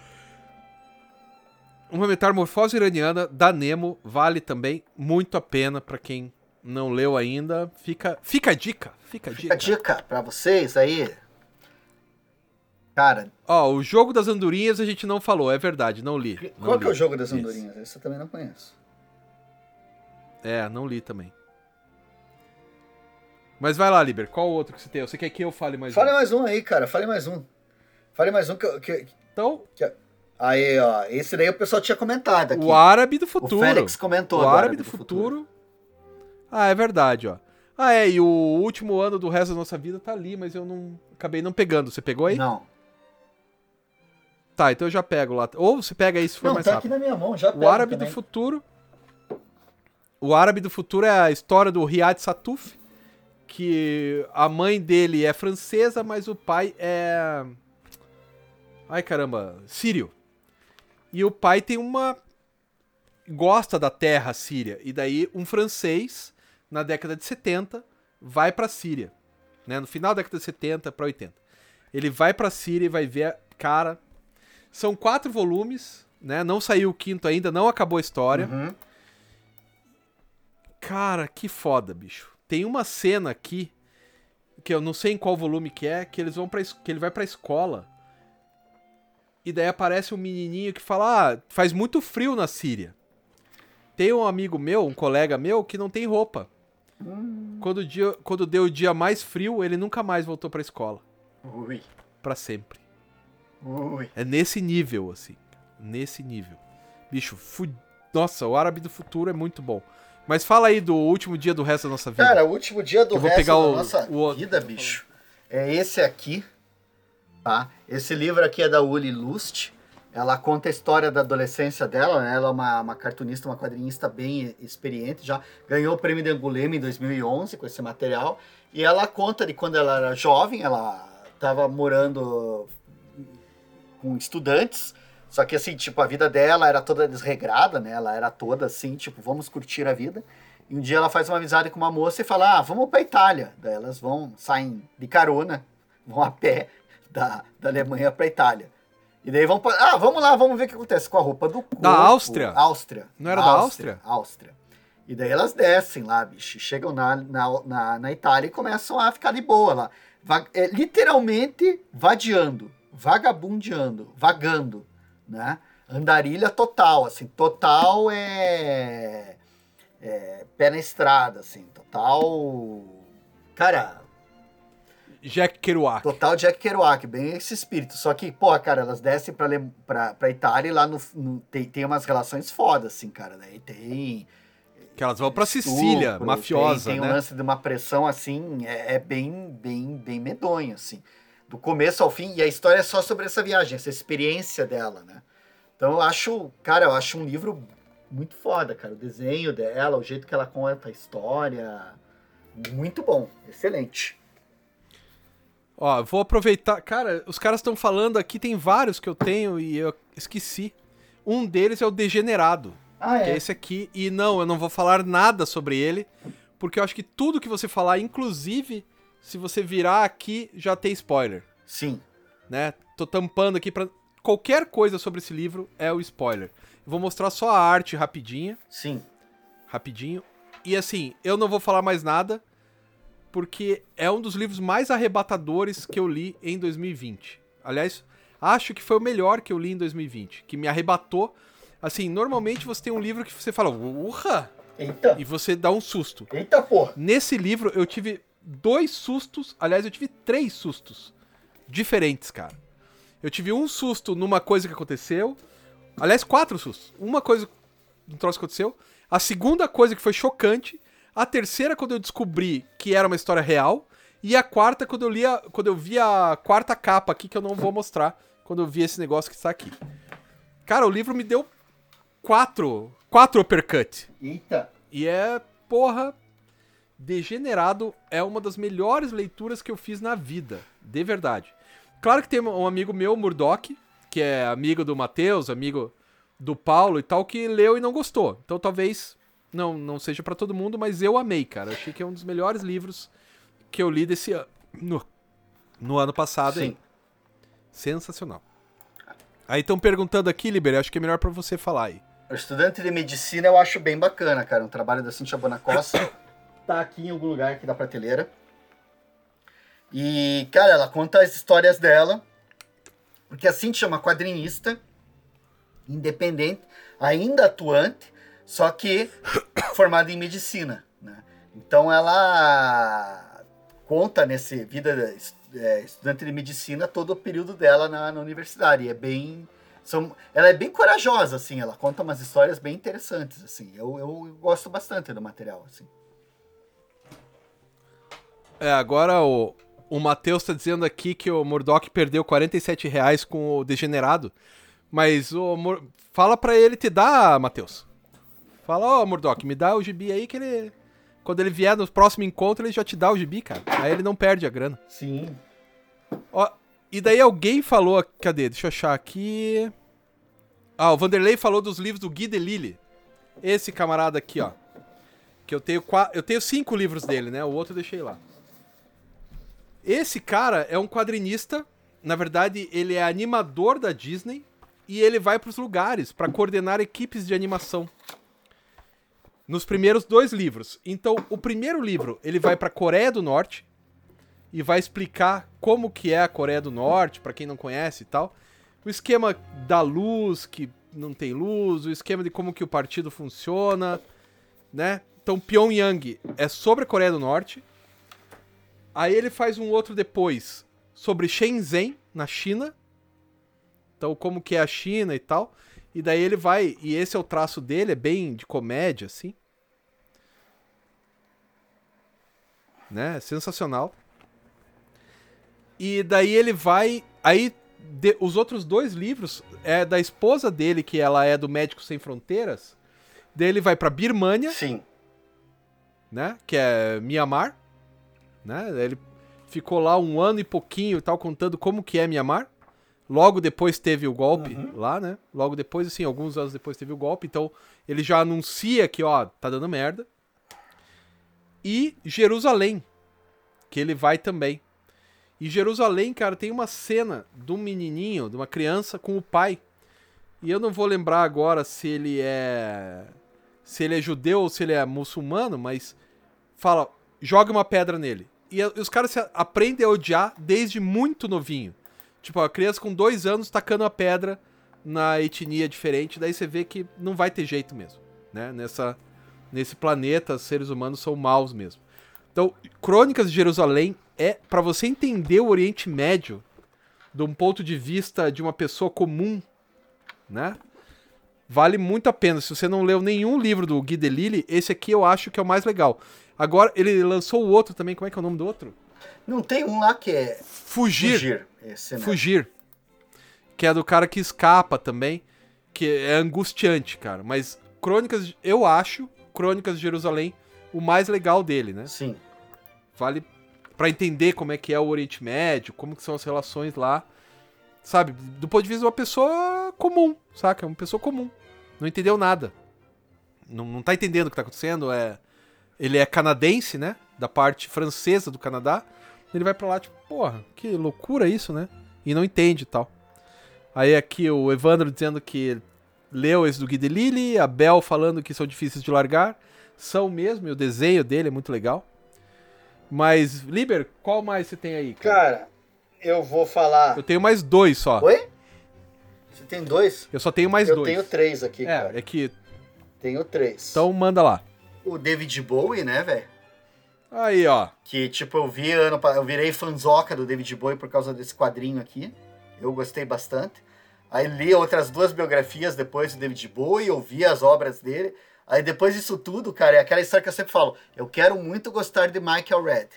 Uma metamorfose iraniana da Nemo vale também muito a pena pra quem não leu ainda. Fica, fica a dica. Fica a Fica a dica. dica pra vocês aí. Cara, Ó, o jogo das andorinhas a gente não falou, é verdade, não li. não qual que é o li. jogo das andorinhas? Esse eu também não conheço. É, não li também. Mas vai lá, Liber, qual o outro que você tem? Eu sei que eu fale mais Fale um. mais um aí, cara. Fale mais um. Fale mais um que, eu- que, Então, Aí, ó. Esse daí o pessoal tinha comentado aqui. o árabe do O futuro. Félix comentou O agora árabe do, futuro. Ah, é verdade, ó. Ah, é, e o último ano do resto da nossa vida tá ali, mas eu não acabei não pegando. Você pegou aí? Não. Tá, então eu já pego lá. Ou você pega aí se for Não, mais tá aqui rápido. na minha mão, já O árabe também. do futuro. O árabe do futuro é a história do Riyad Satuf, que a mãe dele é francesa, mas o pai é Ai caramba, sírio. E o pai tem uma gosta da terra síria e daí um francês na década de 70 vai pra Síria, né? No final da década de 70 pra 80. Ele vai pra Síria e vai ver, cara, são quatro volumes, né? Não saiu o quinto ainda, não acabou a história. Uhum. Cara, que foda, bicho. Tem uma cena aqui que eu não sei em qual volume que é, que eles vão para que ele vai pra escola. E daí aparece um menininho que fala: "Ah, faz muito frio na Síria". Tem um amigo meu, um colega meu que não tem roupa. Quando o dia, quando deu o dia mais frio, ele nunca mais voltou pra escola, Ui. Pra sempre. Ui. É nesse nível assim, nesse nível. Bicho, fu... nossa, o árabe do futuro é muito bom. Mas fala aí do último dia do resto da nossa vida. Cara, o último dia do resto da o- nossa o vida, bicho, é esse aqui, tá? Esse livro aqui é da Uli Lust. Ela conta a história da adolescência dela, né? Ela é uma, uma cartunista, uma quadrinista bem experiente, já ganhou o prêmio de Angulema em 2011 com esse material. E ela conta de quando ela era jovem, ela estava morando com estudantes, só que assim, tipo, a vida dela era toda desregrada, né? Ela era toda assim, tipo, vamos curtir a vida. E um dia ela faz uma amizade com uma moça e fala: Ah, vamos pra Itália. Daí elas vão, saem de carona, vão a pé da, da Alemanha pra Itália. E daí vão pra, Ah, vamos lá, vamos ver o que acontece com a roupa do corpo. Da Áustria? Áustria. Não era da Áustria? Áustria. E daí elas descem lá, bicho. Chegam na, na, na, na Itália e começam a ficar de boa lá. Va- é, literalmente vadiando, vagabundeando, vagando, né? Andarilha total, assim, total é, é pé na estrada, assim, total, cara, Jack Kerouac. total Jack Kerouac, bem esse espírito. Só que, pô, cara, elas descem pra, pra, pra Itália e lá no, no- tem, tem umas relações fodas, assim, cara, daí tem Que elas vão pra Sicília, estupro, mafiosa, tem, tem né? um lance de uma pressão assim, é, é bem, bem, bem medonho, assim. Do começo ao fim, e a história é só sobre essa viagem, essa experiência dela, né? Então eu acho, cara, eu acho um livro muito foda, cara. O desenho dela, o jeito que ela conta a história, muito bom, excelente. Ó, vou aproveitar. Cara, os caras estão falando aqui, tem vários que eu tenho e eu esqueci. Um deles é o Degenerado. Ah, Que é esse aqui. E não, eu não vou falar nada sobre ele. Porque eu acho que tudo que você falar, inclusive, se você virar aqui, já tem spoiler. Sim. Né? Tô tampando aqui pra. Qualquer coisa sobre esse livro é o spoiler. Vou mostrar só a arte rapidinha. Sim. Rapidinho. E assim, eu não vou falar mais nada. Porque é um dos livros mais arrebatadores que eu li em 2020. Aliás, acho que foi o melhor que eu li em 2020. Que me arrebatou. Assim, normalmente você tem um livro que você fala, urra! Eita. E você dá um susto. Eita, porra. Nesse livro eu tive dois sustos. Aliás, eu tive três sustos diferentes, cara. Eu tive um susto numa coisa que aconteceu. Aliás, quatro sustos. Uma coisa, um troço que aconteceu. A segunda coisa que foi chocante. A terceira, quando eu descobri que era uma história real. E a quarta, quando eu, li a, quando eu vi a quarta capa aqui, que eu não vou mostrar. Quando eu vi esse negócio que está aqui. Cara, o livro me deu quatro. Quatro uppercut. Eita. E é, porra, Degenerado é uma das melhores leituras que eu fiz na vida, de verdade. Claro que tem um amigo meu, Murdoch, que é amigo do Matheus, amigo do Paulo e tal, que leu e não gostou. Então talvez não, não seja para todo mundo, mas eu amei, cara. Eu achei que é um dos melhores livros que eu li desse ano. No, no ano passado, Sim. hein? Sensacional. Aí estão perguntando aqui, Liber, acho que é melhor para você falar aí. O estudante de medicina eu acho bem bacana, cara. Um trabalho da Cintia Bonacosta. Tá aqui em algum lugar aqui da prateleira. E, cara, ela conta as histórias dela. Porque a Cintia é uma quadrinista, independente, ainda atuante, só que formada em medicina. Né? Então ela conta nesse vida é, estudante de medicina todo o período dela na, na universidade. E é bem são, ela é bem corajosa, assim, ela conta umas histórias bem interessantes, assim. Eu, eu gosto bastante do material, assim. É, agora o, o Matheus tá dizendo aqui que o Murdoch perdeu 47 reais com o Degenerado. Mas o Mur... fala pra ele te dar, Matheus. Fala, ó, Murdoch, me dá o gibi aí que ele. Quando ele vier no próximo encontro, ele já te dá o gibi, cara. Aí ele não perde a grana. Sim. Ó, e daí alguém falou. Cadê? Deixa eu achar aqui. Ah, o Vanderlei falou dos livros do Guy Delisle. Esse camarada aqui, ó. Que eu tenho quatro, eu tenho cinco livros dele, né? O outro eu deixei lá. Esse cara é um quadrinista. Na verdade, ele é animador da Disney e ele vai para os lugares para coordenar equipes de animação. Nos primeiros dois livros. Então, o primeiro livro, ele vai para Coreia do Norte e vai explicar como que é a Coreia do Norte, para quem não conhece e tal. O esquema da luz, que não tem luz, o esquema de como que o partido funciona, né? Então Pyongyang é sobre a Coreia do Norte. Aí ele faz um outro depois sobre Shenzhen, na China. Então como que é a China e tal. E daí ele vai, e esse é o traço dele, é bem de comédia assim. Né? Sensacional. E daí ele vai. Aí de- os outros dois livros é da esposa dele, que ela é do Médicos Sem Fronteiras. Daí ele vai pra Birmânia, Sim. né? Que é Mianmar. Né? Ele ficou lá um ano e pouquinho e tal, contando como que é Mianmar. Logo depois teve o golpe lá, né? Logo depois, assim, alguns anos depois teve o golpe. Então ele já anuncia que, ó, tá dando merda. E Jerusalém, que ele vai também. E Jerusalém, cara, tem uma cena de um menininho, de uma criança com o pai. E eu não vou lembrar agora se ele é se ele é judeu ou se ele é muçulmano, mas fala, joga uma pedra nele. E, e os caras aprendem a odiar desde muito novinho. Tipo, a criança com dois anos tacando a pedra na etnia diferente, daí você vê que não vai ter jeito mesmo, né? Nessa, nesse planeta, os seres humanos são maus mesmo. Então, Crônicas de Jerusalém é para você entender o Oriente Médio de um ponto de vista de uma pessoa comum, né? Vale muito a pena. Se você não leu nenhum livro do Guy Delisle, esse aqui eu acho que é o mais legal. Agora, ele lançou o outro também. Como é que é o nome do outro? Não tem um lá que é Fugir. Fugir. Esse mesmo. Fugir. Que é do cara que escapa também. Que é angustiante, cara. Mas Crônicas, eu acho, Crônicas de Jerusalém, o mais legal dele, né? Sim. Vale Pra entender como é que é o Oriente Médio, como que são as relações lá. Sabe? Do ponto de vista de uma pessoa comum, saca? Uma pessoa comum. Não entendeu nada. Não, não tá entendendo o que tá acontecendo. É, ele é canadense, né? Da parte francesa do Canadá. Ele vai pra lá, tipo, porra, que loucura isso, né? E não entende e tal. Aí aqui o Evandro dizendo que leu esse do Guy Lily, a Bel falando que são difíceis de largar. São mesmo, e o desenho dele é muito legal. Mas, Liber, qual mais você tem aí? Cara, eu vou falar. Eu tenho mais dois só. Oi? Você tem dois? Eu só tenho mais eu dois. tenho três aqui, É, cara. é que. Tenho três. Então manda lá. O David Bowie, né, velho? Aí, ó. Que, tipo, eu vi ano eu virei fanzoca do David Bowie por causa desse quadrinho aqui. Eu gostei bastante. Aí li outras duas biografias depois do David Bowie, ouvi as obras dele. Aí depois disso tudo, cara, é aquela história que eu sempre falo. Eu quero muito gostar de Michael Red.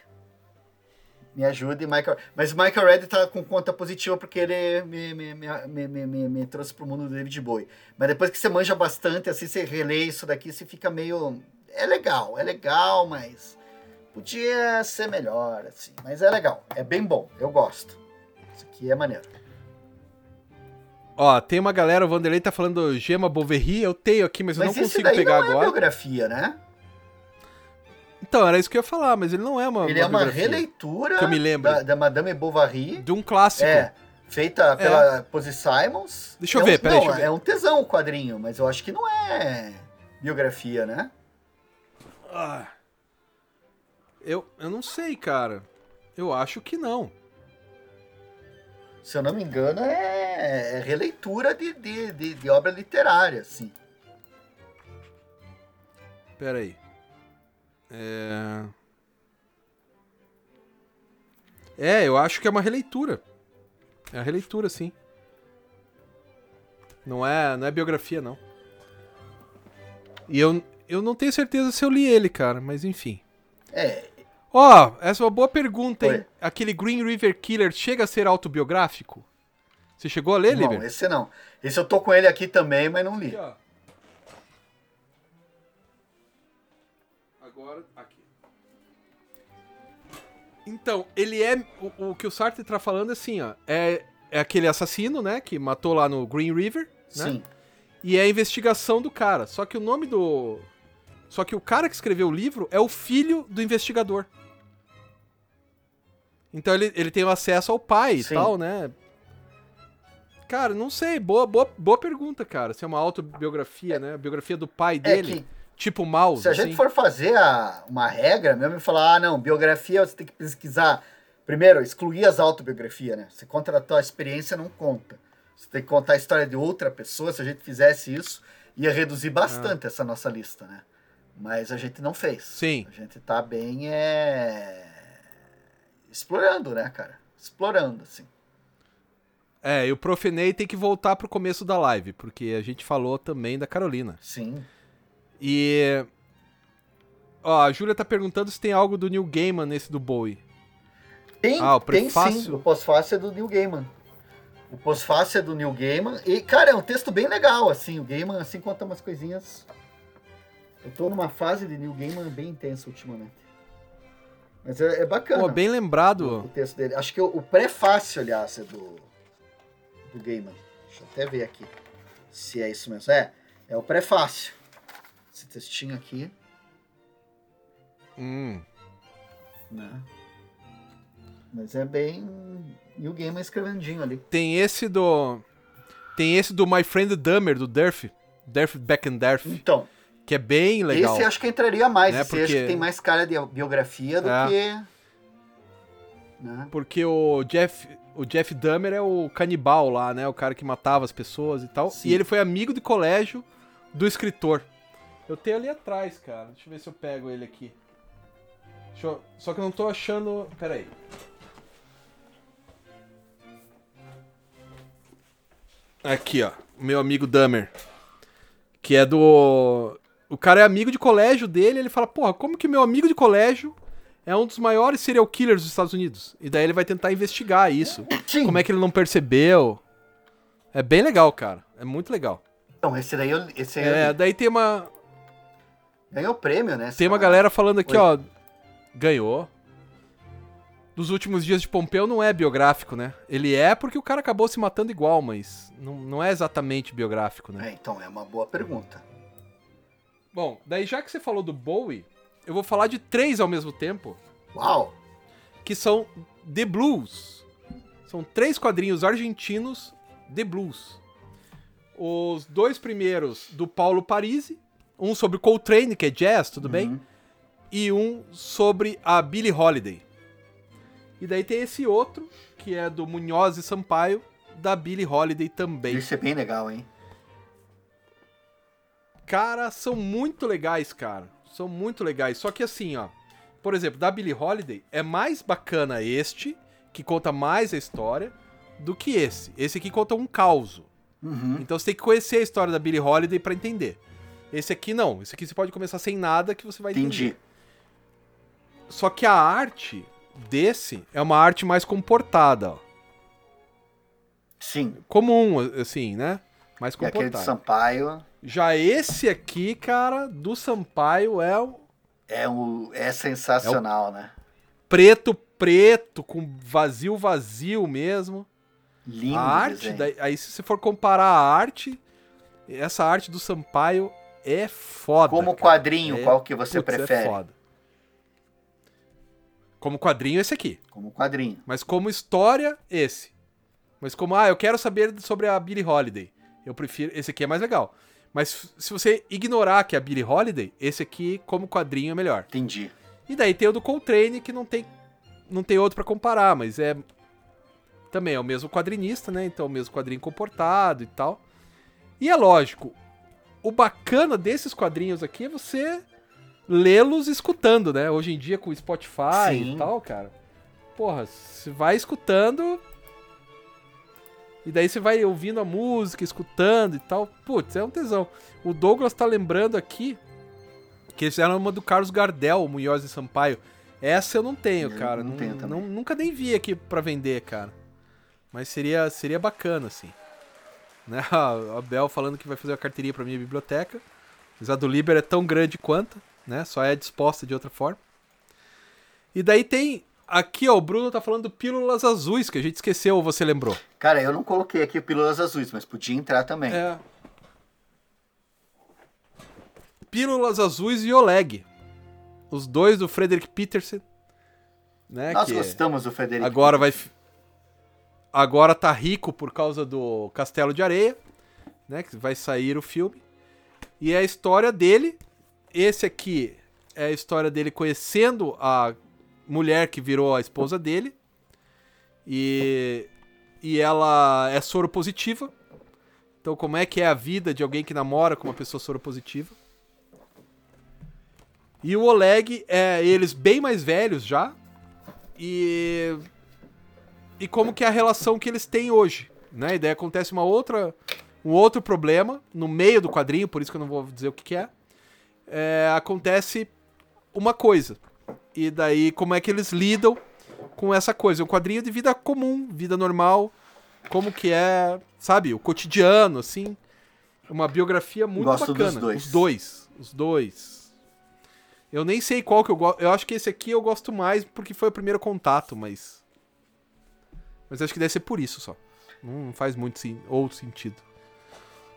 Me ajude, Michael. Mas o Michael Red tá com conta positiva porque ele me, me, me, me, me, me- me trouxe pro mundo do David Bowie. Mas depois que você manja bastante, assim, você relê isso daqui, você fica meio. É legal, é legal, mas podia ser melhor, assim. Mas é legal, é bem bom, eu gosto. Isso aqui é maneiro. Ó, tem uma galera, o Vanderlei tá falando Gema Bovary, eu tenho aqui, mas eu Mas não esse consigo pegar não é agora. biografia, né? Então, era isso que eu ia falar, mas ele não é uma. Ele é uma releitura Que eu me lembro. da, da Madame Bovary. De um clássico. É, feita pela Posy Simons. Deixa eu É ver, um, peraí, Não, eu ver. é um tesão o quadrinho, mas eu acho que não é biografia, né? Ah. Eu, eu não sei, cara. Eu acho que não. Se eu não me engano, é, é releitura de, de, de, de obra literária, assim. Pera aí. É... É, eu acho que é uma releitura. É a releitura, sim. Não é, não é biografia, não. E eu, eu não tenho certeza se eu li ele, cara, mas enfim. É, Ó, essa é uma boa pergunta, hein? Oi. Aquele Green River Killer chega a ser autobiográfico? Você chegou a ler, não, Liber? esse não. Esse eu tô com ele aqui também, mas não li. Aqui, ó. Agora, aqui. Então, ele é. O, o que o Sartre tá falando é assim, ó. É, é aquele assassino, né? Que matou lá no Green River, né? Sim. E é a investigação do cara. Só que o nome do. Só que o cara que escreveu o livro é o filho do investigador. Então ele, ele tem acesso ao pai Sim. e tal, né? Cara, não sei. Boa, boa, boa pergunta, cara. Se é uma autobiografia, né? A biografia do pai É dele. que Tipo Mouse, se a assim. gente for fazer a- uma regra mesmo e falar, ah, não, biografia você tem que pesquisar. Primeiro, excluir as autobiografias, né? Você conta a tua experiência, não conta. Você tem que contar a história de outra pessoa. Se a gente fizesse isso, ia reduzir bastante essa nossa lista, né? Mas a gente não fez. Sim. A gente tá bem é... explorando, né, cara? Explorando, assim. É, e o Profenei tem que voltar pro começo da live, porque a gente falou também da Carolina. Sim. E. Ó, a Júlia tá perguntando se tem algo do Neil Gaiman nesse do Bowie. Tem, Ah, o tem prefácio? sim. O pós-fácil é do Neil Gaiman. O pós-fácil é do Neil Gaiman. E, cara, é um texto bem legal, assim. O Gaiman, assim, conta umas coisinhas. Eu tô numa fase de Neil Gaiman bem intensa ultimamente. Mas é, é bacana. Pô, bem o, lembrado. texto dele. Acho que o, o prefácio, aliás, é do, do Gaiman. Deixa eu até ver aqui se é isso mesmo. É, é o prefácio. Esse textinho aqui, Hum. né? Mas é bem Neil Gaiman escrevendinho ali. Tem esse do. Tem esse do My Friend Dummer, do Durf. Durf Back and Durf, Então, que é bem legal. esse acho que entraria mais. Né, esse acho porque- que tem mais cara de biografia do É. que. Né? Porque o Jeff, o Jeff Dahmer é o canibal lá, né? O cara que matava as pessoas e tal. Sim. E ele foi amigo de colégio do escritor. Eu tenho ali atrás, cara. Deixa eu ver se eu pego ele aqui. Eu- Só que eu não tô achando. Pera aí. Aqui, ó. Meu amigo Dahmer. Que é do. O cara é amigo de colégio dele. Ele fala: Porra, como que meu amigo de colégio é um dos maiores serial killers dos Estados Unidos? E daí ele vai tentar investigar isso. Sim. Como é que ele não percebeu? É bem legal, cara. É muito legal. Então, esse daí, eu, esse eu É, li. daí tem uma, ganhou prêmio, né? tem uma galera falando aqui, Oi. ó. Ganhou. dos últimos dias de Pompeu não é biográfico, né? Ele é porque o cara acabou se matando igual, mas não, não é exatamente biográfico, né? É, então é uma boa pergunta. Bom, daí já que você falou do Bowie, eu vou falar de três ao mesmo tempo, Uau! que são The Blues. São três quadrinhos argentinos The Blues. Os dois primeiros do Paulo Parisi, um sobre Coltrane, que é jazz, tudo bem? Uhum. E um sobre a Billie Holiday. E daí tem esse outro, que é do Munhoz e Sampaio, da Billie Holiday também. Isso é bem legal, hein? Cara, são muito legais, cara. São muito legais. Só que assim, ó. Por exemplo, da Billie Holiday, é mais bacana este, que conta mais a história, do que esse. Esse aqui conta um caos. Uhum. Então você tem que conhecer a história da Billie Holiday pra entender. Esse aqui não. Esse aqui você pode começar sem nada que você vai Entendi. entender. Só que a arte desse é uma arte mais comportada, ó. Sim. Comum, assim, né? Mais E aquele comportada. Sampaio Já esse aqui, cara, do Sampaio é o é, o, é sensacional, né? preto, preto, com vazio, vazio mesmo. Lindo a o arte, daí- aí se você for comparar a arte, essa arte do Sampaio é foda. Como cara. quadrinho, É- qual que você Putz, prefere? É foda. Como quadrinho, esse aqui. Como quadrinho. Mas como história, esse. Mas como, ah, eu quero saber sobre a Billie Holiday. Eu prefiro. Esse aqui é mais legal. Mas se você ignorar que é a Billie Holiday, esse aqui, como quadrinho, é melhor. Entendi. E daí tem o do Coltrane, que não tem, não tem outro pra comparar, mas é. Também é o mesmo quadrinista, né? Então, o mesmo quadrinho comportado e tal. E é lógico, o bacana desses quadrinhos aqui é você lê-los escutando, né? Hoje em dia com o Spotify Sim. e tal, cara. Porra, você vai escutando. E daí você vai ouvindo a música, escutando e tal. Putz, é um tesão. O Douglas tá lembrando aqui que eles fizeram uma do Carlos Gardel, o Munhoz e Sampaio. Essa eu não tenho, Eu cara. não tenho não- nunca nem vi aqui pra vender, cara. Mas seria, seria bacana, assim. Né? A a Bel falando que vai fazer uma carteirinha pra minha biblioteca. Mas a do Liber é tão grande quanto, né? Só é disposta de outra forma. E daí tem. Aqui, ó, o Bruno tá falando do Pílulas Azuis, que a gente esqueceu ou você lembrou. Cara, eu não coloquei aqui Pílulas Azuis, mas podia entrar também. É. Pílulas Azuis e Oleg. Os dois do Frederick Peterson. Né, Nós gostamos do Federico. agora vai. fi- Agora tá rico por causa do Castelo de Areia. Né, que vai sair o filme. E é a história dele. Esse aqui é a história dele conhecendo a mulher que virou a esposa dele. E, e ela é soro positiva. Então, como é que é a vida de alguém que namora com uma pessoa soropositiva? E o Oleg é eles bem mais velhos já. E. E como que é a relação que eles têm hoje. Né? E daí acontece uma outra. Um outro problema no meio do quadrinho, por isso que eu não vou dizer o que, que é. É, Acontece uma coisa. E daí, como é que eles lidam com essa coisa? É um quadrinho de vida comum, vida normal, como que é, sabe, o cotidiano, assim. Uma biografia muito Gosto dos bacana. dois. Os dois. Os dois. Eu nem sei qual que eu gosto. Eu acho que esse aqui eu gosto mais porque foi o primeiro contato, mas. Mas acho que deve ser por isso só. Não faz muito sim, outro sentido.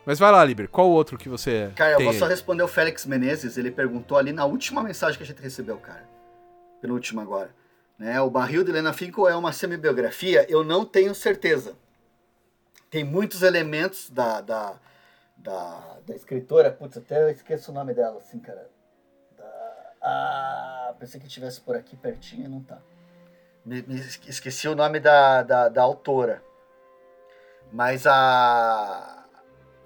Mas vai lá, Liber. Qual outro que você. Cara, eu vou só aí? responder o Félix Menezes. Ele perguntou ali na última mensagem que a gente recebeu, cara. Penúltima agora. Né? O Barril de Helena Finkel é uma semibiografia? Eu não tenho certeza. Tem muitos elementos da, da, da, da escritora. Putz, até eu esqueço o nome dela, assim, cara. Da- pensei que estivesse por aqui pertinho e não tá. Me, me esque- esqueci o nome da, da, da autora. Mas a.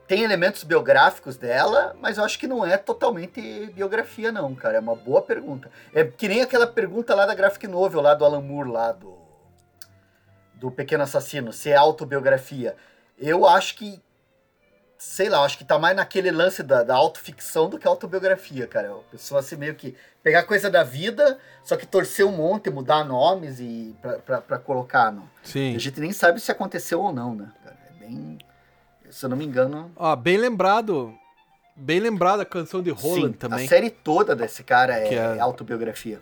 Tem elementos biográficos dela, mas eu acho que não é totalmente biografia, não, cara. É uma boa pergunta. É que nem aquela pergunta lá da Graphic Novel, lá do Alan Moore, lá do. Do Pequeno Assassino, se é autobiografia. Eu acho que. Sei lá, acho que tá mais naquele lance da, da autoficção do que autobiografia, cara. A pessoa assim meio que pegar coisa da vida, só que torcer um monte, mudar nomes e pra, pra, pra colocar. No... Sim. A gente nem sabe se aconteceu ou não, né, cara? É bem. Se eu não me engano. Ó, bem lembrado. Bem lembrado a canção de Roland sim, também. A série toda desse cara é, Que é- autobiografia.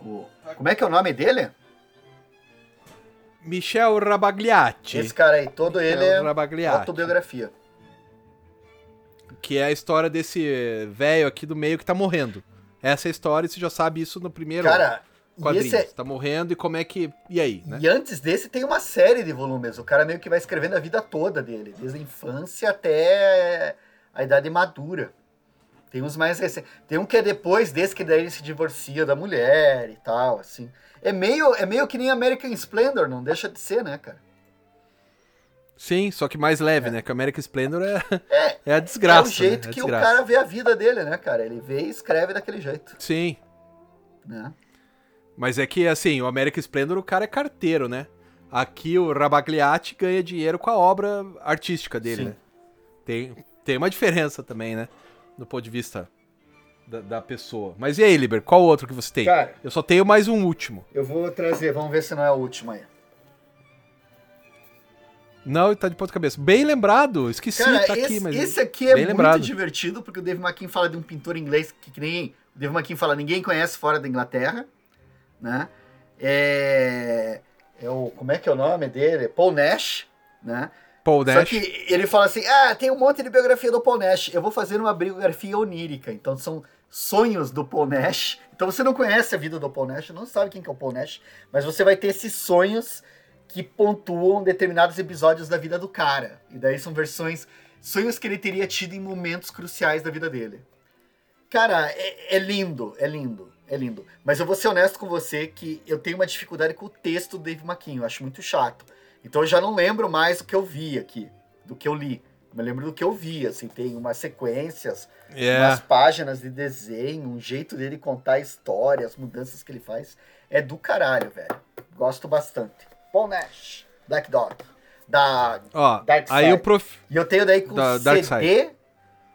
O- como é que é o nome dele? Michel Rabagliati. Esse cara aí, todo ele Michel é Rabagliati. autobiografia. Que é a história desse velho aqui do meio que tá morrendo. Essa é a história e você já sabe isso no primeiro Cara, quadrinho. esse é- Tá morrendo e como é que. E aí, né? e antes desse tem uma série de volumes. O cara meio que vai escrevendo a vida toda dele, desde a infância até a idade madura. Tem uns mais recentes. Tem um que é depois desse que daí ele se divorcia da mulher e tal, assim. É meio, é meio que nem American Splendor, não deixa de ser, né, cara? Sim, só que mais leve, né? Que American Splendor é, É, é a desgraça. é o jeito né? É a que o cara vê a vida dele, né, cara? Ele vê e escreve daquele jeito, Sim. né? Mas é que, assim, o American Splendor, o cara é carteiro, né? Aqui o Rabagliati ganha dinheiro com a obra artística dele, Sim. né? Tem, tem uma diferença também, né? Do ponto de vista da, da pessoa. Mas e aí, Liber, qual outro que você tem? Cara. Eu só tenho mais um último. Eu vou trazer, vamos ver se não é o último aí. Não, tá de ponta cabeça. Bem lembrado, esqueci, Cara, tá esse, aqui, mas. esse aqui é muito lembrado. divertido, porque o Dave McKean fala de um pintor inglês que, que nem. O Dave McKean fala, ninguém conhece fora da Inglaterra, né? É, é o. Como é que é o nome dele? Paul Nash, né? Paul Só Nash. que ele fala assim: ah, tem um monte de biografia do Paul Nash. Eu vou fazer uma biografia onírica. Então são sonhos do Paul Nash. Então você não conhece a vida do Paul Nash, não sabe quem que é o Paul Nash, mas você vai ter esses sonhos que pontuam determinados episódios da vida do cara. E daí são versões, sonhos que ele teria tido em momentos cruciais da vida dele. Cara, é, é lindo, é lindo, é lindo. Mas eu vou ser honesto com você que eu tenho uma dificuldade com o texto do Dave McKean, eu acho muito chato. Então eu já não lembro mais do que eu vi aqui, do que eu li. Eu me lembro do que eu vi, assim, tem umas sequências, É. umas páginas de desenho, um jeito dele contar a história, as mudanças que ele faz. É do caralho, velho. Gosto bastante. Paul Nash, Black Dog. Da, Ó, Dark aí Side. o prof... e eu tenho daí com Da o CD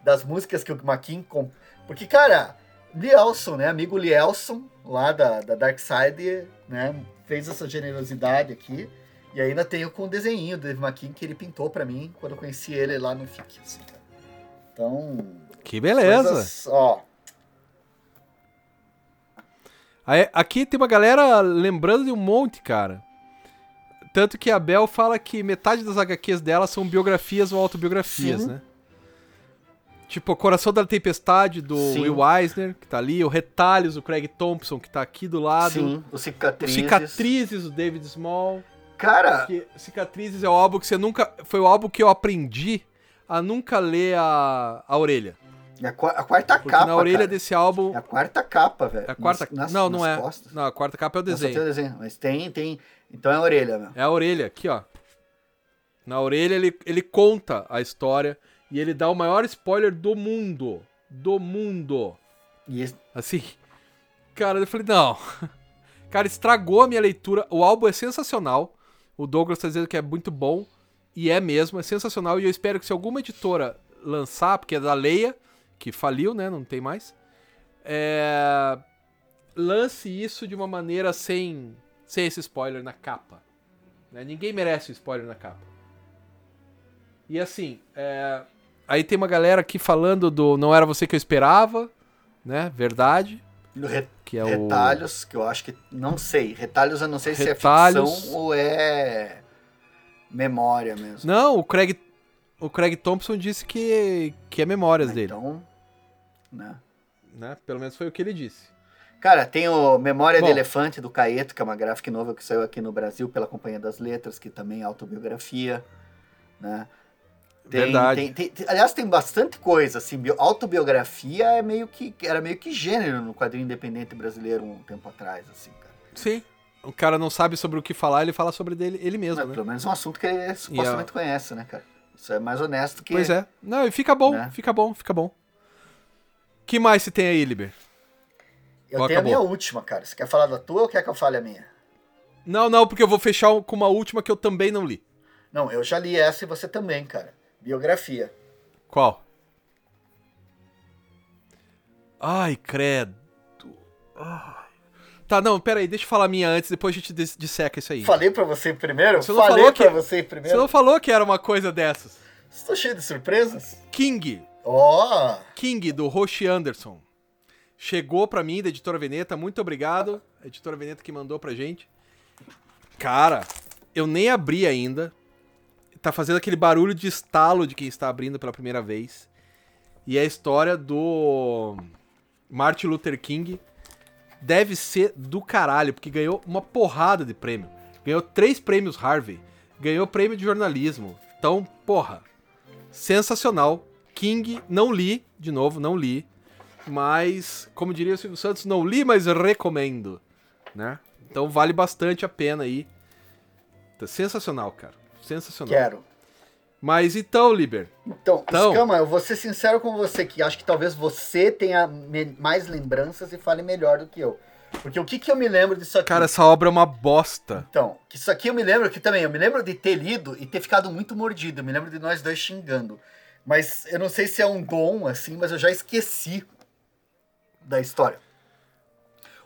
das músicas que o McKean... Com... Porque, cara, Lielson, né? Amigo Lielson, lá da, da Dark Side, né? Fez essa generosidade aqui. E ainda tenho com o desenho do Dave McKean que ele pintou pra mim quando eu conheci ele lá no FIC. assim. Então... Que beleza. coisas- ó, Aí, aqui tem uma galera lembrando de um monte, cara. Tanto que a Bel fala que metade das HQs dela são biografias ou autobiografias, Sim. né? Tipo, o Coração da Tempestade, do Sim. Will Eisner, que tá ali. O Retalhos, do Craig Thompson, que tá aqui do lado. sim, O cicatrizes. Cicatrizes, do David Small. Cara, Cicatrizes é o álbum que você nunca... Foi o álbum que eu aprendi a nunca ler a, a orelha. é a, a quarta Porque capa, na orelha cara. desse álbum... É a quarta capa, velho. É a quarta... Nas- nas- não, não nas é. costas. Não, a quarta capa é o Não, só tem desenho. o desenho. Mas tem, tem. Então é a orelha, meu. É a orelha, aqui, ó. Na orelha ele, ele conta a história e ele dá o maior spoiler do mundo. Do mundo. E esse- Assim. Cara, eu falei, não. Cara, estragou a minha leitura. O álbum é sensacional. O Douglas tá dizendo que é muito bom. E é mesmo, é sensacional. E eu espero que se alguma editora lançar, porque é da Leia, que faliu, né? Não tem mais. É... Lance isso de uma maneira sem, sem esse spoiler na capa. né? Ninguém merece o spoiler na capa. E assim, é, aí tem uma galera aqui falando do Não Era Você Que Eu Esperava, né? Verdade. re- Que é o. retalhos, que eu acho que. Não sei. Retalhos eu não sei se Retalhos. é ficção ou é. Memória mesmo. Não, o Craig. O Craig Thompson disse que, que é memórias dele. Então. Né? Né? Pelo menos foi o que ele disse. Cara, tem o Memória Bom. de Elefante do Caeto, que é uma gráfica nova que saiu aqui no Brasil pela Companhia das Letras, que também é autobiografia, né? Tem- Verdade. tem- tem- tem- aliás, tem bastante coisa, assim, bio- autobiografia é meio que, era meio que gênero no quadrinho independente brasileiro um tempo atrás, assim, cara. Sim. O cara não sabe sobre o que falar, ele fala sobre dele, ele mesmo, Mas, né? Pelo menos é um assunto que ele supostamente conhece, né, cara? Isso é mais honesto que... Pois é. Não, e fica bom, Né? fica bom, fica bom. que mais se tem aí, Liber? Eu tenho acabou. a minha última, cara. Você quer falar da tua ou quer que eu fale a minha? Não, não, porque eu vou fechar com uma última que eu também não li. Não, eu já li essa e você também, cara. Biografia. Qual? Ai, credo. Ai. Tá, não, pera aí, deixa eu falar a minha antes, depois a gente dis- disseca isso aí. Falei pra você primeiro? Você não Falei falou que- você Você primeiro? não falou que era uma coisa dessas. Estou cheio de surpresas? King. Ó! King, do Roche Anderson. Chegou pra mim da Editora Veneta, muito obrigado. A Editora Veneta que mandou pra gente. Cara, eu nem abri ainda. Tá fazendo aquele barulho de estalo de quem está abrindo pela primeira vez. E a história do Martin Luther King. Deve ser do caralho, porque ganhou uma porrada de prêmio. Ganhou três prêmios Harvey. Ganhou prêmio de jornalismo. Então, porra, sensacional. King, não li, de novo, não li. Mas, como diria o Silvio Santos, não li, mas recomendo. Né? Então vale bastante a pena aí. Tá sensacional, cara. Sensacional. Quero. Mas então, Liber. Então, Então- Escama, eu vou ser sincero com você, que acho que talvez você tenha mais lembranças e fale melhor do que eu. Porque o que, que eu me lembro disso aqui? Cara, essa obra é uma bosta. Então, isso aqui eu me lembro que também, eu me lembro de ter lido e ter ficado muito mordido. Eu me lembro de nós dois xingando. Mas eu não sei se é um dom, assim, mas eu já esqueci da história.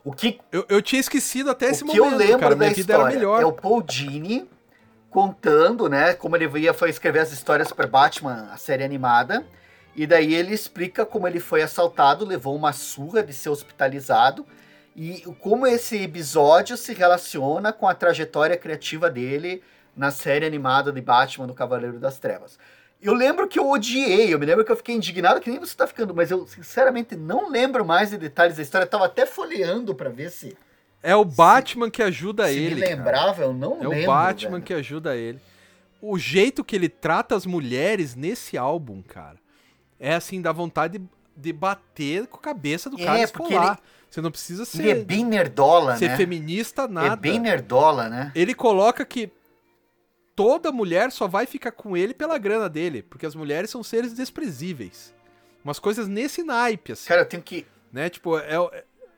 O que, Eu, eu tinha esquecido até esse o que momento, eu lembro cara. da Minha vida era história melhor. é o Paul Dini contando, né, como ele ia foi escrever as histórias sobre Batman, a série animada. E daí ele explica como ele foi assaltado, levou uma surra de ser hospitalizado e como esse episódio se relaciona com a trajetória criativa dele na série animada de Batman do Cavaleiro das Trevas. Eu lembro que eu odiei, eu me lembro que eu fiquei indignado, que nem você tá ficando, mas eu sinceramente não lembro mais de detalhes da história. Eu tava até folheando pra ver se, É o Batman que ajuda se ele. me cara. lembrava, eu não É lembro. o Batman velho. que ajuda ele. O jeito que ele trata as mulheres nesse álbum, cara, é assim, dá vontade de, de bater com a cabeça do É, cara e porque esfolar. Você não precisa Ele é ser, bem nerdola, ser né? feminista, nada. É bem nerdola, né? Ele coloca que toda mulher só vai ficar com ele pela grana dele, porque as mulheres são seres desprezíveis. Umas coisas nesse naipe, assim. Cara, eu tenho que. né? Tipo, é, o-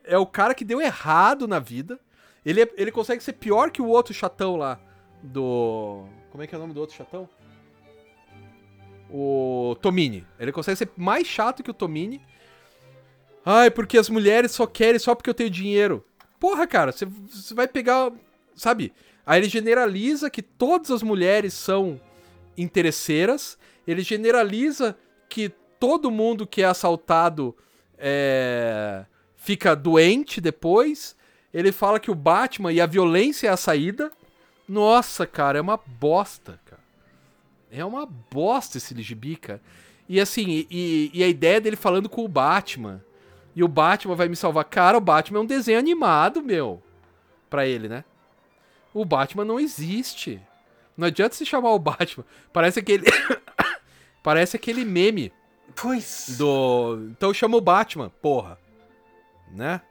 é o cara que deu errado na vida. Ele, é- ele consegue ser pior que o outro chatão lá do. Como é que é o nome do outro chatão? O Tomini. Ele consegue ser mais chato que o Tomini. Ai, porque as mulheres só querem só porque eu tenho dinheiro. Porra, cara, você, vai pegar. Sabe? Aí ele generaliza que todas as mulheres são interesseiras. Ele generaliza que todo mundo que é assaltado é, fica doente depois. Ele fala que o Batman e a violência é a saída. Nossa, cara, é uma bosta, cara. É uma bosta esse gibi, cara. E assim, e, e a ideia dele falando com o Batman. E o Batman vai me salvar. Cara, o Batman é um desenho animado, meu. Pra ele, né? O Batman não existe. Não adianta se chamar o Batman. Parece aquele. Parece aquele meme Pois. do. Então chama o Batman, porra. Né?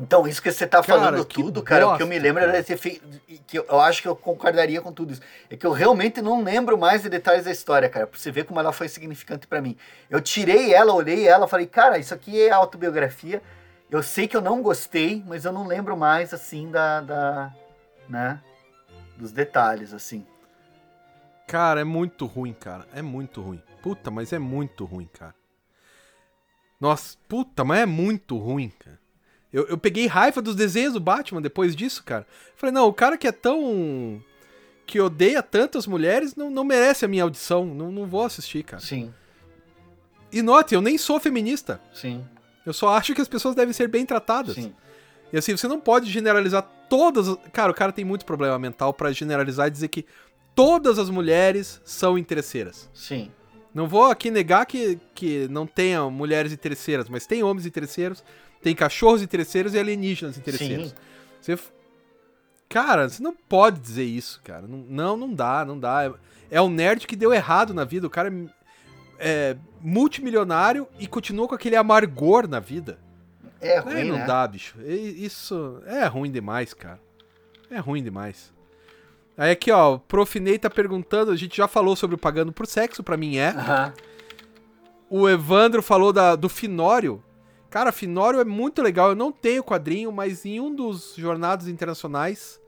Então, isso que você tá Cara, falando tudo, cara, o que eu me bosta, lembro era cara. de ter feito. Que eu, acho que eu concordaria com tudo isso. É que eu realmente não lembro mais de detalhes da história, cara. Pra você ver como ela foi significante pra mim. Eu tirei ela, olhei ela, falei, cara, isso aqui é autobiografia. Eu sei que eu não gostei, mas eu não lembro mais, assim, da. da né? Dos detalhes, assim. Cara, é muito ruim, cara. É muito ruim. Puta, mas é muito ruim, cara. Nossa, puta, mas é muito ruim, cara. Eu, eu peguei raiva dos desenhos do Batman depois disso, cara. Falei, não, o cara que é tão. que odeia tantas mulheres não, não merece a minha audição. Não, não vou assistir, cara. Sim, E note, eu nem sou feminista. sim, Eu só acho que as pessoas devem ser bem tratadas. sim. E assim, você não pode generalizar todas. as- Cara, o cara tem muito problema mental pra generalizar e dizer que todas as mulheres são interesseiras. Sim. Não vou aqui negar que, que não tenha mulheres interesseiras, mas tem homens interesseiros, tem cachorros interesseiros e alienígenas interesseiros. Sim. Você. Cara, você não pode dizer isso, cara. Não, não, dá, não dá. É, é um nerd que deu errado na vida. O cara é, é multimilionário e continua com aquele amargor na vida. É É, ruim, não né? dá, bicho. E- Isso é ruim demais, cara. É ruim demais. Aí aqui, ó, o Profinei tá perguntando, a gente já falou sobre o Pagando por Sexo, pra mim é. O Evandro falou da, do Finório. Cara, Finório é muito legal. Eu não tenho quadrinho, mas em um dos jornadas internacionais,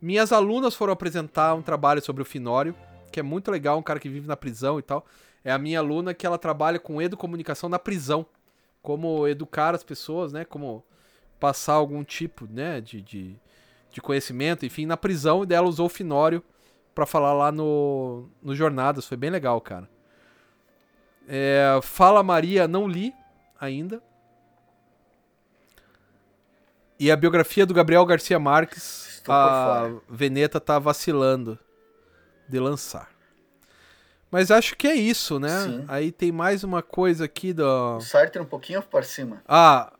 minhas alunas foram apresentar um trabalho sobre o Finório, que é muito legal, um cara que vive na prisão e tal. É a minha aluna que ela trabalha com educomunicação na prisão. Como educar as pessoas, né? Como passar algum tipo, né, de, de, de conhecimento, enfim, na prisão. E dela usou o Finório pra falar lá no, no Jornadas. Foi bem legal, cara. É, Fala Maria, não li ainda. E a biografia do Gabriel Garcia Marques, Estou a. Veneta tá vacilando de lançar. Mas acho que é isso, né? Sim. Aí tem mais uma coisa aqui do. O Sartre um pouquinho por cima. Ah,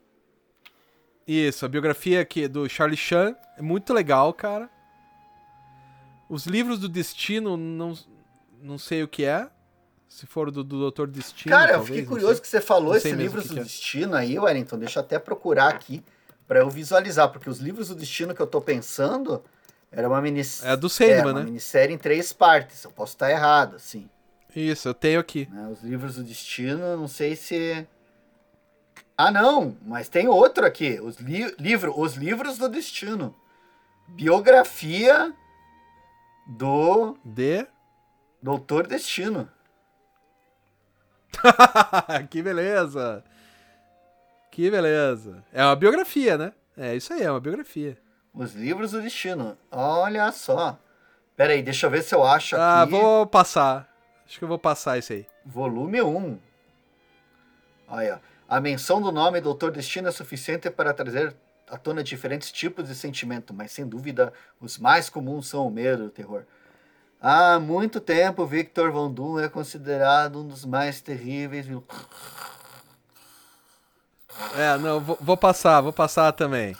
isso, a biografia aqui do Charlie Chan é muito legal, cara. Os livros do Destino, não, não sei o que é. Se for do, do Doutor Destino. Cara, eu talvez, fiquei não curioso sei. que você falou esse sei mesmo livro o que do é. Destino aí, Wellington. Deixa eu até procurar aqui pra eu visualizar, porque os livros do Destino que eu tô pensando era uma minissérie. É do Sandman, uma né? minissérie em três partes. Eu posso estar errado, assim. Isso, eu tenho aqui. né? Os livros do Destino, eu não sei se. Ah, não, mas tem outro aqui. Os, li livro, os livros do Destino. Biografia do De. Doutor Destino. que beleza! Que beleza. É uma biografia, né? É isso aí, é uma biografia. Os livros do destino. Olha só. Pera aí, deixa eu ver se eu acho Ah, aqui. vou passar. Acho que eu vou passar esse aí. Volume 1. Olha, a menção do nome Doutor Destino é suficiente para trazer à tona diferentes tipos de sentimento, mas sem dúvida os mais comuns são o medo e o terror. Há muito tempo, Victor Von Doom é considerado um dos mais terríveis. É, não, vou, vou passar, vou passar também.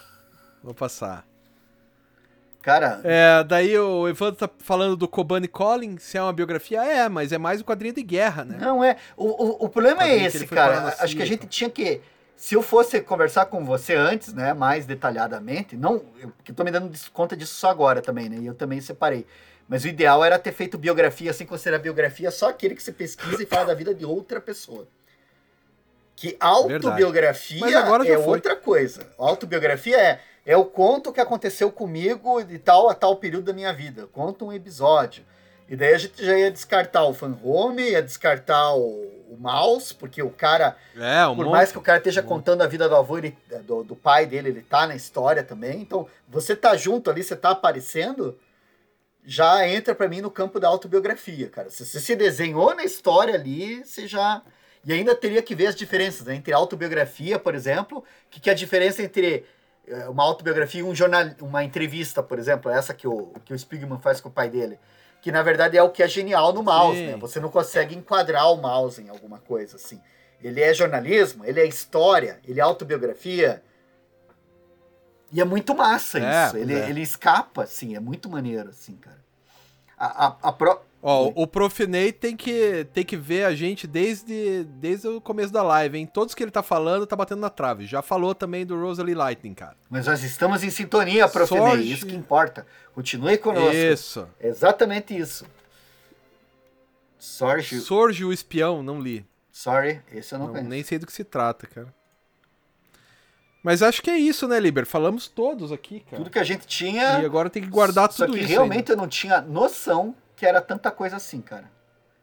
Vou passar. Cara, É, daí o Evandro tá falando do Kobani Collin, se é uma biografia, é, mas é mais um quadrinho de guerra, né? Não é. O, o, o problema é que esse, cara. Acho que a gente tinha que. Se eu fosse conversar com você antes, né, mais detalhadamente, não, eu, porque eu tô me dando conta disso só agora também, né? E eu também separei. Mas o ideal era ter feito biografia, assim, considerar biografia só aquele que você pesquisa e fala da vida de outra pessoa. Que autobiografia é foi. outra coisa. Autobiografia é, é o conto que aconteceu comigo de tal a tal período da minha vida. Conta um episódio. E daí a gente já ia descartar o fan home, ia descartar o, o mouse, porque o cara, É, um por monte. mais que o cara esteja um contando a vida do avô, ele, do, do pai dele, ele tá na história também. Então, você tá junto ali, você tá aparecendo, já entra pra mim no campo da autobiografia, cara. Se você se desenhou na história ali, você já. E ainda teria que ver as diferenças né? entre autobiografia, por exemplo, o que, que é a diferença entre uma autobiografia e um jornal, uma entrevista, por exemplo, essa que o, que o Spigman faz com o pai dele. Que na verdade é o que é genial no mouse, Sim. né? Você não consegue enquadrar o mouse em alguma coisa assim. Ele é jornalismo, ele é história, ele é autobiografia. E é muito massa É, isso. Ele, é. ele escapa, assim, é muito maneiro, assim, cara. A, a, a pro... Ó, o Profinei tem que, tem que ver a gente desde, desde o começo da live, hein? Todos que ele tá falando tá batendo na trave. Já falou também do Rosalie Lightning, cara. Mas nós estamos em sintonia, Profinei, Sorte. isso que importa. Continue conosco. Isso. Exatamente isso. Sorge, Sorge o espião, não li. sorry, esse eu não, Não, conheço. nem sei do que se trata, cara. Mas acho que é isso, né, Liber? Falamos todos aqui, cara. Tudo que a gente tinha. E agora tem que guardar só tudo que isso. realmente ainda. eu não tinha noção que era tanta coisa assim, cara.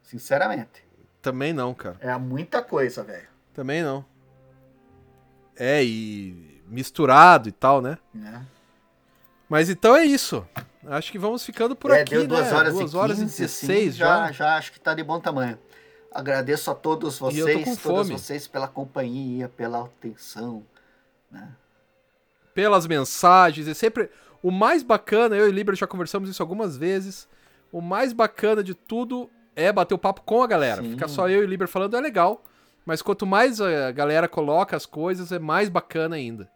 Sinceramente. Também não, cara. É muita coisa, velho. Também não. É, e misturado e tal, né? Né? Mas então é isso. Acho que vamos ficando por é, aqui, deu duas né? horas, duas e, horas 15, e 16 assim, já. já. Já acho que tá de bom tamanho. Agradeço a todos vocês, todas vocês pela companhia, pela atenção. Né? pelas mensagens. É sempre. O mais bacana, eu e Liber já conversamos isso algumas vezes. O mais bacana de tudo é bater o papo com a galera. Sim. Ficar só eu e Liber falando é legal. Mas quanto mais a galera coloca as coisas, é mais bacana ainda.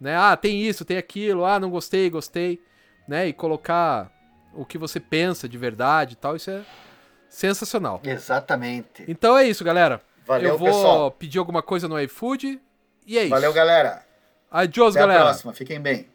Né? Ah, tem isso, tem aquilo. Ah, não gostei, gostei. Né? E colocar o que você pensa de verdade e tal. Isso é sensacional. Exatamente. Então é isso, galera. Valeu, eu vou pessoal. pedir alguma coisa no iFood. E é isso. Valeu, galera. Adiós, Até galera. a próxima. Fiquem bem.